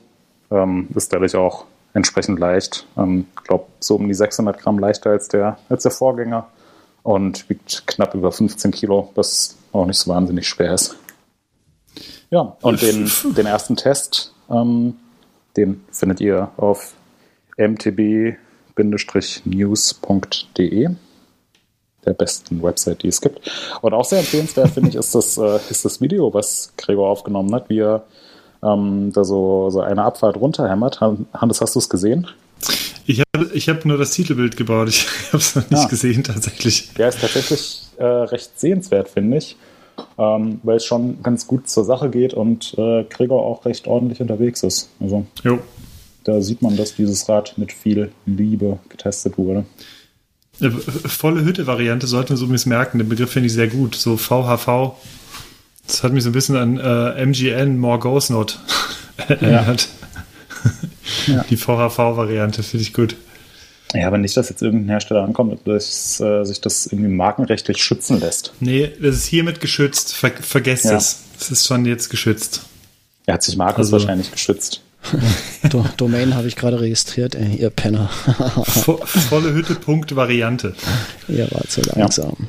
Ähm, ist dadurch auch entsprechend leicht. Ich ähm, glaube, so um die 600 Gramm leichter als der, als der Vorgänger und wiegt knapp über 15 Kilo, was auch nicht so wahnsinnig schwer ist. Ja, und den, *laughs* den ersten Test, ähm, den findet ihr auf news.de der besten Website, die es gibt. Und auch sehr empfehlenswert, finde ich, ist das, äh, ist das Video, was Gregor aufgenommen hat, wie er ähm, da so, so eine Abfahrt runterhämmert. Hannes, hast du es gesehen? Ich habe ich hab nur das Titelbild gebaut. Ich *laughs* habe es noch nicht ja. gesehen, tatsächlich. Ja, ist tatsächlich äh, recht sehenswert, finde ich. Ähm, weil es schon ganz gut zur Sache geht und äh, Gregor auch recht ordentlich unterwegs ist. Also, jo. da sieht man, dass dieses Rad mit viel Liebe getestet wurde. Volle Hütte-Variante sollten wir so übrigens merken. Den Begriff finde ich sehr gut. So VHV. Das hat mich so ein bisschen an äh, MGN, More Goes Not *laughs* erinnert. Ja. Die VHV-Variante finde ich gut. Ja, aber nicht, dass jetzt irgendein Hersteller ankommt, dass äh, sich das irgendwie markenrechtlich schützen lässt. Nee, das ist hiermit geschützt. Ver vergesst ja. es. Es ist schon jetzt geschützt. Er hat sich Markus also, wahrscheinlich geschützt. *laughs* Do Domain habe ich gerade registriert, ey, ihr Penner. *laughs* Vo volle Hütte, Punkt, Variante. Ihr wart so langsam. Ja.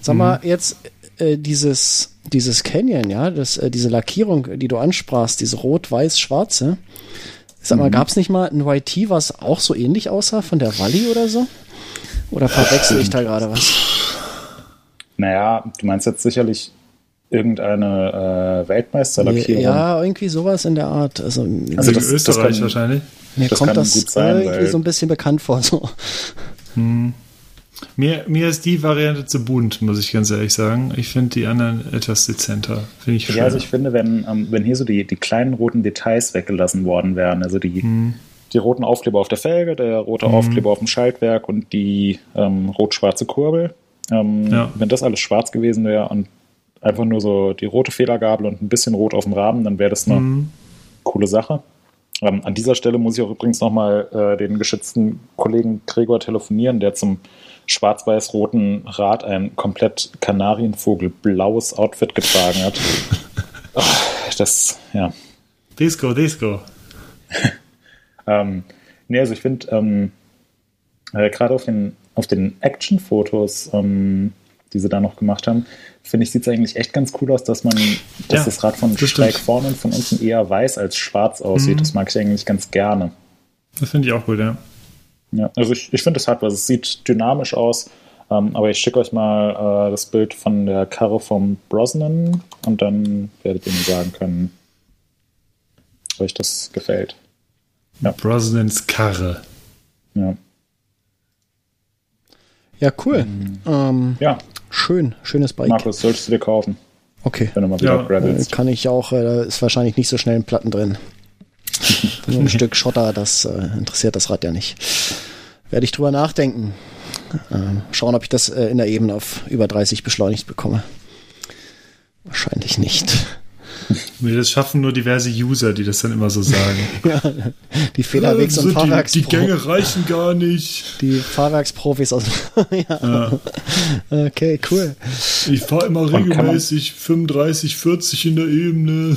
Sag mal, mhm. jetzt äh, dieses, dieses Canyon, ja, das, äh, diese Lackierung, die du ansprachst, diese rot-weiß-schwarze. Sag mal, mhm. gab es nicht mal ein YT, was auch so ähnlich aussah von der Valley oder so? Oder verwechsel ich da gerade was? Naja, du meinst jetzt sicherlich irgendeine äh, Weltmeisterlackierung. Ja, irgendwie sowas in der Art. Also, also das, Österreich das kann, wahrscheinlich. Mir das kommt das sein, irgendwie so ein bisschen bekannt vor. So. Hm. Mir, mir ist die Variante zu bunt, muss ich ganz ehrlich sagen. Ich finde die anderen etwas dezenter. Finde ich schön. Ja, also ich finde, wenn, ähm, wenn hier so die, die kleinen roten Details weggelassen worden wären, also die, hm. die roten Aufkleber auf der Felge, der rote hm. Aufkleber auf dem Schaltwerk und die ähm, rot-schwarze Kurbel, ähm, ja. wenn das alles schwarz gewesen wäre und einfach nur so die rote Federgabel und ein bisschen rot auf dem Rahmen, dann wäre das eine mhm. coole Sache. Ähm, an dieser Stelle muss ich auch übrigens nochmal äh, den geschätzten Kollegen Gregor telefonieren, der zum schwarz-weiß-roten Rad ein komplett Kanarienvogelblaues Outfit getragen hat. *laughs* oh, das, ja. Disco, Disco. *laughs* ähm, nee, also ich finde, ähm, äh, gerade auf den, auf den Action-Fotos, ähm, die sie da noch gemacht haben, finde ich, sieht es eigentlich echt ganz cool aus, dass man, dass ja, das Rad von schräg vorne und von unten eher weiß als schwarz aussieht. Mhm. Das mag ich eigentlich ganz gerne. Das finde ich auch gut, ja. Ja, also ich, ich finde es halt, was es sieht dynamisch aus. Ähm, aber ich schicke euch mal äh, das Bild von der Karre vom Brosnan und dann werdet ihr mir sagen können, ob euch das gefällt. Ja. Brosnans Karre. Ja. Ja, cool. Mhm. Ähm, ja. Schön, schönes Bike. Markus, solltest du dir kaufen. Okay. Wenn du mal wieder ja, äh, Kann ich auch, äh, da ist wahrscheinlich nicht so schnell ein Platten drin. *laughs* Nur ein Stück Schotter, das äh, interessiert das Rad ja nicht. Werde ich drüber nachdenken. Äh, schauen, ob ich das äh, in der Ebene auf über 30 beschleunigt bekomme. Wahrscheinlich nicht. *laughs* Nee, das schaffen nur diverse User, die das dann immer so sagen. *laughs* ja, die Federwegs- und also die, die Gänge reichen gar nicht. *laughs* Die Fahrwerksprofis aus. ja. ja. Okay, cool. Ich fahre immer regelmäßig 35, 40 in der Ebene.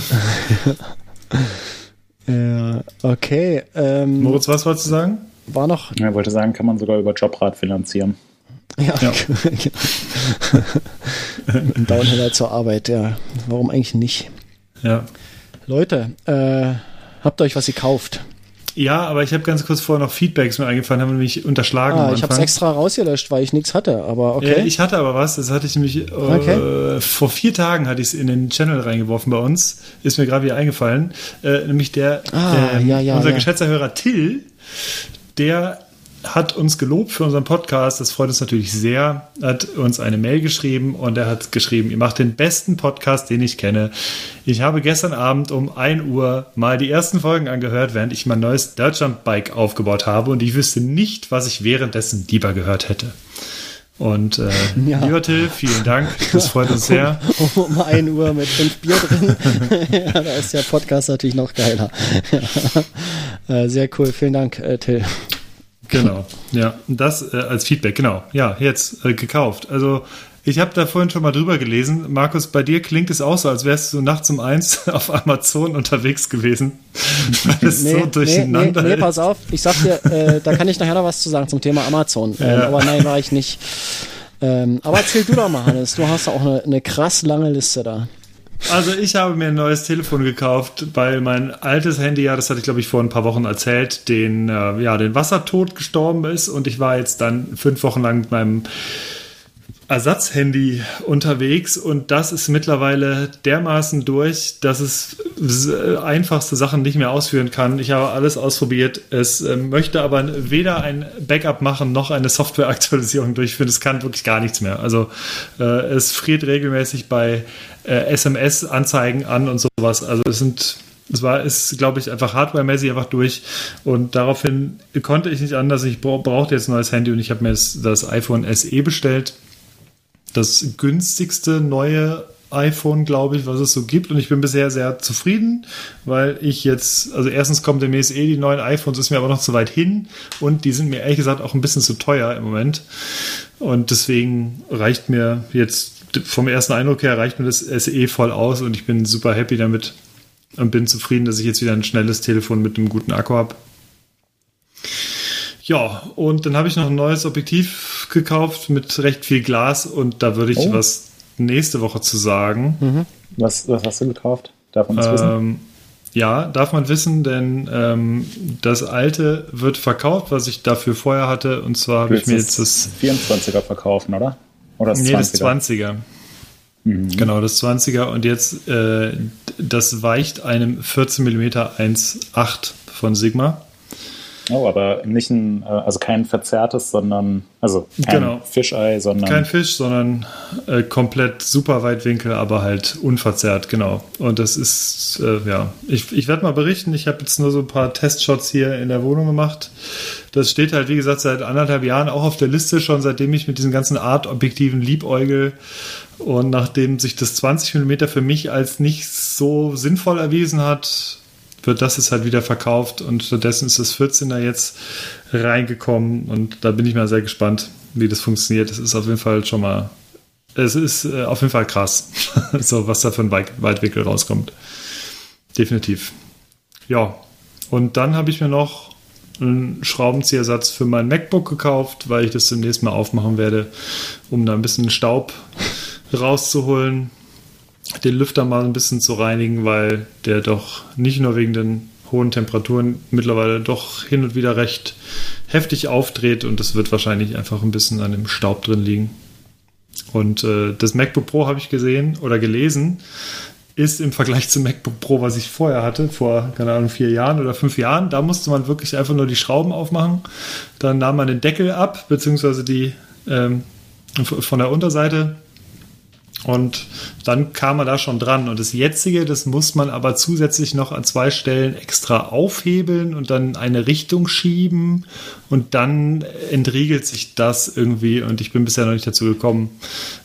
ja, okay. Ähm, Moritz, was wolltest du sagen? War noch. Ja, ich wollte sagen, kann man sogar über Jobrad finanzieren. Ja. ja. Ein Downhiller zur Arbeit, ja. Warum eigentlich nicht? Ja. Leute, äh, habt ihr euch was gekauft? Ja, aber ich habe ganz kurz vorher noch Feedbacks mir eingefallen, haben nämlich unterschlagen. Ah, ich habe es extra rausgelöscht, weil ich nichts hatte, aber okay. Ja, ich hatte aber was, das hatte ich nämlich äh, okay. vor vier Tagen hatte ich es in den Channel reingeworfen bei uns, ist mir gerade wieder eingefallen, äh, nämlich der ah, äh, ja, ja, unser geschätzter Hörer Till, der hat uns gelobt für unseren Podcast. Das freut uns natürlich sehr. Hat uns eine Mail geschrieben und er hat geschrieben, ihr macht den besten Podcast, den ich kenne. Ich habe gestern Abend um 1 Uhr mal die ersten Folgen angehört, während ich mein neues Deutschland-Bike aufgebaut habe und ich wüsste nicht, was ich währenddessen lieber gehört hätte. Und äh, *laughs* ja. lieber Till, vielen Dank. Das freut uns sehr. *laughs* Um, um 1 Uhr mit fünf Bier drin. *laughs* ja, da ist der Podcast natürlich noch geiler. Ja. Äh, sehr cool. Vielen Dank, äh, Till. Genau, ja, das äh, als Feedback, genau. Ja, jetzt äh, gekauft. Also ich habe da vorhin schon mal drüber gelesen. Markus, bei dir klingt es auch so, als wärst du nachts um eins *laughs* auf Amazon unterwegs gewesen. *laughs* Weil es nee, so durcheinander nee, nee, nee, pass auf, ich sag dir, äh, da kann ich nachher noch was zu sagen zum Thema Amazon. Ähm, ja. Aber nein, war ich nicht. Ähm, aber erzähl du doch mal, Hannes, du hast auch eine, eine krass lange Liste da. Also ich habe mir ein neues Telefon gekauft, weil mein altes Handy, ja, das hatte ich glaube ich vor ein paar Wochen erzählt, den, äh, ja, den Wassertod gestorben ist und ich war jetzt dann fünf Wochen lang mit meinem Ersatzhandy unterwegs und das ist mittlerweile dermaßen durch, dass es einfachste Sachen nicht mehr ausführen kann. Ich habe alles ausprobiert. Es äh, möchte aber weder ein Backup machen noch eine Softwareaktualisierung durchführen. Es kann wirklich gar nichts mehr. Also äh, es friert regelmäßig bei äh, SMS-Anzeigen an und sowas. Also es sind es war, ist, glaube ich, einfach hardware-mäßig einfach durch. Und daraufhin konnte ich nicht anders. Ich brauchte jetzt ein neues Handy und ich habe mir das, das iPhone SE bestellt das günstigste neue iPhone, glaube ich, was es so gibt. Und ich bin bisher sehr zufrieden, weil ich jetzt, also erstens kommen demnächst eh die neuen iPhones, ist mir aber noch zu weit hin und die sind mir ehrlich gesagt auch ein bisschen zu teuer im Moment. Und deswegen reicht mir jetzt vom ersten Eindruck her reicht mir das SE voll aus und ich bin super happy damit und bin zufrieden, dass ich jetzt wieder ein schnelles Telefon mit einem guten Akku habe. Ja, und dann habe ich noch ein neues Objektiv gekauft mit recht viel Glas und da würde ich oh. was nächste Woche zu sagen. Mhm. Was, was hast du gekauft? Darf man das ähm, wissen? Ja, darf man wissen, denn ähm, das alte wird verkauft, was ich dafür vorher hatte. Und zwar habe ich mir jetzt das 24er verkaufen, oder? Oder das nee, 20er? das 20er. Mhm. Genau, das 20er. Und jetzt, äh, das weicht einem 14 mm 1.8 von Sigma. Oh, aber nicht ein, äh, also kein verzerrtes, sondern, also kein genau. Fischei, sondern. Kein Fisch, sondern äh, komplett super Weitwinkel, aber halt unverzerrt, genau. Und das ist, äh, ja, ich, ich werde mal berichten. Ich habe jetzt nur so ein paar Testshots hier in der Wohnung gemacht. Das steht halt, wie gesagt, seit anderthalb Jahren auch auf der Liste, schon seitdem ich mit diesen ganzen Art-Objektiven liebäugel. Und nachdem sich das 20 mm für mich als nicht so sinnvoll erwiesen hat, wird das ist halt wieder verkauft und stattdessen ist das 14er jetzt reingekommen und da bin ich mal sehr gespannt, wie das funktioniert. Es ist auf jeden Fall schon mal, es ist äh, auf jeden Fall krass, *laughs* so was da für ein Weitwinkel rauskommt. Definitiv. Ja, und dann habe ich mir noch einen Schraubenziehersatz für mein MacBook gekauft, weil ich das demnächst mal aufmachen werde, um da ein bisschen Staub rauszuholen den Lüfter mal ein bisschen zu reinigen, weil der doch nicht nur wegen den hohen Temperaturen mittlerweile doch hin und wieder recht heftig aufdreht und das wird wahrscheinlich einfach ein bisschen an dem Staub drin liegen. Und äh, das MacBook Pro habe ich gesehen oder gelesen, ist im Vergleich zum MacBook Pro, was ich vorher hatte, vor, keine Ahnung, vier Jahren oder fünf Jahren, da musste man wirklich einfach nur die Schrauben aufmachen. Dann nahm man den Deckel ab, beziehungsweise die ähm, von der Unterseite und dann kam er da schon dran. Und das jetzige, das muss man aber zusätzlich noch an zwei Stellen extra aufhebeln und dann eine Richtung schieben. Und dann entriegelt sich das irgendwie. Und ich bin bisher noch nicht dazu gekommen.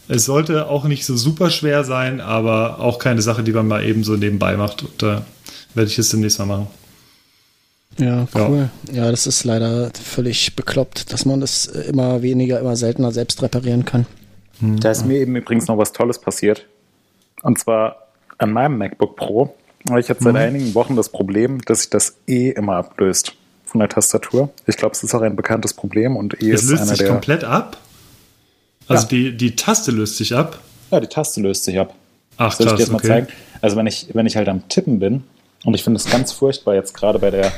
Es sollte auch nicht so super schwer sein, aber auch keine Sache, die man mal eben so nebenbei macht. Und da werde ich es demnächst mal machen. Ja, cool. Ja. ja, das ist leider völlig bekloppt, dass man das immer weniger, immer seltener selbst reparieren kann. Hm. Da ist mir eben übrigens noch was Tolles passiert. Und zwar an meinem MacBook Pro. Ich habe seit mhm. einigen Wochen das Problem, dass sich das E immer ablöst von der Tastatur. Ich glaube, es ist auch ein bekanntes Problem und E es ist löst einer sich der komplett ab. Also ja. die, die Taste löst sich ab. Ja, die Taste löst sich ab. Ach, Soll krass, ich dir das okay. mal zeigen? Also wenn ich, wenn ich halt am Tippen bin, und ich finde es ganz furchtbar jetzt gerade bei der,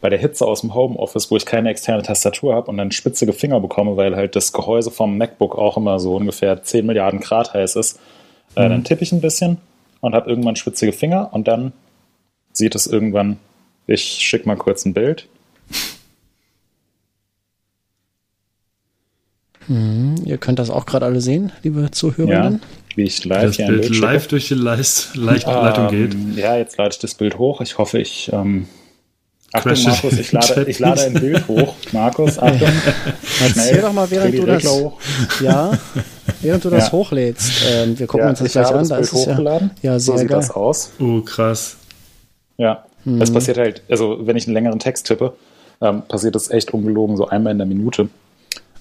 bei der Hitze aus dem Homeoffice, wo ich keine externe Tastatur habe und dann spitzige Finger bekomme, weil halt das Gehäuse vom MacBook auch immer so ungefähr 10 Milliarden Grad heiß ist. Äh, mhm. dann tippe ich ein bisschen und habe irgendwann spitzige Finger und dann sieht es irgendwann, ich schicke mal kurz ein Bild. Mhm, ihr könnt das auch gerade alle sehen, liebe Zuhörerinnen. Ja wie ich live das hier Bild, Bild live durch die Leist Leitung geht. Ja, jetzt lade ich das Bild hoch. Ich hoffe, ich. Ähm, Achtung, Crash Markus, ich lade, ich lade ein Bild hoch. Markus, Achtung. *laughs* Erzähl doch mal, während du das, ja, während du das ja. hochlädst. Ähm, wir gucken ja, uns das gleich an. Das da ist hochgeladen. Ja, ja, sehr so sieht geil. das aus. Oh, krass. Ja, mhm. das passiert halt, also wenn ich einen längeren Text tippe, ähm, passiert das echt ungelogen so einmal in der Minute.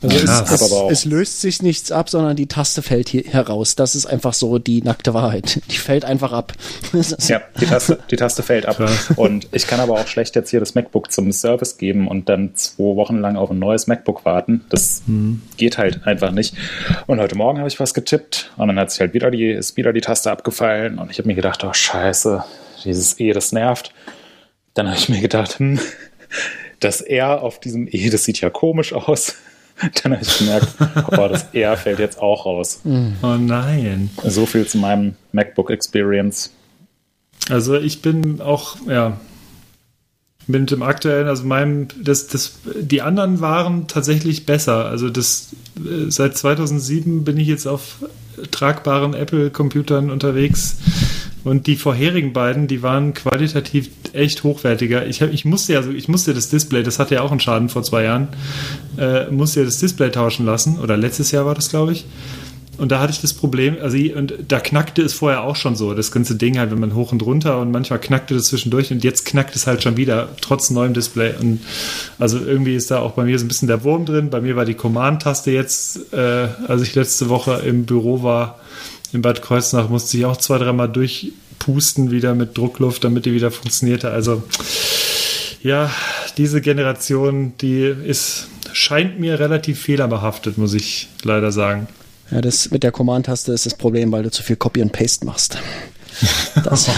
Also Ja, es, es, es löst sich nichts ab, sondern die Taste fällt hier heraus. Das ist einfach so die nackte Wahrheit. Die fällt einfach ab. *laughs* Ja, die Taste, die Taste fällt ab. Krass. Und ich kann aber auch schlecht jetzt hier das MacBook zum Service geben und dann zwei Wochen lang auf ein neues MacBook warten. Das geht halt einfach nicht. Und heute Morgen habe ich was getippt und dann hat sich halt wieder die, ist wieder die Taste abgefallen und ich habe mir gedacht, oh scheiße, dieses E, das nervt. Dann habe ich mir gedacht, hm, *laughs* das R auf diesem E, das sieht ja komisch aus. *laughs* Dann habe ich gemerkt, oh, das R fällt jetzt auch raus. Oh nein. So viel zu meinem MacBook Experience. Also ich bin auch, ja, mit dem aktuellen, also meinem, das, das, die anderen waren tatsächlich besser. Also das, äh, seit 2007 bin ich jetzt auf tragbaren Apple-Computern unterwegs und die vorherigen beiden, die waren qualitativ echt hochwertiger. Ich, hab, ich musste ja, ich musste das Display, das hatte ja auch einen Schaden vor zwei Jahren, äh, musste ja das Display tauschen lassen oder letztes Jahr war das, glaube ich. Und da hatte ich das Problem, also und da knackte es vorher auch schon so, das ganze Ding halt, wenn man hoch und runter und manchmal knackte das zwischendurch und jetzt knackt es halt schon wieder, trotz neuem Display. Und also irgendwie ist da auch bei mir so ein bisschen der Wurm drin. Bei mir war die Command-Taste jetzt, äh, als ich letzte Woche im Büro war, in Bad Kreuznach, musste ich auch zwei, dreimal durchpusten wieder mit Druckluft, damit die wieder funktionierte. Also ja, diese Generation, die ist, scheint mir relativ fehlerbehaftet, muss ich leider sagen. Ja, das mit der Command-Taste ist das Problem, weil du zu viel Copy and Paste machst. Das, *laughs*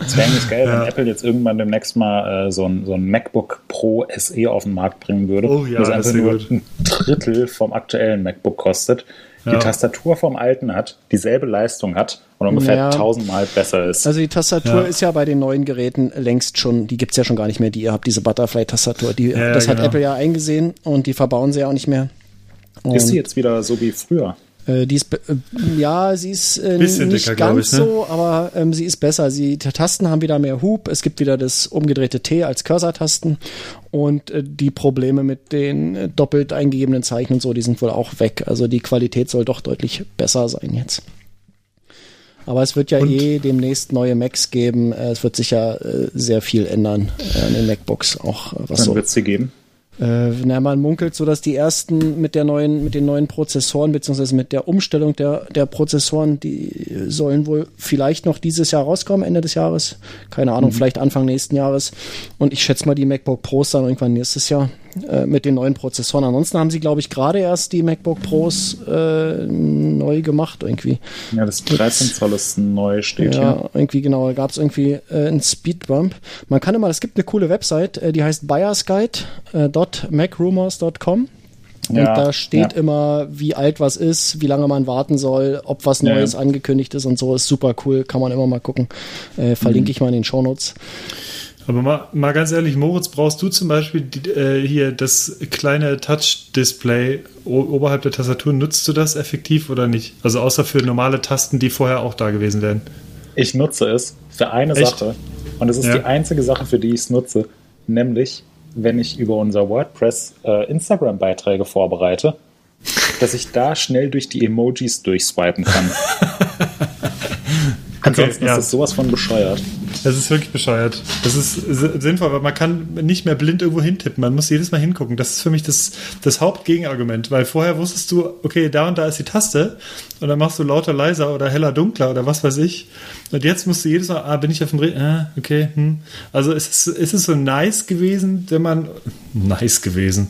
Es wäre eigentlich geil, wenn Apple jetzt irgendwann demnächst mal äh, so, ein, so ein MacBook Pro SE auf den Markt bringen würde. Oh ja, das das einfach nur gut. ein Drittel vom aktuellen MacBook kostet. Die Ja. Tastatur vom alten hat, dieselbe Leistung hat und ungefähr Ja. tausendmal besser ist. also die Tastatur Ja. ist ja bei den neuen Geräten längst schon, die gibt's ja schon gar nicht mehr, die ihr habt, diese Butterfly-Tastatur. Die, Ja, das hat genau. Apple ja eingesehen und die verbauen sie ja auch nicht mehr. ist Und- sie jetzt wieder so wie früher? Äh, die ist, äh, ja, sie ist äh, Bisschen nicht dicker, ganz ich, ne? so, aber ähm, sie ist besser. Sie, die Tasten haben wieder mehr Hub. Es gibt wieder das umgedrehte T als Cursor-Tasten und äh, die Probleme mit den äh, doppelt eingegebenen Zeichen und so, die sind wohl auch weg. Also die Qualität soll doch deutlich besser sein jetzt. Aber es wird ja Und- eh demnächst neue Macs geben. Äh, es wird sich ja äh, sehr viel ändern an den MacBooks, auch was Dann so wird es sie geben. Äh, na, man munkelt so, dass die ersten mit der neuen, mit den neuen Prozessoren beziehungsweise mit der Umstellung der, der Prozessoren, die sollen wohl vielleicht noch dieses Jahr rauskommen, Ende des Jahres. Keine Ahnung, vielleicht Anfang nächsten Jahres. Und ich schätze mal die MacBook Pros dann irgendwann nächstes Jahr äh, mit den neuen Prozessoren. Ansonsten haben sie, glaube ich, gerade erst die MacBook Pros äh, neu gemacht irgendwie. Ja, das 13 Zoll ist neu, steht hier. Ja, irgendwie genau, da gab es irgendwie äh, einen Speedbump. Man kann immer, es gibt eine coole Website, äh, die heißt buyersguide.macrumors.com. Und Ja, da steht ja. immer, wie alt was ist, wie lange man warten soll, ob was Neues ja. angekündigt ist und so. Ist super cool, kann man immer mal gucken. Äh, verlinke Mhm. ich mal in den Shownotes. Aber mal, mal ganz ehrlich, Moritz, brauchst du zum Beispiel die, äh, hier das kleine Touch-Display oberhalb der Tastatur? Nutzt du das effektiv oder nicht? Also außer für normale Tasten, die vorher auch da gewesen wären. Ich nutze es für eine Echt? Sache. Und es ist Ja. die einzige Sache, für die ich es nutze. Nämlich, wenn ich über unser WordPress äh, Instagram-Beiträge vorbereite, dass ich da schnell durch die Emojis durchswipen kann. *laughs* Ansonsten ja. ist das sowas von bescheuert. Das ist wirklich bescheuert. Das ist si- sinnvoll, weil man kann nicht mehr blind irgendwo hintippen. Man muss jedes Mal hingucken. Das ist für mich das, das Hauptgegenargument, weil vorher wusstest du, okay, da und da ist die Taste und dann machst du lauter, leiser oder heller, dunkler oder was weiß ich. Und jetzt musst du jedes Mal, ah, bin ich auf dem Re ah, okay, hm. Also es ist, es ist so nice gewesen, wenn man, nice gewesen.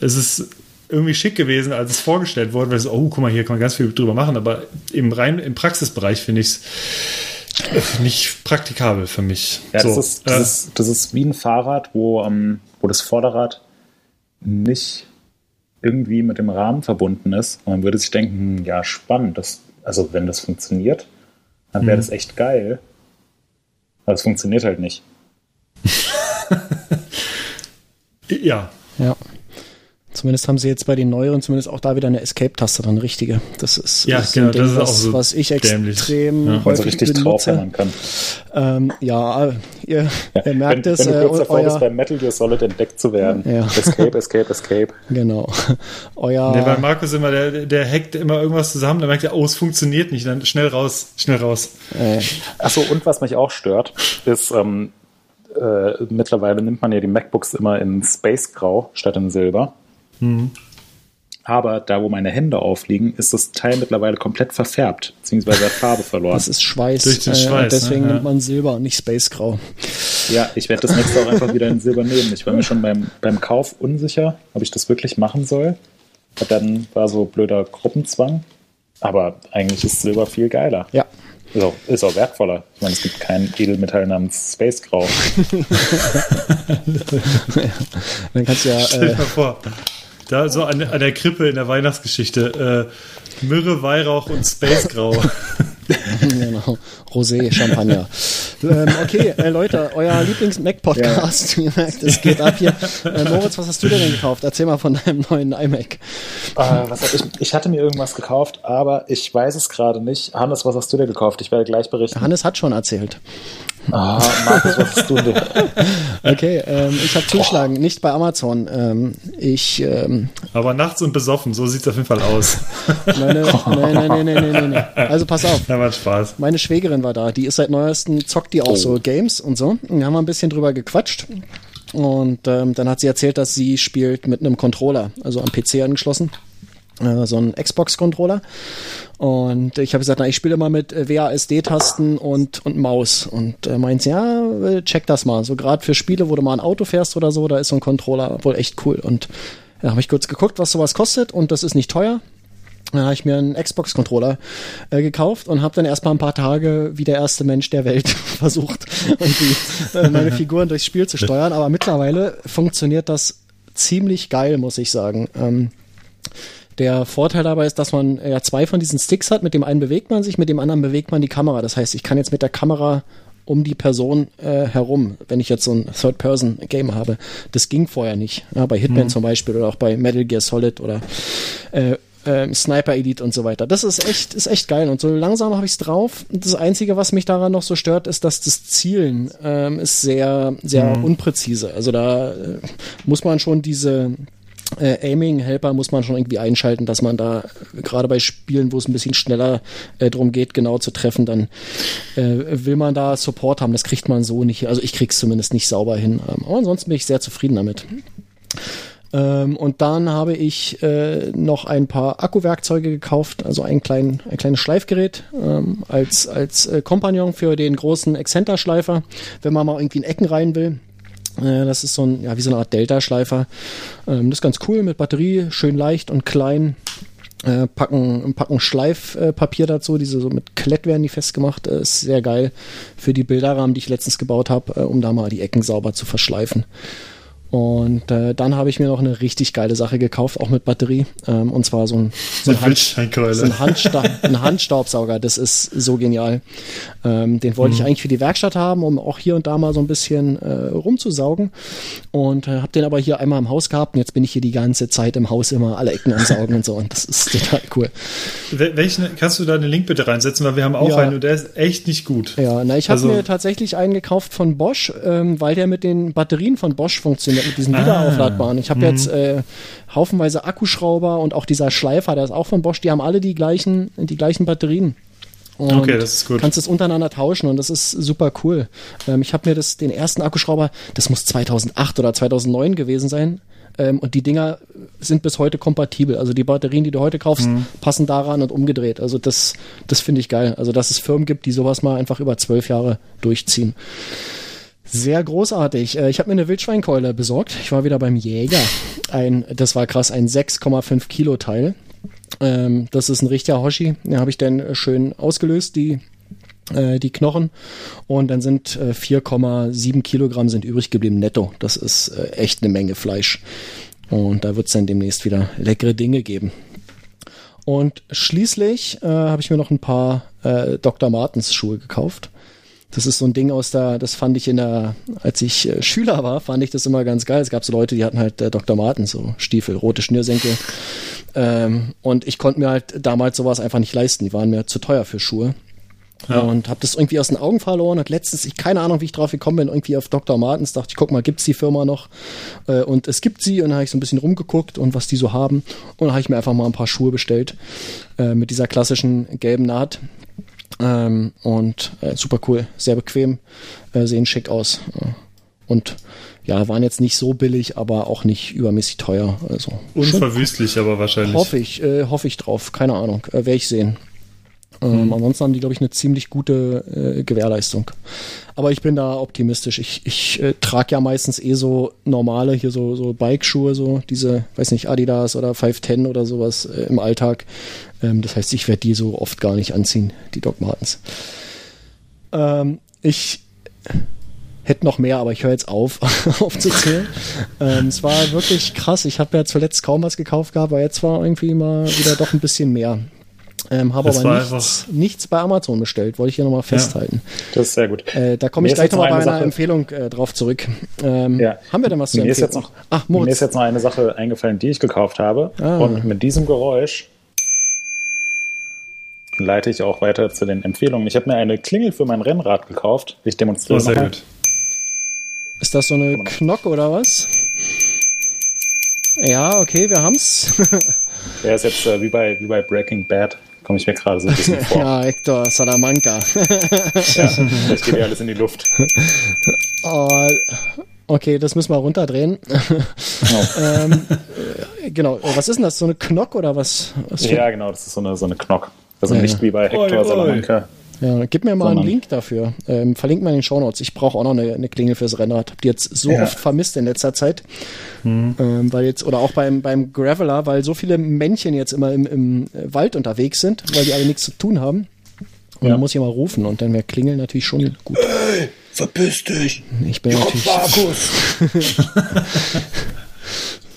Es ist irgendwie schick gewesen, als es vorgestellt wurde, weil es, oh, guck mal, hier kann man ganz viel drüber machen, aber im rein, im Praxisbereich finde ich es nicht praktikabel für mich. Ja, das, So, ist, das, äh, ist, das ist wie ein Fahrrad, wo, ähm, wo das Vorderrad nicht irgendwie mit dem Rahmen verbunden ist. Und man würde sich denken, hm, ja, spannend. Das, also wenn das funktioniert, dann wäre Mhm. das echt geil. Aber es funktioniert halt nicht. *laughs* ja, Ja. Zumindest haben sie jetzt bei den neueren zumindest auch da wieder eine Escape-Taste dran, richtige. Das ist, Ja, so genau, Ding, das ist auch was, so was ich dämlich. extrem Ja. Häufig richtig benutze. kann. Ähm, ja, ihr, ihr merkt wenn, es. wenn du äh, kurz davor bist, euer, beim Metal Gear Solid entdeckt zu werden. Ja. Escape, Escape, Escape. genau. *laughs* Euer, Nee, bei Markus immer, der, der hackt immer irgendwas zusammen, dann merkt er, oh, es funktioniert nicht, dann schnell raus, schnell raus. äh, Achso, und was mich auch stört, ist, ähm, äh, mittlerweile nimmt man ja die MacBooks immer in Space Grau statt in Silber. Mhm. Aber da, wo meine Hände aufliegen, ist das Teil mittlerweile komplett verfärbt, beziehungsweise hat Farbe verloren. Das ist Schweiß. Durch den Schweiß, äh, deswegen ne? nimmt man Silber und nicht Spacegrau. Ja, ich werde das nächste auch einfach wieder in Silber nehmen. Ich war mir schon beim, beim Kauf unsicher, ob ich das wirklich machen soll. Und dann war so blöder Gruppenzwang. Aber eigentlich ist Silber viel geiler. Ja. Ist auch, ist auch wertvoller. Ich meine, es gibt kein Edelmetall namens Space Grau. *laughs* Dann kannst du ja. Stell dir Äh, mal vor, da so an, an der Krippe in der Weihnachtsgeschichte. Äh, Myrrhe, Weihrauch und Spacegrau. *laughs* genau. Rosé, Champagner. ähm, okay, äh, Leute, euer Lieblings-Mac-Podcast. *laughs* Ihr merkt, es geht ab hier. Äh, Moritz, was hast du denn gekauft? Erzähl mal von deinem neuen iMac. Äh, was hab ich, ich hatte mir irgendwas gekauft, aber ich weiß es gerade nicht. Hannes, was hast du dir gekauft? Ich werde gleich berichten. Hannes hat schon erzählt. Ah, Markus, was hast du denn? *laughs* Okay, ähm, ich habe zugeschlagen, nicht bei Amazon. Ähm, ich, ähm, Aber nachts und besoffen, so sieht es auf jeden Fall aus. *laughs* meine, nein, nein, nein, nein, nein, nein. Also pass auf. Na, macht Spaß. Meine Schwägerin war da, die ist seit neuestem, zockt die auch so Games und so. Und wir haben ein bisschen drüber gequatscht. Und ähm, dann hat sie erzählt, dass sie spielt mit einem Controller, also am PC angeschlossen. Äh, so ein Xbox-Controller. Und ich habe gesagt, na, ich spiele mal mit äh, WASD-Tasten und, und Maus. Und äh, meint ja, äh, check das mal. So gerade für Spiele, wo du mal ein Auto fährst oder so, da ist so ein Controller wohl echt cool. Und da habe ich kurz geguckt, was sowas kostet. Und das ist nicht teuer. Da habe ich mir einen Xbox-Controller äh, gekauft und habe dann erstmal ein paar Tage wie der erste Mensch der Welt *laughs* versucht, irgendwie äh, meine Figuren durchs Spiel zu steuern. Aber mittlerweile funktioniert das ziemlich geil, muss ich sagen. Ähm, der Vorteil dabei ist, dass man ja zwei von diesen Sticks hat. Mit dem einen bewegt man sich, mit dem anderen bewegt man die Kamera. Das heißt, ich kann jetzt mit der Kamera um die Person äh, herum, wenn ich jetzt so ein Third-Person-Game habe. Das ging vorher nicht. Ja, bei Hitman zum Beispiel oder auch bei Metal Gear Solid oder äh, ähm, Sniper Elite und so weiter. Das ist echt, ist echt geil. Und so langsam habe ich es drauf. Das Einzige, was mich daran noch so stört, ist, dass das Zielen ähm, ist sehr, sehr unpräzise. Also da äh, muss man schon diese äh, Aiming-Helper muss man schon irgendwie einschalten, dass man da äh, gerade bei Spielen, wo es ein bisschen schneller äh, drum geht, genau zu treffen, dann äh, will man da Support haben. Das kriegt man so nicht. Also ich krieg's zumindest nicht sauber hin. Ähm, aber ansonsten bin ich sehr zufrieden damit. Ähm, und dann habe ich äh, noch ein paar Akkuwerkzeuge gekauft, also ein, klein, ein kleines Schleifgerät ähm, als, als äh, Kompagnon für den großen Exzenterschleifer, wenn man mal irgendwie in Ecken rein will. Äh, Das ist so ein, ja, wie so eine Art Delta-Schleifer. Ähm, Das ist ganz cool mit Batterie, schön leicht und klein. Äh, packen, packen Schleifpapier dazu, diese so mit Klett werden die festgemacht. Äh, Ist sehr geil für die Bilderrahmen, die ich letztens gebaut habe, um da mal die Ecken sauber zu verschleifen. Und äh, dann habe ich mir noch eine richtig geile Sache gekauft, auch mit Batterie. Ähm, und zwar so ein, so ein, Hand, so ein, Handsta ein Handstaubsauger. Das ist so genial. Ähm, den wollte ich eigentlich für die Werkstatt haben, um auch hier und da mal so ein bisschen äh, rumzusaugen. Und äh, habe den aber hier einmal im Haus gehabt. Und jetzt bin ich hier die ganze Zeit im Haus immer alle Ecken am Saugen und so. Und das ist total cool. Wel- Welchen, kannst du da den Link bitte reinsetzen, weil wir haben auch Ja. einen und der ist echt nicht gut. Ja, na, ich habe Also- mir tatsächlich einen gekauft von Bosch, ähm, weil der mit den Batterien von Bosch funktioniert, mit diesen Ah. wiederaufladbaren. Ich habe jetzt äh, haufenweise Akkuschrauber und auch dieser Schleifer, der ist auch von Bosch, die haben alle die gleichen, die gleichen Batterien. Und Okay, das ist gut. Kannst es untereinander tauschen und das ist super cool. Ähm, ich habe mir das, den ersten Akkuschrauber, das muss 2008 oder 2009 gewesen sein. Ähm, und die Dinger sind bis heute kompatibel. Also die Batterien, die du heute kaufst, Mhm. passen daran und umgedreht. Also das, das finde ich geil. Also dass es Firmen gibt, die sowas mal einfach über zwölf Jahre durchziehen. Sehr großartig. Äh, Ich habe mir eine Wildschweinkeule besorgt. Ich war wieder beim Jäger. Ein, das war krass, ein 6,5 Kilo Teil. Ähm, das ist ein richtiger Hoshi. Den habe ich dann äh, schön ausgelöst, die, äh, die Knochen. Und dann sind äh, 4,7 Kilogramm sind übrig geblieben netto. Das ist echt eine Menge Fleisch. Und da wird es dann demnächst wieder leckere Dinge geben. Und schließlich äh, habe ich mir noch ein paar äh, Dr. Martens Schuhe gekauft. Das ist so ein Ding aus der, das fand ich in der, als ich äh, Schüler war, fand ich das immer ganz geil. Es gab so Leute, die hatten halt äh, Dr. Martens, so Stiefel, rote Schnürsenkel. Ähm, und ich konnte mir halt damals sowas einfach nicht leisten. Die waren mir zu teuer für Schuhe. Ja. Und habe das irgendwie aus den Augen verloren. Und letztens, ich keine Ahnung, wie ich drauf gekommen bin, irgendwie auf Dr. Martens, dachte ich, guck mal, gibt's die Firma noch? Äh, und es gibt sie. Und dann habe ich so ein bisschen rumgeguckt und was die so haben. Und dann habe ich mir einfach mal ein paar Schuhe bestellt äh, mit dieser klassischen gelben Naht. Ähm, und äh, super cool, sehr bequem, äh, sehen schick aus. Äh, und ja, waren jetzt nicht so billig, aber auch nicht übermäßig teuer. Also Unverwüstlich, aber wahrscheinlich. Hoffe ich, äh, hoffe ich drauf. Keine Ahnung. Äh, Werde ich sehen. Ähm, mhm. Ansonsten haben die, glaube ich, eine ziemlich gute äh, Gewährleistung. Aber ich bin da optimistisch. Ich, ich äh, trage ja meistens eh so normale, hier so, so Bike-Schuhe, so diese, weiß nicht, Adidas oder 510 oder sowas äh, im Alltag. Ähm, das heißt, ich werde die so oft gar nicht anziehen, die Doc Martens. Ähm, ich hätte noch mehr, aber ich höre jetzt auf, *laughs* aufzuzählen. ähm, es war wirklich krass. Ich habe ja zuletzt kaum was gekauft gehabt, aber jetzt war irgendwie mal wieder doch ein bisschen mehr. Ähm, habe aber nichts, nichts, bei Amazon bestellt, wollte ich hier nochmal festhalten. Ja, das ist sehr gut. Äh, da komme ich gleich nochmal bei einer Sache, Empfehlung äh, drauf zurück. Ähm, ja. Haben wir denn was zu mir empfehlen? Ist jetzt noch, Ach, Mir ist jetzt noch eine Sache eingefallen, die ich gekauft habe. Ah. Und mit diesem Geräusch leite ich auch weiter zu den Empfehlungen. Ich habe mir eine Klingel für mein Rennrad gekauft. Ich demonstriere oh, sehr gut. Ist das so eine Knock oder was? Ja, okay, wir haben's. *laughs* Der ist jetzt äh, wie, bei, wie bei Breaking Bad. Komme ich mir gerade so ein bisschen *laughs* vor. ja, Hector Salamanca. ja, vielleicht geht ja alles in die Luft. *laughs* Oh, okay, das müssen wir runterdrehen. Oh. *laughs* ähm, äh, genau, was ist denn das? So eine Knock oder was? was ja, genau, das ist so eine, so eine Knock. Also ja, nicht wie bei Hector oi, oi. Ja, gib mir mal Sondern, einen Link dafür. Ähm, verlink mal in den Shownotes. Ich brauche auch noch eine, eine, Klingel fürs Rennrad. Hab die jetzt so ja. oft vermisst in letzter Zeit. Mhm. Ähm, weil jetzt, oder auch beim, beim Graveler, weil so viele Männchen jetzt immer im, im Wald unterwegs sind, weil die alle nichts zu tun haben. Und ja. dann muss ich mal rufen und dann wäre Klingeln natürlich schon gut. Hey, verpiss dich! Ich bin natürlich. Markus! *laughs*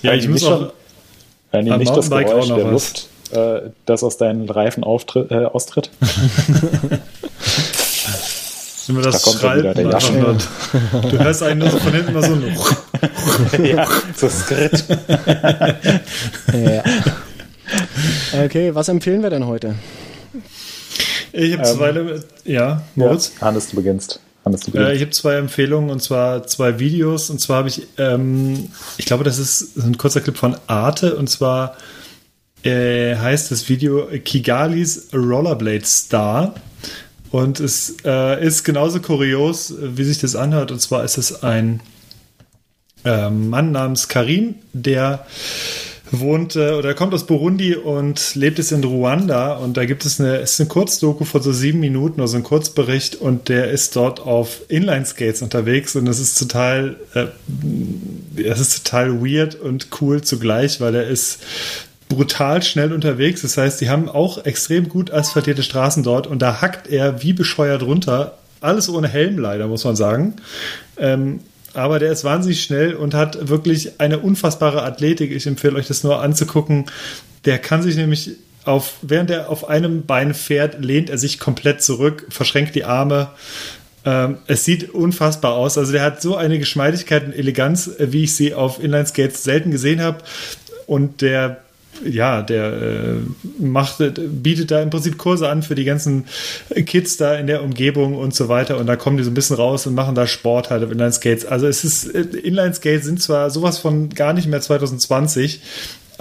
ja, ich muss auch. Wenn ihr nicht das Geräusch der Luft äh, das aus deinen Reifen auftritt, äh, austritt. Wenn wir das da schreiben, du hörst eigentlich nur so von hinten mal so ein *laughs* Ja, so Skritt. ja. Okay, was empfehlen wir denn heute? Ich habe zwei, ähm, ja, Moritz? Ja, Hannes, du beginnst. Hannes, du beginnst. Äh, ich habe zwei Empfehlungen und zwar zwei Videos und zwar habe ich, ähm, ich glaube, das ist ein kurzer Clip von Arte und zwar äh, heißt das Video Kigalis Rollerblade Star. Und es äh, ist genauso kurios, wie sich das anhört. Und zwar ist es ein äh, Mann namens Karim, der wohnt äh, oder kommt aus Burundi und lebt es in Ruanda und da gibt es eine, ist eine Kurzdoku von so sieben Minuten, also ein Kurzbericht und der ist dort auf Inline-Skates unterwegs und das ist total, äh, das ist total weird und cool zugleich, weil er ist brutal schnell unterwegs. Das heißt, die haben auch extrem gut asphaltierte Straßen dort und da hackt er wie bescheuert runter. Alles ohne Helm leider, muss man sagen. Ähm, aber der ist wahnsinnig schnell und hat wirklich eine unfassbare Athletik. Ich empfehle euch das nur anzugucken. Der kann sich nämlich auf, während er auf einem Bein fährt, lehnt er sich komplett zurück, verschränkt die Arme. Ähm, es sieht unfassbar aus. Also der hat so eine Geschmeidigkeit und Eleganz, wie ich sie auf Inline-Skates selten gesehen habe. Und der ja, der äh, macht, bietet da im Prinzip Kurse an für die ganzen Kids da in der Umgebung und so weiter. Und da kommen die so ein bisschen raus und machen da Sport halt auf Inline-Skates. Also es ist, äh, Inline-Skates sind zwar sowas von gar nicht mehr 2020,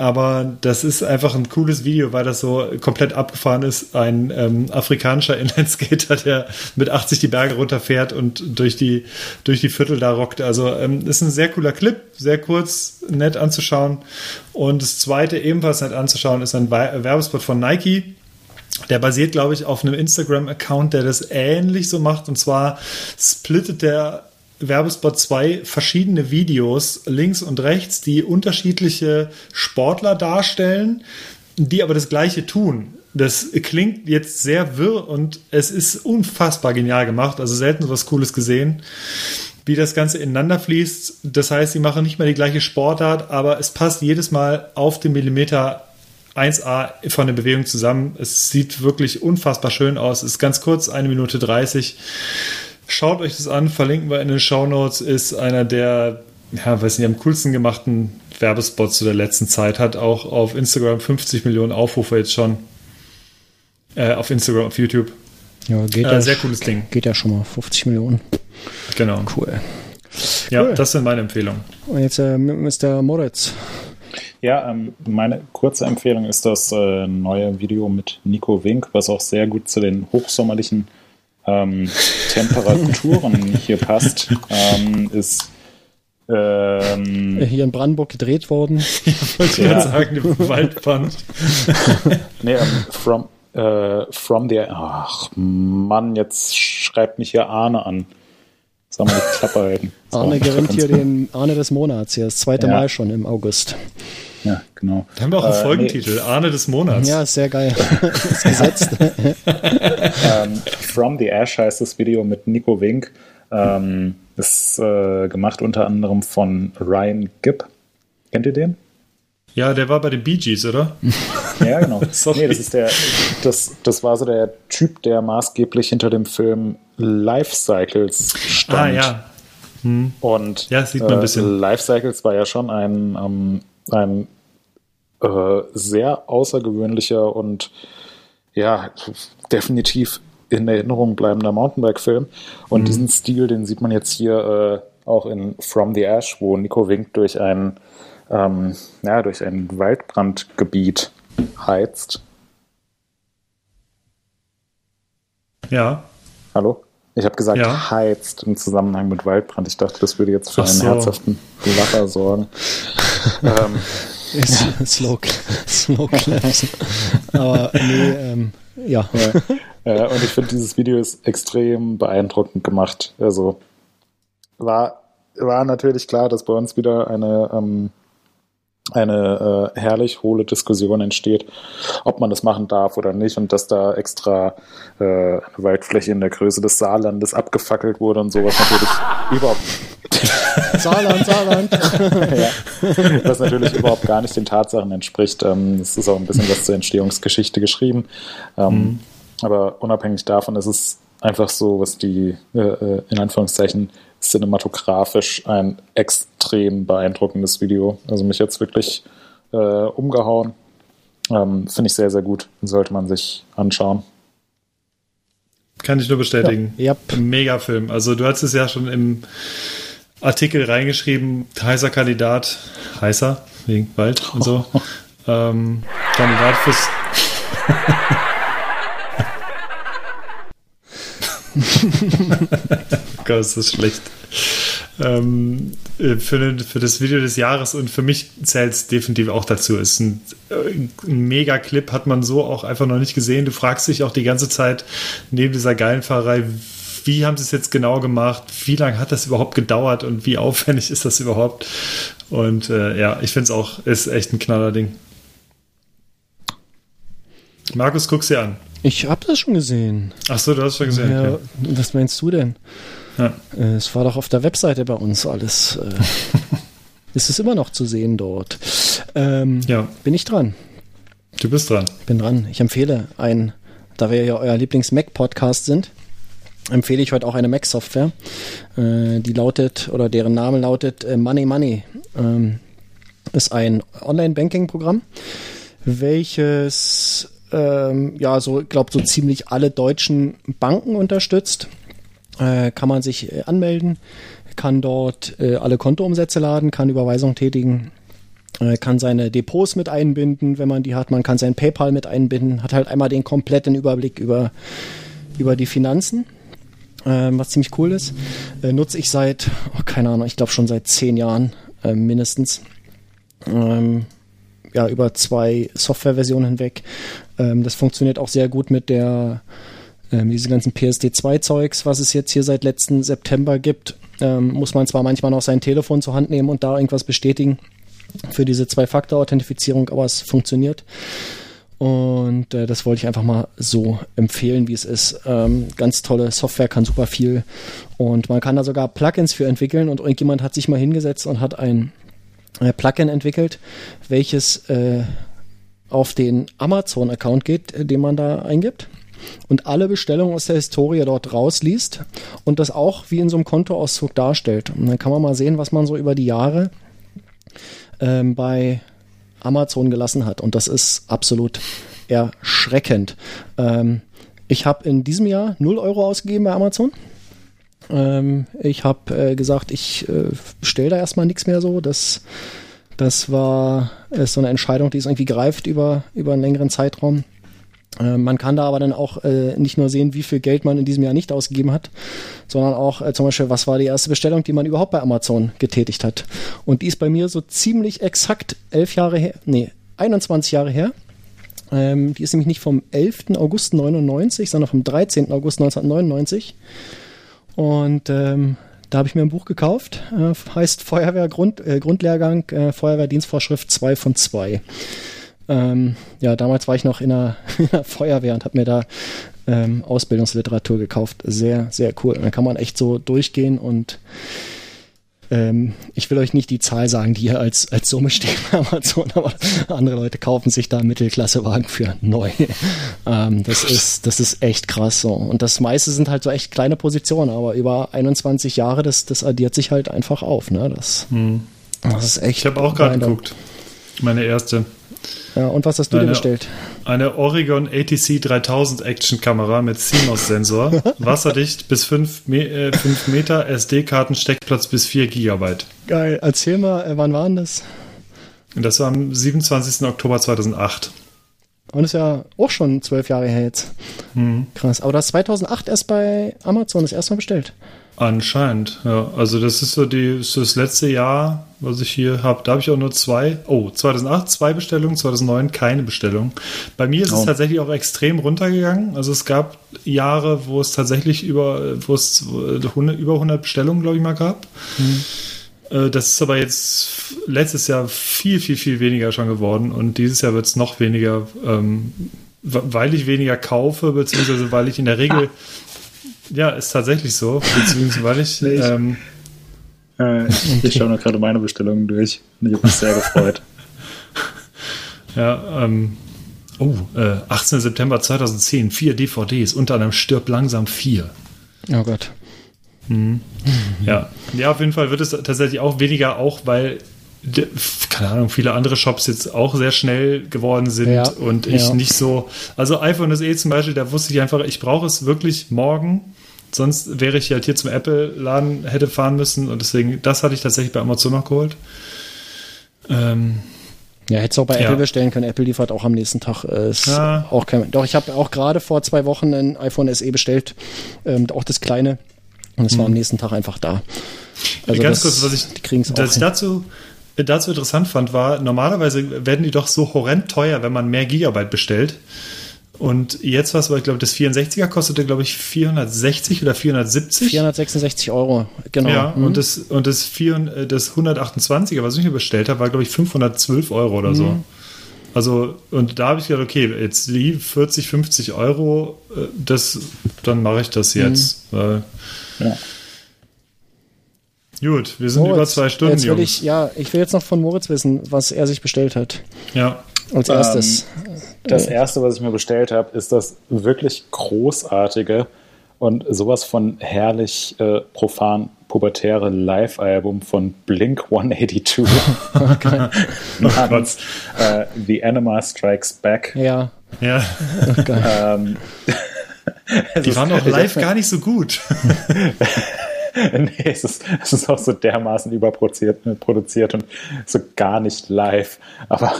aber das ist einfach ein cooles Video, weil das so komplett abgefahren ist. Ein ähm, afrikanischer *laughs* Inlineskater, der mit 80 die Berge runterfährt und durch die, durch die Viertel da rockt. Also ähm, ist ein sehr cooler Clip, sehr kurz, nett anzuschauen. Und das zweite ebenfalls nett anzuschauen ist ein Werbespot von Nike. Der basiert, glaube ich, auf einem Instagram-Account, der das ähnlich so macht. Und zwar splittet der Werbespot zwei verschiedene Videos links und rechts, die unterschiedliche Sportler darstellen, die aber das gleiche tun. Das klingt jetzt sehr wirr und es ist unfassbar genial gemacht. Also selten was Cooles gesehen, wie das Ganze ineinander fließt. Das heißt, sie machen nicht mehr die gleiche Sportart, aber es passt jedes Mal auf den Millimeter 1A von der Bewegung zusammen. Es sieht wirklich unfassbar schön aus. Es ist ganz kurz, eine Minute 30. Schaut euch das an, verlinken wir in den Show Notes. Ist einer der, ja, weiß nicht, am coolsten gemachten Werbespots zu der letzten Zeit. Hat auch auf Instagram 50 Millionen Aufrufe jetzt schon. Äh, auf Instagram, auf YouTube. Ja, geht äh, ja. Sehr cooles Ding. Geht ja schon mal 50 Millionen. Genau. Cool. Ja, cool. das sind meine Empfehlungen. Und jetzt äh, Mr. Moritz. Ja, ähm, meine kurze Empfehlung ist das äh, neue Video mit Nico Wink, was auch sehr gut zu den hochsommerlichen ähm, Temperaturen hier passt, ähm, ist Ähm, Hier in Brandenburg gedreht worden. Wollte ich Ja. gerade sagen, im Waldbrand. *laughs* nee, ähm, from, äh, from the. Ach, Mann, jetzt schreibt mich hier Arne an. Soll mal die Klappe halten. Arne gewinnt hier den Arne des Monats, hier das zweite Ja. Mal schon im August. Ja, genau. Da haben wir auch einen Äh, Folgentitel, Arne des Monats. Ja, ist sehr geil. *laughs* ist gesetzt. *laughs* ähm, From the Ash heißt das Video mit Nico Wink. Ähm, ist äh, gemacht unter anderem von Ryan Gibb. Kennt ihr den? Ja, der war bei den Bee Gees, oder? *laughs* Ja, genau. Nee, das ist der, das, das war so der Typ, der maßgeblich hinter dem Film Life Cycles stand. Ah, ja. Und Ja, sieht man ein bisschen. Äh, Life Cycles war ja schon ein, ähm, ein äh, sehr außergewöhnlicher und ja, definitiv in Erinnerung bleibender Mountainbike-Film. Und diesen Stil, den sieht man jetzt hier äh, auch in From the Ash, wo Nico Wink durch ein, ähm, ja, durch ein Waldbrandgebiet heizt. Ja. Hallo? Ich habe gesagt, Ja. heizt im Zusammenhang mit Waldbrand. Ich dachte, das würde jetzt für Ach einen so. herzhaften Lacher sorgen. Ähm, *laughs* Ist Slow, Slow Claps. Aber nee, ähm, ja. ja. und ich finde, dieses Video ist extrem beeindruckend gemacht. Also war, war natürlich klar, dass bei uns wieder eine, ähm, eine äh, herrlich hohle Diskussion entsteht, ob man das machen darf oder nicht und dass da extra äh, eine Waldfläche in der Größe des Saarlandes abgefackelt wurde und sowas natürlich *laughs* überhaupt *laughs* Saarland, Saarland. *laughs* ja. Was natürlich überhaupt gar nicht den Tatsachen entspricht. Ähm, Es ist auch ein bisschen was zur Entstehungsgeschichte geschrieben. Ähm, Aber unabhängig davon ist es einfach so, was die, äh, äh, in Anführungszeichen, cinematografisch ein extrem beeindruckendes Video. Also mich jetzt wirklich äh, umgehauen. Ähm, Finde ich sehr, sehr gut. Sollte man sich anschauen. Kann ich nur bestätigen. Ja, Mega Film. Also du hast es ja schon im Artikel reingeschrieben, heißer Kandidat, heißer, wegen Wald und so. *laughs* ähm, Kandidat fürs. *laughs* Gott, ist das schlecht. Ähm, äh, für, den- für das Video des Jahres und für mich zählt es definitiv auch dazu. Ist ein, äh, ein mega Clip, hat man so auch einfach noch nicht gesehen. Du fragst dich auch die ganze Zeit neben dieser geilen Fahrerei, wie haben sie es jetzt genau gemacht? Wie lange hat das überhaupt gedauert und wie *laughs* aufwendig ist das überhaupt? Und äh, ja, ich finde es auch, ist echt ein knaller Ding. Markus, guck's dir an. Ich habe das schon gesehen. Ach so, du hast schon gesehen. Ja, Okay. was meinst du denn? Ja. Äh, Es war doch auf der Webseite bei uns alles. Äh, *laughs* ist es immer noch zu sehen dort. Ähm, ja, Bin ich dran? du bist dran. Bin dran. Ich empfehle ein, da wir ja euer Lieblings-Mac-Podcast sind, empfehle ich heute auch eine Mac-Software. Äh, die lautet, oder deren Name lautet äh, Money Money. Ähm, ist ein Online-Banking-Programm, welches ähm, ja so, glaube so ziemlich alle deutschen Banken unterstützt. Äh, kann man sich äh, anmelden, kann dort äh, alle Kontoumsätze laden, kann Überweisungen tätigen, kann seine Depots mit einbinden, wenn man die hat. Man kann sein PayPal mit einbinden, hat halt einmal den kompletten Überblick über, über die Finanzen, ähm, was ziemlich cool ist. Nutze ich seit, oh, keine Ahnung, ich glaube schon seit zehn Jahren mindestens. Ähm, ja, über zwei Softwareversionen hinweg. Ähm, das funktioniert auch sehr gut mit der ähm, diese ganzen PSD2-Zeugs, was es jetzt hier seit letzten September gibt, ähm, muss man zwar manchmal noch sein Telefon zur Hand nehmen und da irgendwas bestätigen für diese Zwei-Faktor-Authentifizierung, aber es funktioniert. Und äh, das wollte ich einfach mal so empfehlen, wie es ist. Ähm, ganz tolle Software, kann super viel. Und man kann da sogar Plugins für entwickeln. Und irgendjemand hat sich mal hingesetzt und hat ein äh, Plugin entwickelt, welches äh, auf den Amazon-Account geht, äh, den man da eingibt und alle Bestellungen aus der Historie dort rausliest und das auch wie in so einem Kontoauszug darstellt. Und dann kann man mal sehen, was man so über die Jahre ähm, bei Amazon gelassen hat. Und das ist absolut erschreckend. Ähm, ich habe in diesem Jahr 0 Euro ausgegeben bei Amazon. Ähm, ich habe äh, gesagt, ich äh, bestelle da erstmal nichts mehr so. Das, das war ist so eine Entscheidung, die ist irgendwie greift über, über einen längeren Zeitraum. Äh, man kann da aber dann auch äh, nicht nur sehen, wie viel Geld man in diesem Jahr nicht ausgegeben hat, sondern auch äh, zum Beispiel, was war die erste Bestellung, die man überhaupt bei Amazon getätigt hat. Und die ist bei mir so ziemlich exakt elf Jahre her, nee, 21 Jahre her. Ähm, die ist nämlich nicht vom 11. August 99, sondern vom 13. August 1999. Und ähm, da habe ich mir ein Buch gekauft, äh, heißt Feuerwehr Grund, äh, Grundlehrgang, äh, Feuerwehrdienstvorschrift 2 von 2. Ähm, ja, damals war ich noch in der, *laughs* in der Feuerwehr und habe mir da ähm, Ausbildungsliteratur gekauft. Sehr, sehr cool. Und dann kann man echt so durchgehen und ähm, ich will euch nicht die Zahl sagen, die hier als, als Summe steht bei Amazon, *laughs* aber andere Leute kaufen sich da Mittelklassewagen für neu. ähm, das ist, das ist echt krass so. Und das meiste sind halt so echt kleine Positionen, aber über 21 Jahre, das, das addiert sich halt einfach auf, ne? Das, hm. das ist echt. Ich habe auch gerade geguckt. Meine erste. Ja, und was hast du eine, dir bestellt? Eine Oregon ATC 3000 Action Kamera mit CMOS-Sensor, *laughs* wasserdicht bis 5, Me äh, 5 Meter, SD-Karten, Steckplatz bis 4 Gigabyte. Geil. Erzähl mal, äh, wann war denn das? Das war am 27. Oktober 2008. Und ist ja auch schon zwölf Jahre her jetzt. Hm. Krass. Aber das 2008 erst bei Amazon das erste Mal bestellt. Anscheinend, ja. Also das ist so die, so das letzte Jahr, was ich hier habe. Da habe ich auch nur zwei. Oh, 2008 zwei Bestellungen, 2009 keine Bestellung. Bei mir ist oh. es tatsächlich auch extrem runtergegangen. Also es gab Jahre, wo es tatsächlich über, wo es 100, über 100 Bestellungen, glaube ich, mal gab. Mhm. Das ist aber jetzt letztes Jahr viel, viel, viel weniger schon geworden. Und dieses Jahr wird es noch weniger, ähm, weil ich weniger kaufe, beziehungsweise weil ich in der Regel ja, ist tatsächlich so, beziehungsweise weil ich, ähm, äh, ich, ich schaue noch gerade meine Bestellungen durch und ich habe mich sehr gefreut. *laughs* ja, ähm, oh, äh, 18. September 2010, vier DVDs, unter anderem Stirb langsam 4. Oh Gott. Mhm. Ja. ja, auf jeden Fall wird es tatsächlich auch weniger, auch weil keine Ahnung, viele andere Shops jetzt auch sehr schnell geworden sind ja, und ich ja. nicht so. Also iPhone SE zum Beispiel, da wusste ich einfach, ich brauche es wirklich morgen. Sonst wäre ich halt hier zum Apple-Laden hätte fahren müssen und deswegen, das hatte ich tatsächlich bei Amazon noch geholt. Ähm, ja, hättest du auch bei ja. Apple bestellen können. Apple liefert auch am nächsten Tag. Äh, ist ja. auch kein, doch, ich habe auch gerade vor zwei Wochen ein iPhone SE bestellt, ähm, auch das kleine. Und es war am mhm. nächsten Tag einfach da. Also Ganz das, kurz, was ich, dass ich dazu, dazu interessant fand, war, normalerweise werden die doch so horrend teuer, wenn man mehr Gigabyte bestellt. Und jetzt was, weil ich glaube, das 64er kostete, glaube ich, 460 oder 470. 466 Euro, genau. Ja, mhm. und, das, und das, 4, das 128er, was ich mir bestellt habe, war, glaube ich, 512 Euro oder so. Mhm. Also, und da habe ich gedacht, okay, jetzt die 40, 50 Euro, äh, das, dann mache ich das jetzt. Mhm. ja. Gut, wir sind Moritz, über zwei Stunden, jetzt will Jungs. Ich, ja, ich will jetzt noch von Moritz wissen, was er sich bestellt hat. Ja. Als erstes. Ähm, das erste, was ich mir bestellt habe, ist das wirklich großartige und sowas von herrlich äh, profan pubertäre Live-Album von Blink 182 *laughs* okay. *laughs* namens äh, The Anima Strikes Back. Ja. Ja. Okay. ähm, Die *laughs* waren doch live gar nicht so gut. *laughs* nee, es ist, es ist auch so dermaßen überproduziert produziert und so gar nicht live. Aber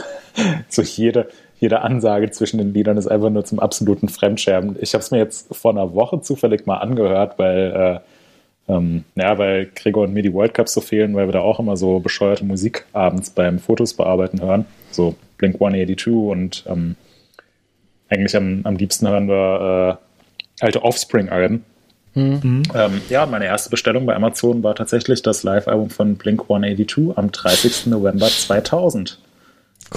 so jede, jede Ansage zwischen den Liedern ist einfach nur zum absoluten Fremdschärmen. Ich habe es mir jetzt vor einer Woche zufällig mal angehört, weil, äh, ähm, ja, weil Gregor und mir die World Cups so fehlen, weil wir da auch immer so bescheuerte Musik abends beim Fotos bearbeiten hören. So Blink 182 und ähm, eigentlich am, am liebsten hören wir äh, alte Offspring-Alben. Mhm. Ähm, ja, meine erste Bestellung bei Amazon war tatsächlich das Live-Album von Blink 182 am 30. November 2000.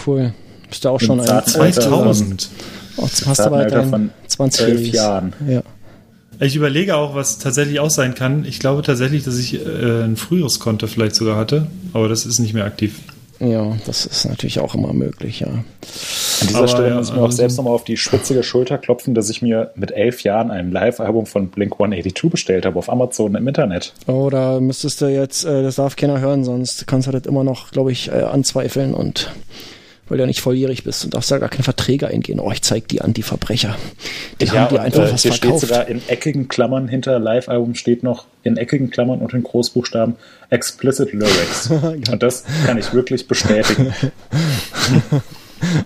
Cool. Bist du auch schon ein 2000? Oh, jetzt hast du bald von 20 Jahren. Ja. Ich überlege auch, was tatsächlich auch sein kann. Ich glaube tatsächlich, dass ich äh, ein früheres Konto vielleicht sogar hatte, aber das ist nicht mehr aktiv. Ja, das ist natürlich auch immer möglich, ja. An dieser Aber, Stelle muss ich mir auch also selbst nochmal auf die spitzige Schulter klopfen, dass ich mir mit elf Jahren ein Live-Album von Blink 182 bestellt habe auf Amazon im Internet. Oh, da müsstest du jetzt, äh, das darf keiner hören, sonst kannst du das immer noch, glaube ich, äh, anzweifeln und weil du ja nicht volljährig bist und darfst da gar keine Verträge eingehen. Oh, ich zeig die an die Verbrecher. Die ja, haben dir einfach äh, was hier verkauft. steht sogar in eckigen Klammern hinter Live-Album steht noch in eckigen Klammern und in Großbuchstaben Explicit Lyrics. *laughs* und das kann ich wirklich bestätigen. *laughs*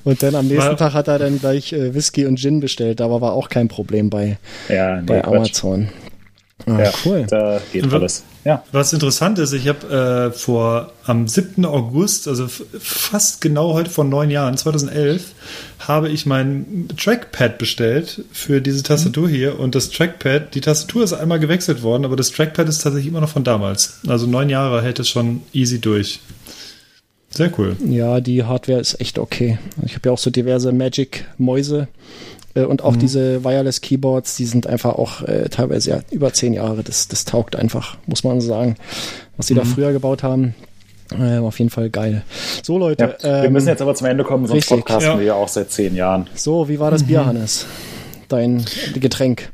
Und dann am nächsten War- Tag hat er dann gleich äh, Whisky und Gin bestellt, aber war auch kein Problem bei, Ja, nee, bei. Amazon. Ah, Ja, cool. Da geht alles. Ja. Was interessant ist, ich habe äh, vor am 7. August, also fast genau heute vor neun Jahren, 2011, habe ich mein Trackpad bestellt für diese Tastatur hier und das Trackpad, die Tastatur ist einmal gewechselt worden, aber das Trackpad ist tatsächlich immer noch von damals. Also neun Jahre hält es schon easy durch. Sehr cool. Ja, die Hardware ist echt okay. Ich habe ja auch so diverse Magic-Mäuse und auch diese Wireless-Keyboards, die sind einfach auch äh, teilweise ja über zehn Jahre. Das, das taugt einfach, muss man sagen. Was sie da früher gebaut haben, äh, auf jeden Fall geil. So, Leute. ja. Wir ähm, müssen jetzt aber zum Ende kommen, sonst richtig. podcasten Ja. wir ja auch seit zehn Jahren. So, wie war das Bier, Hannes? Dein Getränk.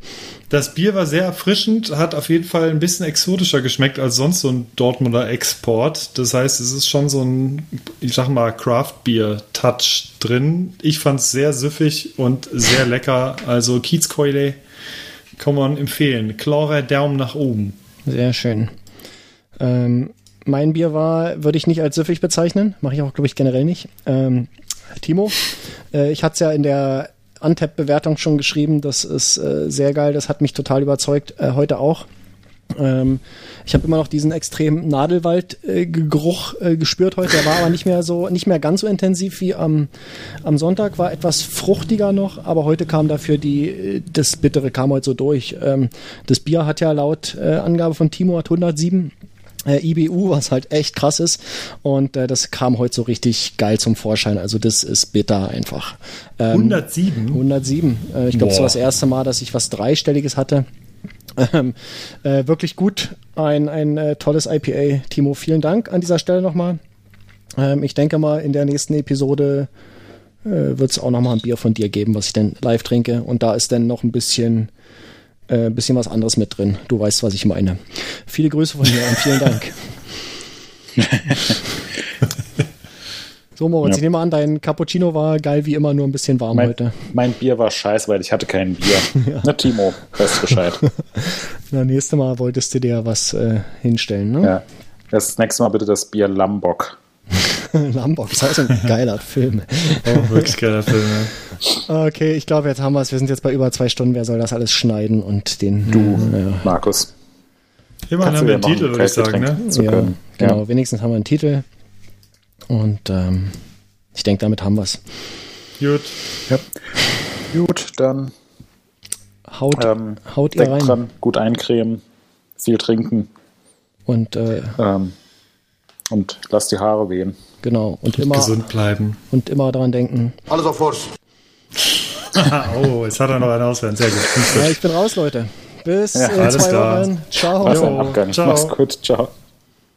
Das Bier war sehr erfrischend, hat auf jeden Fall ein bisschen exotischer geschmeckt als sonst so ein Dortmunder Export. Das heißt, es ist schon so ein, ich sag mal, Craft-Bier-Touch drin. Ich fand es sehr süffig und sehr lecker. Also Kiezkeule kann man empfehlen. Klarer Daumen nach oben. Sehr schön. Ähm, mein Bier war, würde ich nicht als süffig bezeichnen. Mache ich auch, glaube ich, generell nicht. Ähm, Timo, äh, ich hatte es ja in der Antep-Bewertung schon geschrieben. Das ist äh, sehr geil. Das hat mich total überzeugt. Äh, heute auch. Ähm, ich habe immer noch diesen extremen Nadelwald-Geruch äh, gespürt heute. Der war aber nicht mehr so, nicht mehr ganz so intensiv wie am, am Sonntag. War etwas fruchtiger noch, aber heute kam dafür die, äh, das Bittere kam heute so durch. Ähm, das Bier hat ja laut äh, Angabe von Timo hat 107 äh, IBU, was halt echt krass ist. Und äh, das kam heute so richtig geil zum Vorschein. Also das ist bitter einfach. Ähm, 107. 107. Äh, ich glaube, das Boah. war das erste Mal, dass ich was Dreistelliges hatte. Ähm, äh, wirklich gut. Ein, ein äh, tolles IPA. Timo, vielen Dank an dieser Stelle nochmal. Ähm, ich denke mal, in der nächsten Episode äh, wird es auch nochmal ein Bier von dir geben, was ich dann live trinke. Und da ist dann noch ein bisschen, äh, bisschen was anderes mit drin. Du weißt, was ich meine. Viele Grüße von mir und vielen Dank. *laughs* so, Moritz, Ja. ich nehme an, dein Cappuccino war geil wie immer, nur ein bisschen warm Mein, heute. mein Bier war scheiße, weil ich hatte kein Bier. *laughs* Na, Timo, weißt Bescheid. *laughs* Na, nächste Mal wolltest du dir was äh, hinstellen, ne? ja. Das nächste Mal bitte das Bier Lambok. *laughs* Lambok, das ist auch so ein *laughs* geiler Film. Oh, wirklich geiler Film. Ja. Okay, ich glaube, jetzt haben wir es. Wir sind jetzt bei über zwei Stunden. Wer soll das alles schneiden und den. Du. Ja, Markus. Immerhin Kannst haben du wir einen Titel, würde ich sagen. Ne? ja können. genau. Ja. Wenigstens haben wir einen Titel. Und ähm, ich denke, damit haben wir es. Gut. Ja. Gut, dann Haut, ähm, haut ihr rein. dran, gut eincremen, viel trinken Und äh, ähm, und lasst die Haare wehen. Genau. Und immer, Gesund bleiben. und immer dran denken. Alles auf Forsch. *laughs* oh, jetzt hat er noch einen auswählen. Sehr gut. Ja, ich bin raus, Leute. Bis Ja, in alles zwei klar. Wochen. Ciao. Ciao. Mach's gut. Ciao.